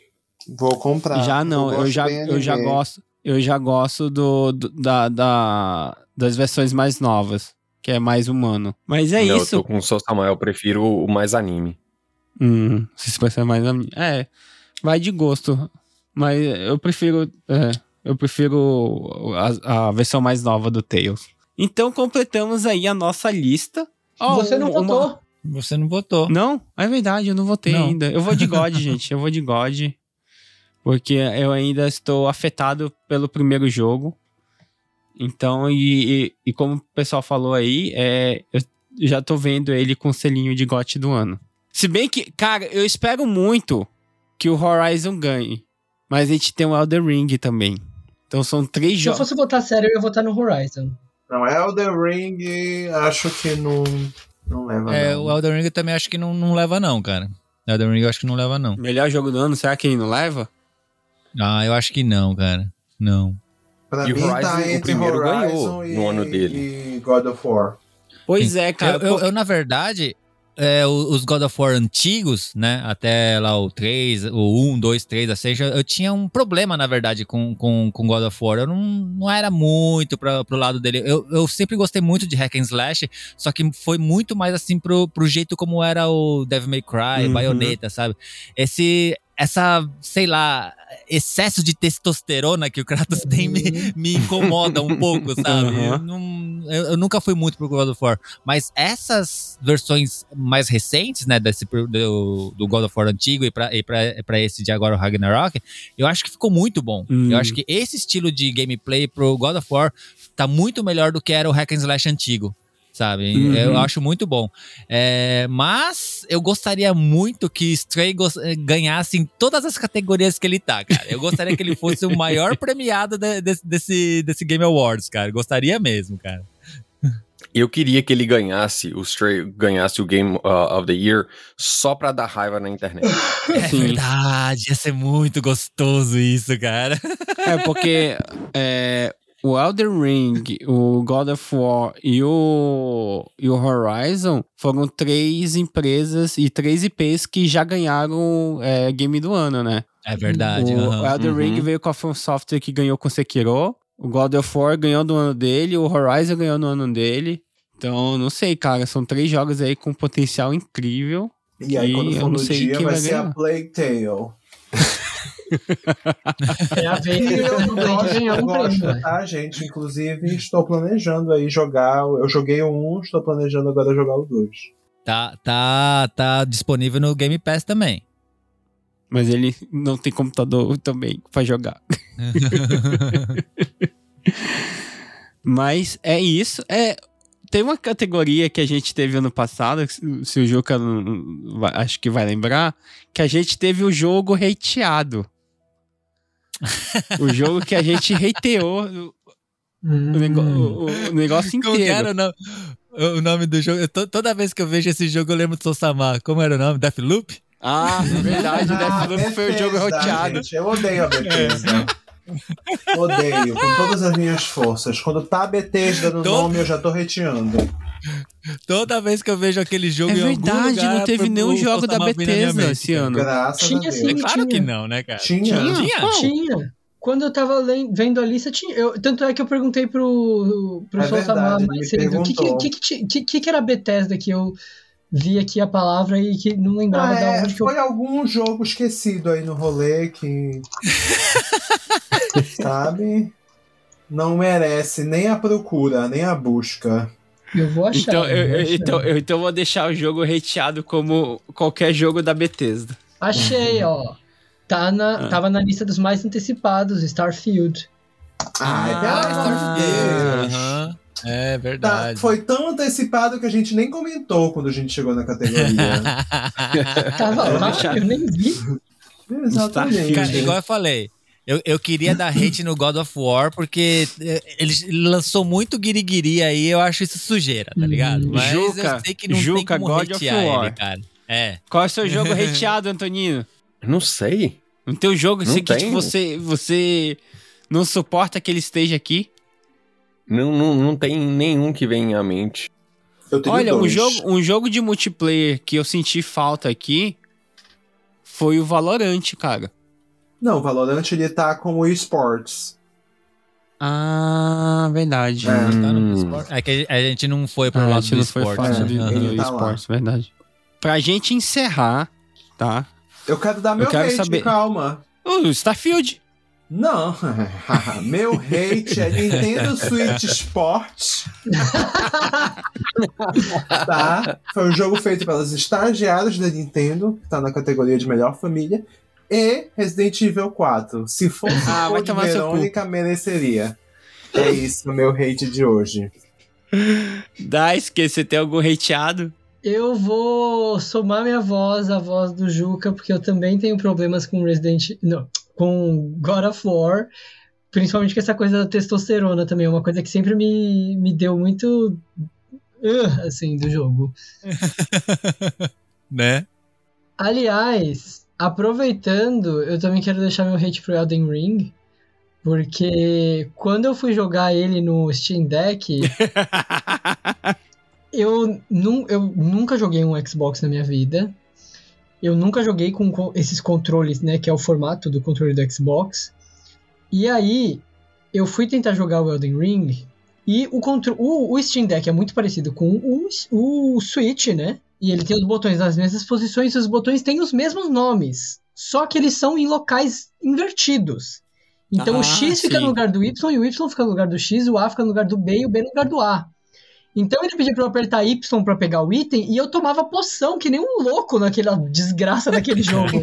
Vou comprar. já não, eu, gosto já, eu já gosto. Eu já gosto do, do- da, da- das versões mais novas, que é mais humano. Mas é Não, isso. Eu tô com o Sosama, eu prefiro o mais anime. Hum, se vai ser mais. am- É, vai de gosto. Mas eu prefiro. é, eu prefiro a, a versão mais nova do Tails. Então completamos aí a nossa lista. Ó, Você não um- uma- votou. Você não votou. Não, é verdade, eu não votei Não. ainda. Eu vou de God, gente. Eu vou de God. Porque eu ainda estou afetado pelo primeiro jogo. Então, e, e, e como o pessoal falou aí, é, eu já tô vendo ele com o selinho de GOT do ano. Se bem que, cara, eu espero muito que o Horizon ganhe. Mas a gente tem o Elden Ring também. Então são três Se eu jogos. fosse votar sério, eu ia votar no Horizon. Não, Elden Ring, acho que não, não leva. É, não. o Elden Ring eu também acho que não, não leva, não, cara. Elden Ring eu acho que não leva, não. Melhor jogo do ano, será que ele não leva? Ah, eu acho que não, cara. Não. Pra E o mim Horizon, tá o primeiro Horizon ganhou e, no ano dele. e God of War. Pois é, cara. eu, eu- eu, na verdade, é, os God of War antigos, né? Até lá o 3, o 1, 2, 3, a 6, eu, eu tinha um problema, na verdade, com, com, com God of War. Eu não, não era muito pra, pro lado dele. Eu, eu sempre gostei muito de Hack and Slash, só que foi muito mais assim pro, pro jeito como era o Devil May Cry, Uhum. Bayonetta, sabe? Esse. Essa, sei lá, excesso de testosterona que o Kratos tem me, me incomoda um pouco, sabe? Uhum. Eu, eu- eu nunca fui muito pro God of War. Mas essas versões mais recentes, né, desse, do, do God of War antigo e pra, e pra, pra esse de agora, o Ragnarok, eu acho que ficou muito bom. Hum. Eu acho que esse estilo de gameplay pro God of War tá muito melhor do que era o Hack and Slash antigo. Sabe? Uhum. Eu acho muito bom. É, mas eu gostaria muito que Stray eh, ganhasse em todas as categorias que ele tá, cara. Eu gostaria que ele fosse o maior premiado de- desse, desse, desse Game Awards, cara. Gostaria mesmo, cara. Eu queria que ele ganhasse o Stray, ganhasse o Game uh, of the Year só pra dar raiva na internet. É Sim. verdade, ia ser muito gostoso isso, cara. É porque é, o Elden Ring, o God of War e o, e o Horizon foram três empresas e três IPs que já ganharam é, Game do Ano, né? É verdade. o aham. Elden Uhum. Ring veio com a From Software que ganhou com Sekiro. O God of War ganhou do ano dele. O Horizon ganhou no ano dele. Então, não sei, cara. São três jogos aí com potencial incrível. E aí, quando eu for não no sei dia, quem vai vai ser ganhar. a Plague Tale. É a vez E eu Blake gosto, eu um né? tá, gente? Inclusive, estou planejando aí jogar. Eu joguei o 1, estou planejando agora jogar o 2. Tá, tá, tá disponível no Game Pass também. Mas ele não tem computador também pra jogar. Mas é isso. É, tem uma categoria que a gente teve ano passado, se o Juca não- acho que vai lembrar, que a gente teve o jogo hateado. O jogo que a gente hateou o, Hum. nego- o- o negócio Como que era inteiro. o nome, o nome do jogo? To- toda vez que eu vejo esse jogo, eu lembro do Sousama. Como era o nome? Deathloop? Ah, verdade, o Deathloop foi o jogo gente, eu odeio a Bethesda. Odeio, com todas as minhas forças. Quando tá a Bethesda no Todo- nome, eu já tô reteando. Toda vez que eu vejo aquele jogo É em algum verdade, lugar, não teve nenhum jogo da Bethesda esse ano. Graças Tinha a Deus. sim. É claro que Tinha. não, né, cara? Tinha. Tinha? Tinha. Quando eu tava vendo a lista, tinha. eu- tanto é que eu perguntei pro, pro É Sol Samar mais cedo. O que que, que, que, que, que que era Bethesda que eu vi aqui a palavra e que não lembrava Ah, da é, onde que eu. foi algum jogo esquecido aí no rolê que. sabe? Não merece nem a procura, nem a busca. Eu vou achar. Então eu, achar. então, eu então vou deixar o jogo hateado como qualquer jogo da Bethesda. Achei, ó. Tá na, Ah. Tava na lista dos mais antecipados, Starfield. Ai, pelo amor de Deus. Aham. É Tá, verdade. foi tão antecipado que a gente nem comentou quando a gente chegou na categoria. Tava Vou lá, eu nem vi. Exatamente. Cara, igual eu falei, eu, eu queria dar hate no God of War porque eh, ele lançou muito guiriguiri aí, eu acho isso sujeira, tá ligado? Mas Juca, eu sei que não Juca, tem como God of hatear War. ele, cara. É. Qual é o seu jogo hateado, Antonino? Não sei. No teu jogo, Não que você, você não suporta que ele esteja aqui? Não, não, não tem nenhum que vem à mente. Eu tenho Olha, um jogo, um jogo de multiplayer que eu senti falta aqui foi o Valorant, cara. Não, o Valorant ele tá como esports. Ah, verdade. É. Tá no Hum. esporte. É que a gente não foi pro Ah, a lado gente do foi esporte. né? do, do tá lá. esportes, verdade. Pra gente encerrar, tá? Eu quero dar meu quero hate, saber- calma. O Starfield. Não, meu hate é Nintendo Switch Sport. tá? Foi um jogo feito pelas estagiárias da Nintendo, que tá na categoria de melhor família. E Resident Evil 4. Se fosse Ah, de cu. Verônica, mereceria. É isso, meu hate de hoje. Que você tem algum hateado? Eu vou somar minha voz à voz do Juca, porque eu também tenho problemas com Resident não, com God of War, principalmente com essa coisa da testosterona também, é uma coisa que sempre me, me deu muito uh, assim do jogo. Né? Aliás, aproveitando, eu também quero deixar meu hate pro Elden Ring, porque quando eu fui jogar ele no Steam Deck, eu, nu eu nunca joguei um Xbox na minha vida. Eu nunca joguei com co- esses controles, né? Que é o formato do controle do Xbox. E aí, eu fui tentar jogar o Elden Ring. E o, o, o Steam Deck é muito parecido com o, o Switch, né? E ele tem os botões nas mesmas posições e os botões têm os mesmos nomes. Só que eles são em locais invertidos. Então Ah, o X fica sim. no lugar do Y e o Y fica no lugar do X, o A fica no lugar do B e o B no lugar do A. Então ele pedia pra eu apertar Y pra pegar o item e eu tomava poção, que nem um louco naquela desgraça daquele jogo.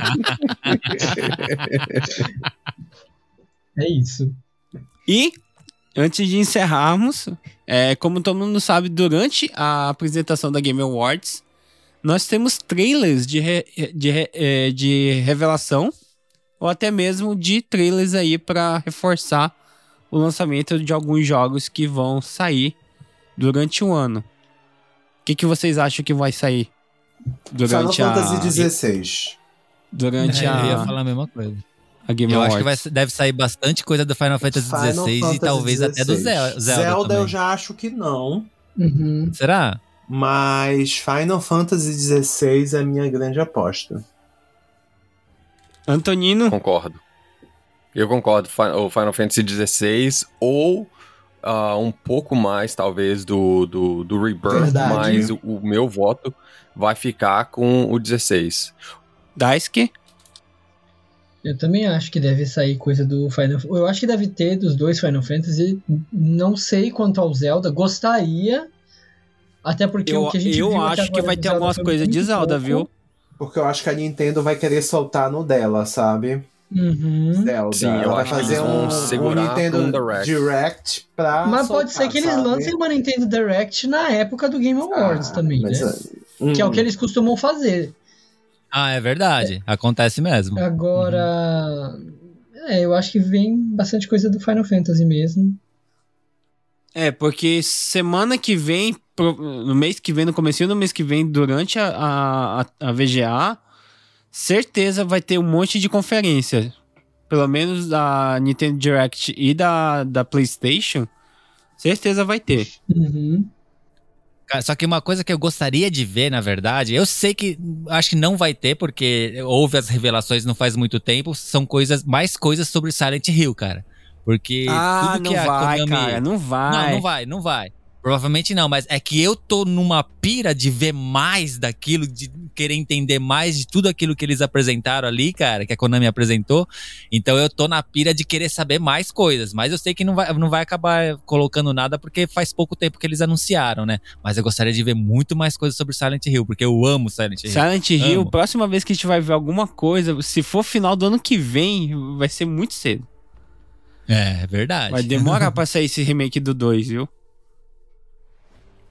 é isso. E, antes de encerrarmos, é, como todo mundo sabe, durante a apresentação da Game Awards, nós temos trailers de, re- de, re- é, de revelação, ou até mesmo de trailers aí para reforçar o lançamento de alguns jogos que vão sair durante o ano, o que, que vocês acham que vai sair? Final Durante a, Fantasy XVI. durante É, eu ia a, falar a mesma coisa. a Game Eu Awards. acho que vai- deve sair bastante coisa do Final Fantasy Final XVI e talvez até do 16. Zelda. Zelda, Zelda também. eu já acho que não. Uhum. Será? Mas Final Fantasy XVI é a minha grande aposta. Antonino, Concordo. Eu concordo. O Final Fantasy XVI ou ah, um pouco mais, talvez, do, do, do Rebirth, Verdade. mas o, o meu voto vai ficar com o 16. Daisuke, Eu também acho que deve sair coisa do Final Eu acho que deve ter dos dois Final Fantasy. Não sei quanto ao Zelda. Gostaria. Até porque eu, o que a gente eu acho que vai ter algumas coisas de Zelda, pouco. viu? Porque eu acho que a Nintendo vai querer soltar no dela, sabe? Uhum. Zelda. Sim, eu Ela vai acho que fazer um, um Nintendo um Direct. Direct pra. Mas pode soltar, ser que eles sabe? lancem uma Nintendo Direct na época do Game Awards Ah, também, mas, né? hum, Que é o que eles costumam fazer. Ah, é verdade. Acontece mesmo. Agora. É, eu acho que vem bastante coisa do Final Fantasy mesmo. É, porque semana que vem, pro- no mês que vem, no comecinho do mês que vem, durante a, a, a- a VGA, certeza vai ter um monte de conferência. Pelo menos da Nintendo Direct e da, da PlayStation, certeza vai ter. Uhum. Cara, só que uma coisa que eu gostaria de ver, na verdade, eu sei que acho que não vai ter, porque houve as revelações não faz muito tempo, são coisas, mais coisas sobre Silent Hill, cara. Porque ah, tudo não que a vai, Konami... cara, não vai. Não, não vai, não vai. Provavelmente não, mas é que eu tô numa pira de ver mais daquilo, de querer entender mais de tudo aquilo que eles apresentaram ali, cara, que a Konami apresentou. Então eu tô na pira de querer saber mais coisas, mas eu sei que não vai, não vai acabar colocando nada porque faz pouco tempo que eles anunciaram, né? Mas eu gostaria de ver muito mais coisas sobre Silent Hill, porque eu amo Silent Hill. Silent Hill, Amo. próxima vez que a gente vai ver alguma coisa, se for final do ano que vem, vai ser muito cedo. É, é verdade. Vai demorar pra sair esse remake do 2, viu?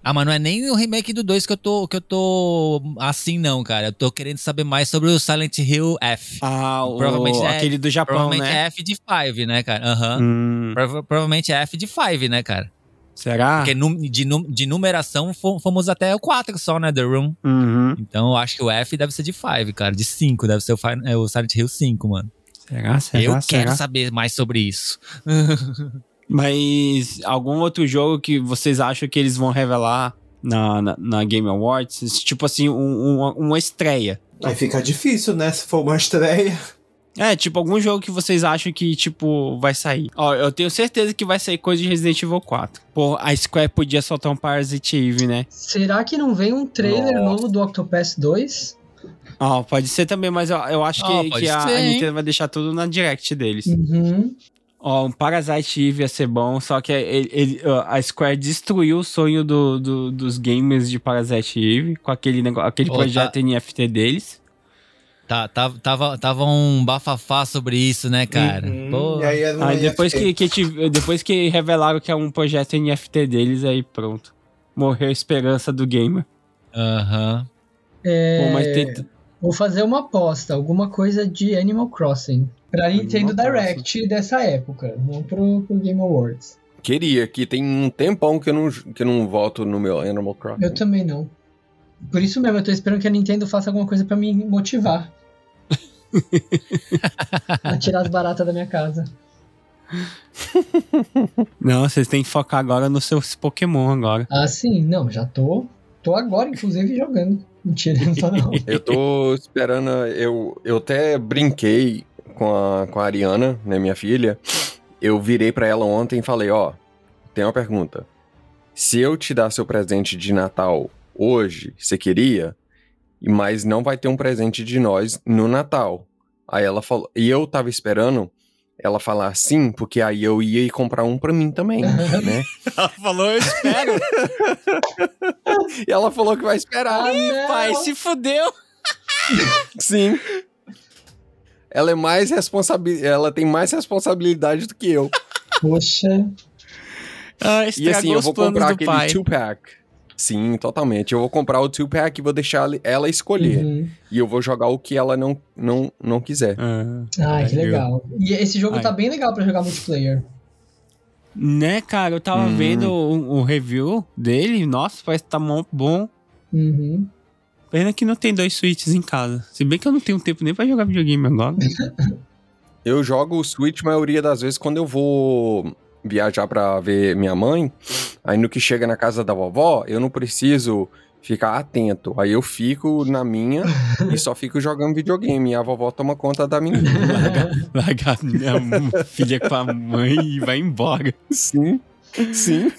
Ah, mas não é nem o remake do 2 que eu tô que eu tô assim não, cara. Eu tô querendo saber mais sobre o Silent Hill F. Ah, o, Provavelmente é- aquele do Japão, Provavelmente né? é F de 5, né, cara? Aham. Hum, Prova- provavelmente é F de 5, né, cara? será? Porque de, de numeração fo- fomos até o 4 só, né, The Room. Uhum. Então eu acho que o F deve ser de 5, cara. De 5, deve ser o, é, o Silent Hill 5, mano. Será? Será? eu será? quero saber mais sobre isso. Mas algum outro jogo que vocês acham que eles vão revelar na, na, na Game Awards? Tipo assim, um- uma, uma estreia. Aí fica difícil, né? Se for uma estreia. É, tipo, algum jogo que vocês acham que, tipo, vai sair. Ó, eu tenho certeza que vai sair coisa de Resident Evil 4. Pô, a Square podia soltar um Parasite Eve, né? Será que não vem um trailer Nossa. novo do Octopass 2? Ó, pode ser também, mas eu, eu acho que, que a, ser, a? Nintendo vai deixar tudo na Direct deles. Uhum. Ó, um Parasite Eve ia ser bom, só que ele, ele- a Square destruiu o sonho do, do- dos gamers de Parasite Eve com aquele, negócio, aquele Ô, projeto tá- NFT deles. Tá, tá- tava, tava um bafafá sobre isso, né, cara? Uhum. Pô, E aí Aí depois NFT. que, que tive- depois que revelaram que é um projeto NFT deles, aí pronto. Morreu a esperança do gamer. Aham. É, Pô, mas tem, Vou fazer uma aposta, alguma coisa de Animal Crossing. Pra Nintendo Animal Direct dessa época, não pro, pro Game Awards. Queria, que tem um tempão que eu não, que eu não volto no meu Animal Crossing. Eu também não. Por isso mesmo, eu tô esperando que a Nintendo faça alguma coisa pra me motivar. a tirar as baratas da minha casa. Não, vocês têm que focar agora nos seus Pokémon agora. Ah, sim, não, já tô. Tô agora, inclusive, jogando. Mentira, não tô não. Eu tô esperando. Eu, eu até brinquei com a, com a Ariana, né, minha filha. Eu virei pra ela ontem e falei: Ó, tem uma pergunta. Se eu te dar seu presente de Natal hoje, você queria? Mas não vai ter um presente de nós no Natal. Aí ela falou. E eu tava esperando ela falar sim, porque aí eu ia ir comprar um pra mim também, né? Ela falou, eu espero. E ela falou que vai esperar. Ah, não. Pai, se fudeu. Sim. Ela é mais responsabil... ela tem mais responsabilidade do que eu. Poxa. Ah, E assim, eu vou comprar aquele two-pack. Sim, totalmente. Eu vou comprar o two-pack e vou deixar ela escolher. Uhum. E eu vou jogar o que ela não, não, não quiser. Ah. Ah, que legal. E esse jogo Ai. tá bem legal pra jogar multiplayer. Né, cara? Eu tava Hum. vendo o, o review dele. Nossa, parece que tá mó bom. Uhum. Pena que não tem dois Switches em casa. Se bem que eu não tenho tempo nem pra jogar videogame agora. Eu jogo o Switch a maioria das vezes quando eu vou viajar pra ver minha mãe. Aí no que chega na casa da vovó, eu não preciso ficar atento. Aí eu fico na minha e só fico jogando videogame. E a vovó toma conta da menina. larga, larga minha filha com a mãe e vai embora. Sim, sim.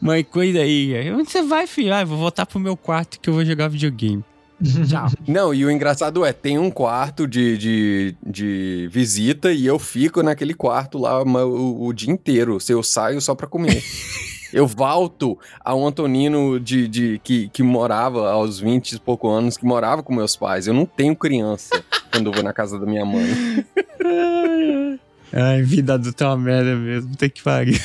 Mãe, cuida aí. Aí, Onde você vai, filho? Ah, eu vou voltar pro meu quarto que eu vou jogar videogame. Tchau. Não, e o engraçado é, tem um quarto de, de, de visita e eu fico naquele quarto lá o, o dia inteiro. Se eu saio só pra comer. Eu volto ao Antonino de, de, que, que morava aos 20 e pouco anos, que morava com meus pais. Eu não tenho criança quando eu vou na casa da minha mãe. Ai, vida adulta é uma merda mesmo. Tem que pariu.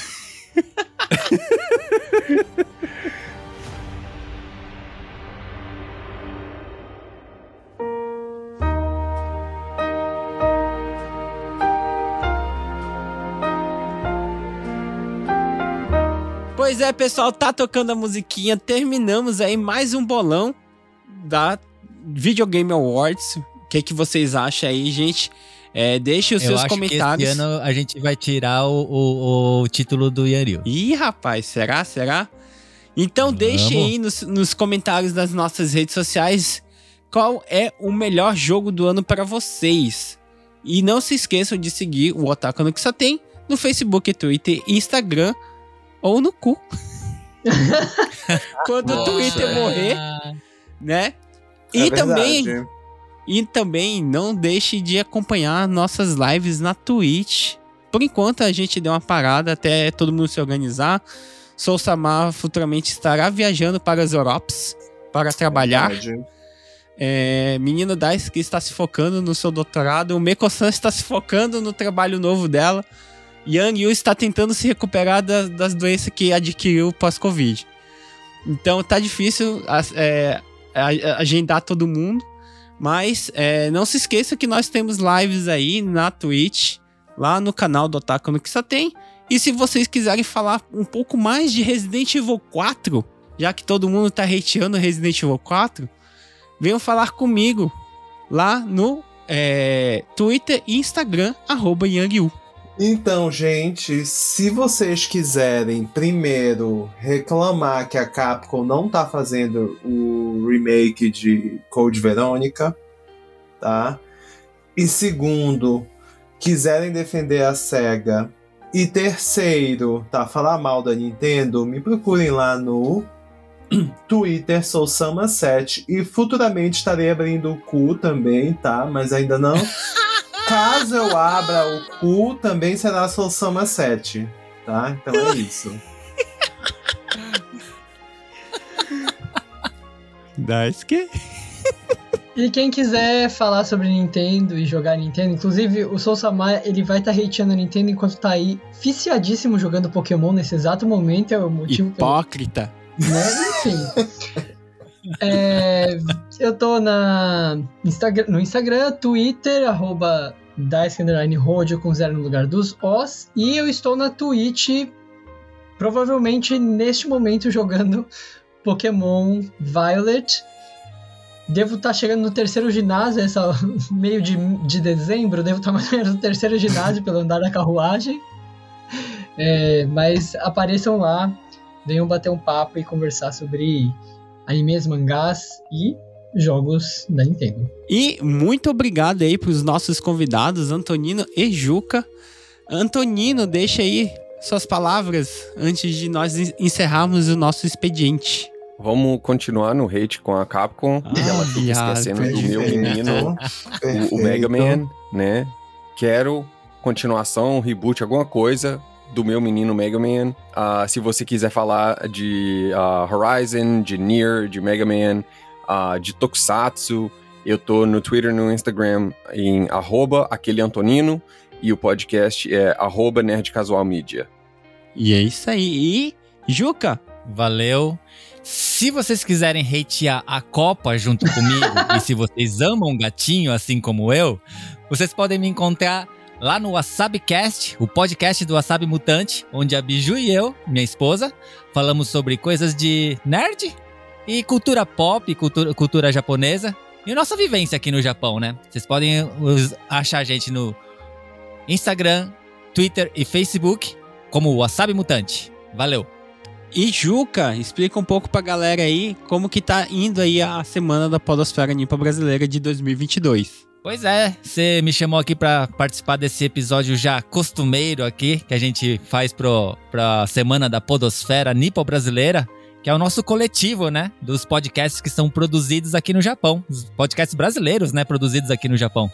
Pois é, pessoal, tá tocando a musiquinha. Terminamos aí mais um bolão da Video Game Awards. O que, que vocês acham aí, gente? É, deixe os Eu seus acho comentários. que esse ano a gente vai tirar o, o, o título do Yanryu. Ih, rapaz, será? Será? Então Vamos. deixe aí nos, nos comentários das nossas redes sociais qual é o melhor jogo do ano para vocês. E não se esqueçam de seguir o Otaku no que só tem no Facebook, Twitter, Instagram ou no cu. Quando o Nossa, Twitter é. morrer, né? É E também e também não deixe de acompanhar nossas lives na Twitch. Por enquanto a gente deu uma parada até todo mundo se organizar. Sou Samar futuramente estará viajando para as Europes para trabalhar. É, menino Dice que está se focando no seu doutorado. O Meko-san está se focando no trabalho novo dela. Yang Yu está tentando se recuperar da- das doenças que adquiriu pós-Covid. Então tá difícil é, agendar todo mundo. Mas é, não se esqueça que nós temos lives aí na Twitch, lá no canal do Otaku no que só tem. E se vocês quiserem falar um pouco mais de Resident Evil 4, já que todo mundo tá hateando Resident Evil 4, venham falar comigo lá no é, Twitter e Instagram, arroba Yangyu. Então, gente, se vocês quiserem primeiro reclamar que a Capcom não tá fazendo o remake de Code Verônica, tá? E segundo, quiserem defender a SEGA. E terceiro, tá? Falar mal da Nintendo, me procurem lá no Twitter, sou Sama7. E futuramente estarei abrindo o cu também, tá? Mas ainda não. Caso eu abra o cu, também será Sou Sama7, tá? Então é isso. Daisuke? E quem quiser falar sobre Nintendo e jogar Nintendo, inclusive o Soul Samar, ele vai estar hateando a Nintendo enquanto tá aí viciadíssimo jogando Pokémon nesse exato momento, é o motivo pelo Hipócrita. né? Enfim. É, eu tô na Instagram, no Instagram, Twitter, arroba Dice com zero no lugar dos Os. E eu estou na Twitch, provavelmente neste momento, jogando Pokémon Violet. Devo estar chegando no terceiro ginásio, essa meio de, de dezembro, devo estar mais ou menos no terceiro ginásio pelo andar da carruagem. É, mas apareçam lá, venham bater um papo e conversar sobre animes, mangás e jogos da Nintendo. E muito obrigado aí pros nossos convidados, Antonino e Juca. Antonino, deixa aí suas palavras antes de nós en- encerrarmos o nosso expediente. Vamos continuar no hate com a Capcom. Ah, e ela fica viado, esquecendo do meu menino, o, o Mega Man, né? Quero continuação, reboot, alguma coisa do meu menino Mega Man. Ah, se você quiser falar de ah, Horizon, de Nier, de Mega Man, ah, de Tokusatsu, eu tô no Twitter e no Instagram em arroba aquele Antonino e o podcast é arroba Nerd Casual Media. E é isso aí. E, Juca, Valeu. Se vocês quiserem hatear a Copa junto comigo, e se vocês amam gatinho assim como eu, vocês podem me encontrar lá no WasabiCast, o podcast do Wasabi Mutante, onde a Biju e eu, minha esposa, falamos sobre coisas de nerd e cultura pop, cultura, cultura japonesa e nossa vivência aqui no Japão, né? Vocês podem achar a gente no Instagram, Twitter e Facebook como Wasabi Mutante. Valeu! E Juca, explica um pouco pra galera aí como que tá indo aí a semana da Podosfera Nipa Brasileira de 2022. Pois é, você me chamou aqui pra participar desse episódio já costumeiro aqui, que a gente faz pro, pra Semana da Podosfera Nipo Brasileira, que é o nosso coletivo, né, dos podcasts que são produzidos aqui no Japão, os podcasts brasileiros, né, produzidos aqui no Japão.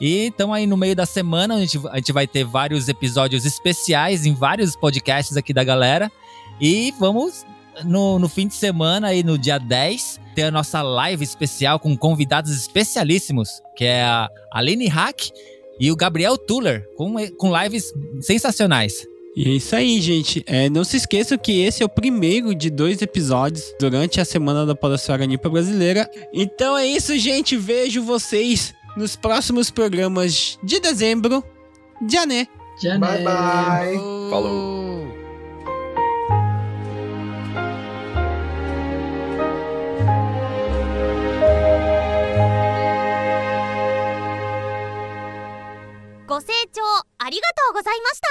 E então aí no meio da semana a gente, a gente vai ter vários episódios especiais em vários podcasts aqui da galera. E vamos no, no fim de semana, aí no dia 10, ter a nossa live especial com convidados especialíssimos, que é a Aline Hack e o Gabriel Tuller, com, com lives sensacionais. E é isso aí, gente. É, não se esqueçam que esse é o primeiro de dois episódios durante a semana da Podosfera Nipa Brasileira. Então é isso, gente. Vejo vocês nos próximos programas de dezembro. Jané. Já Bye né? bye. Falou.ご清聴ありがとうございました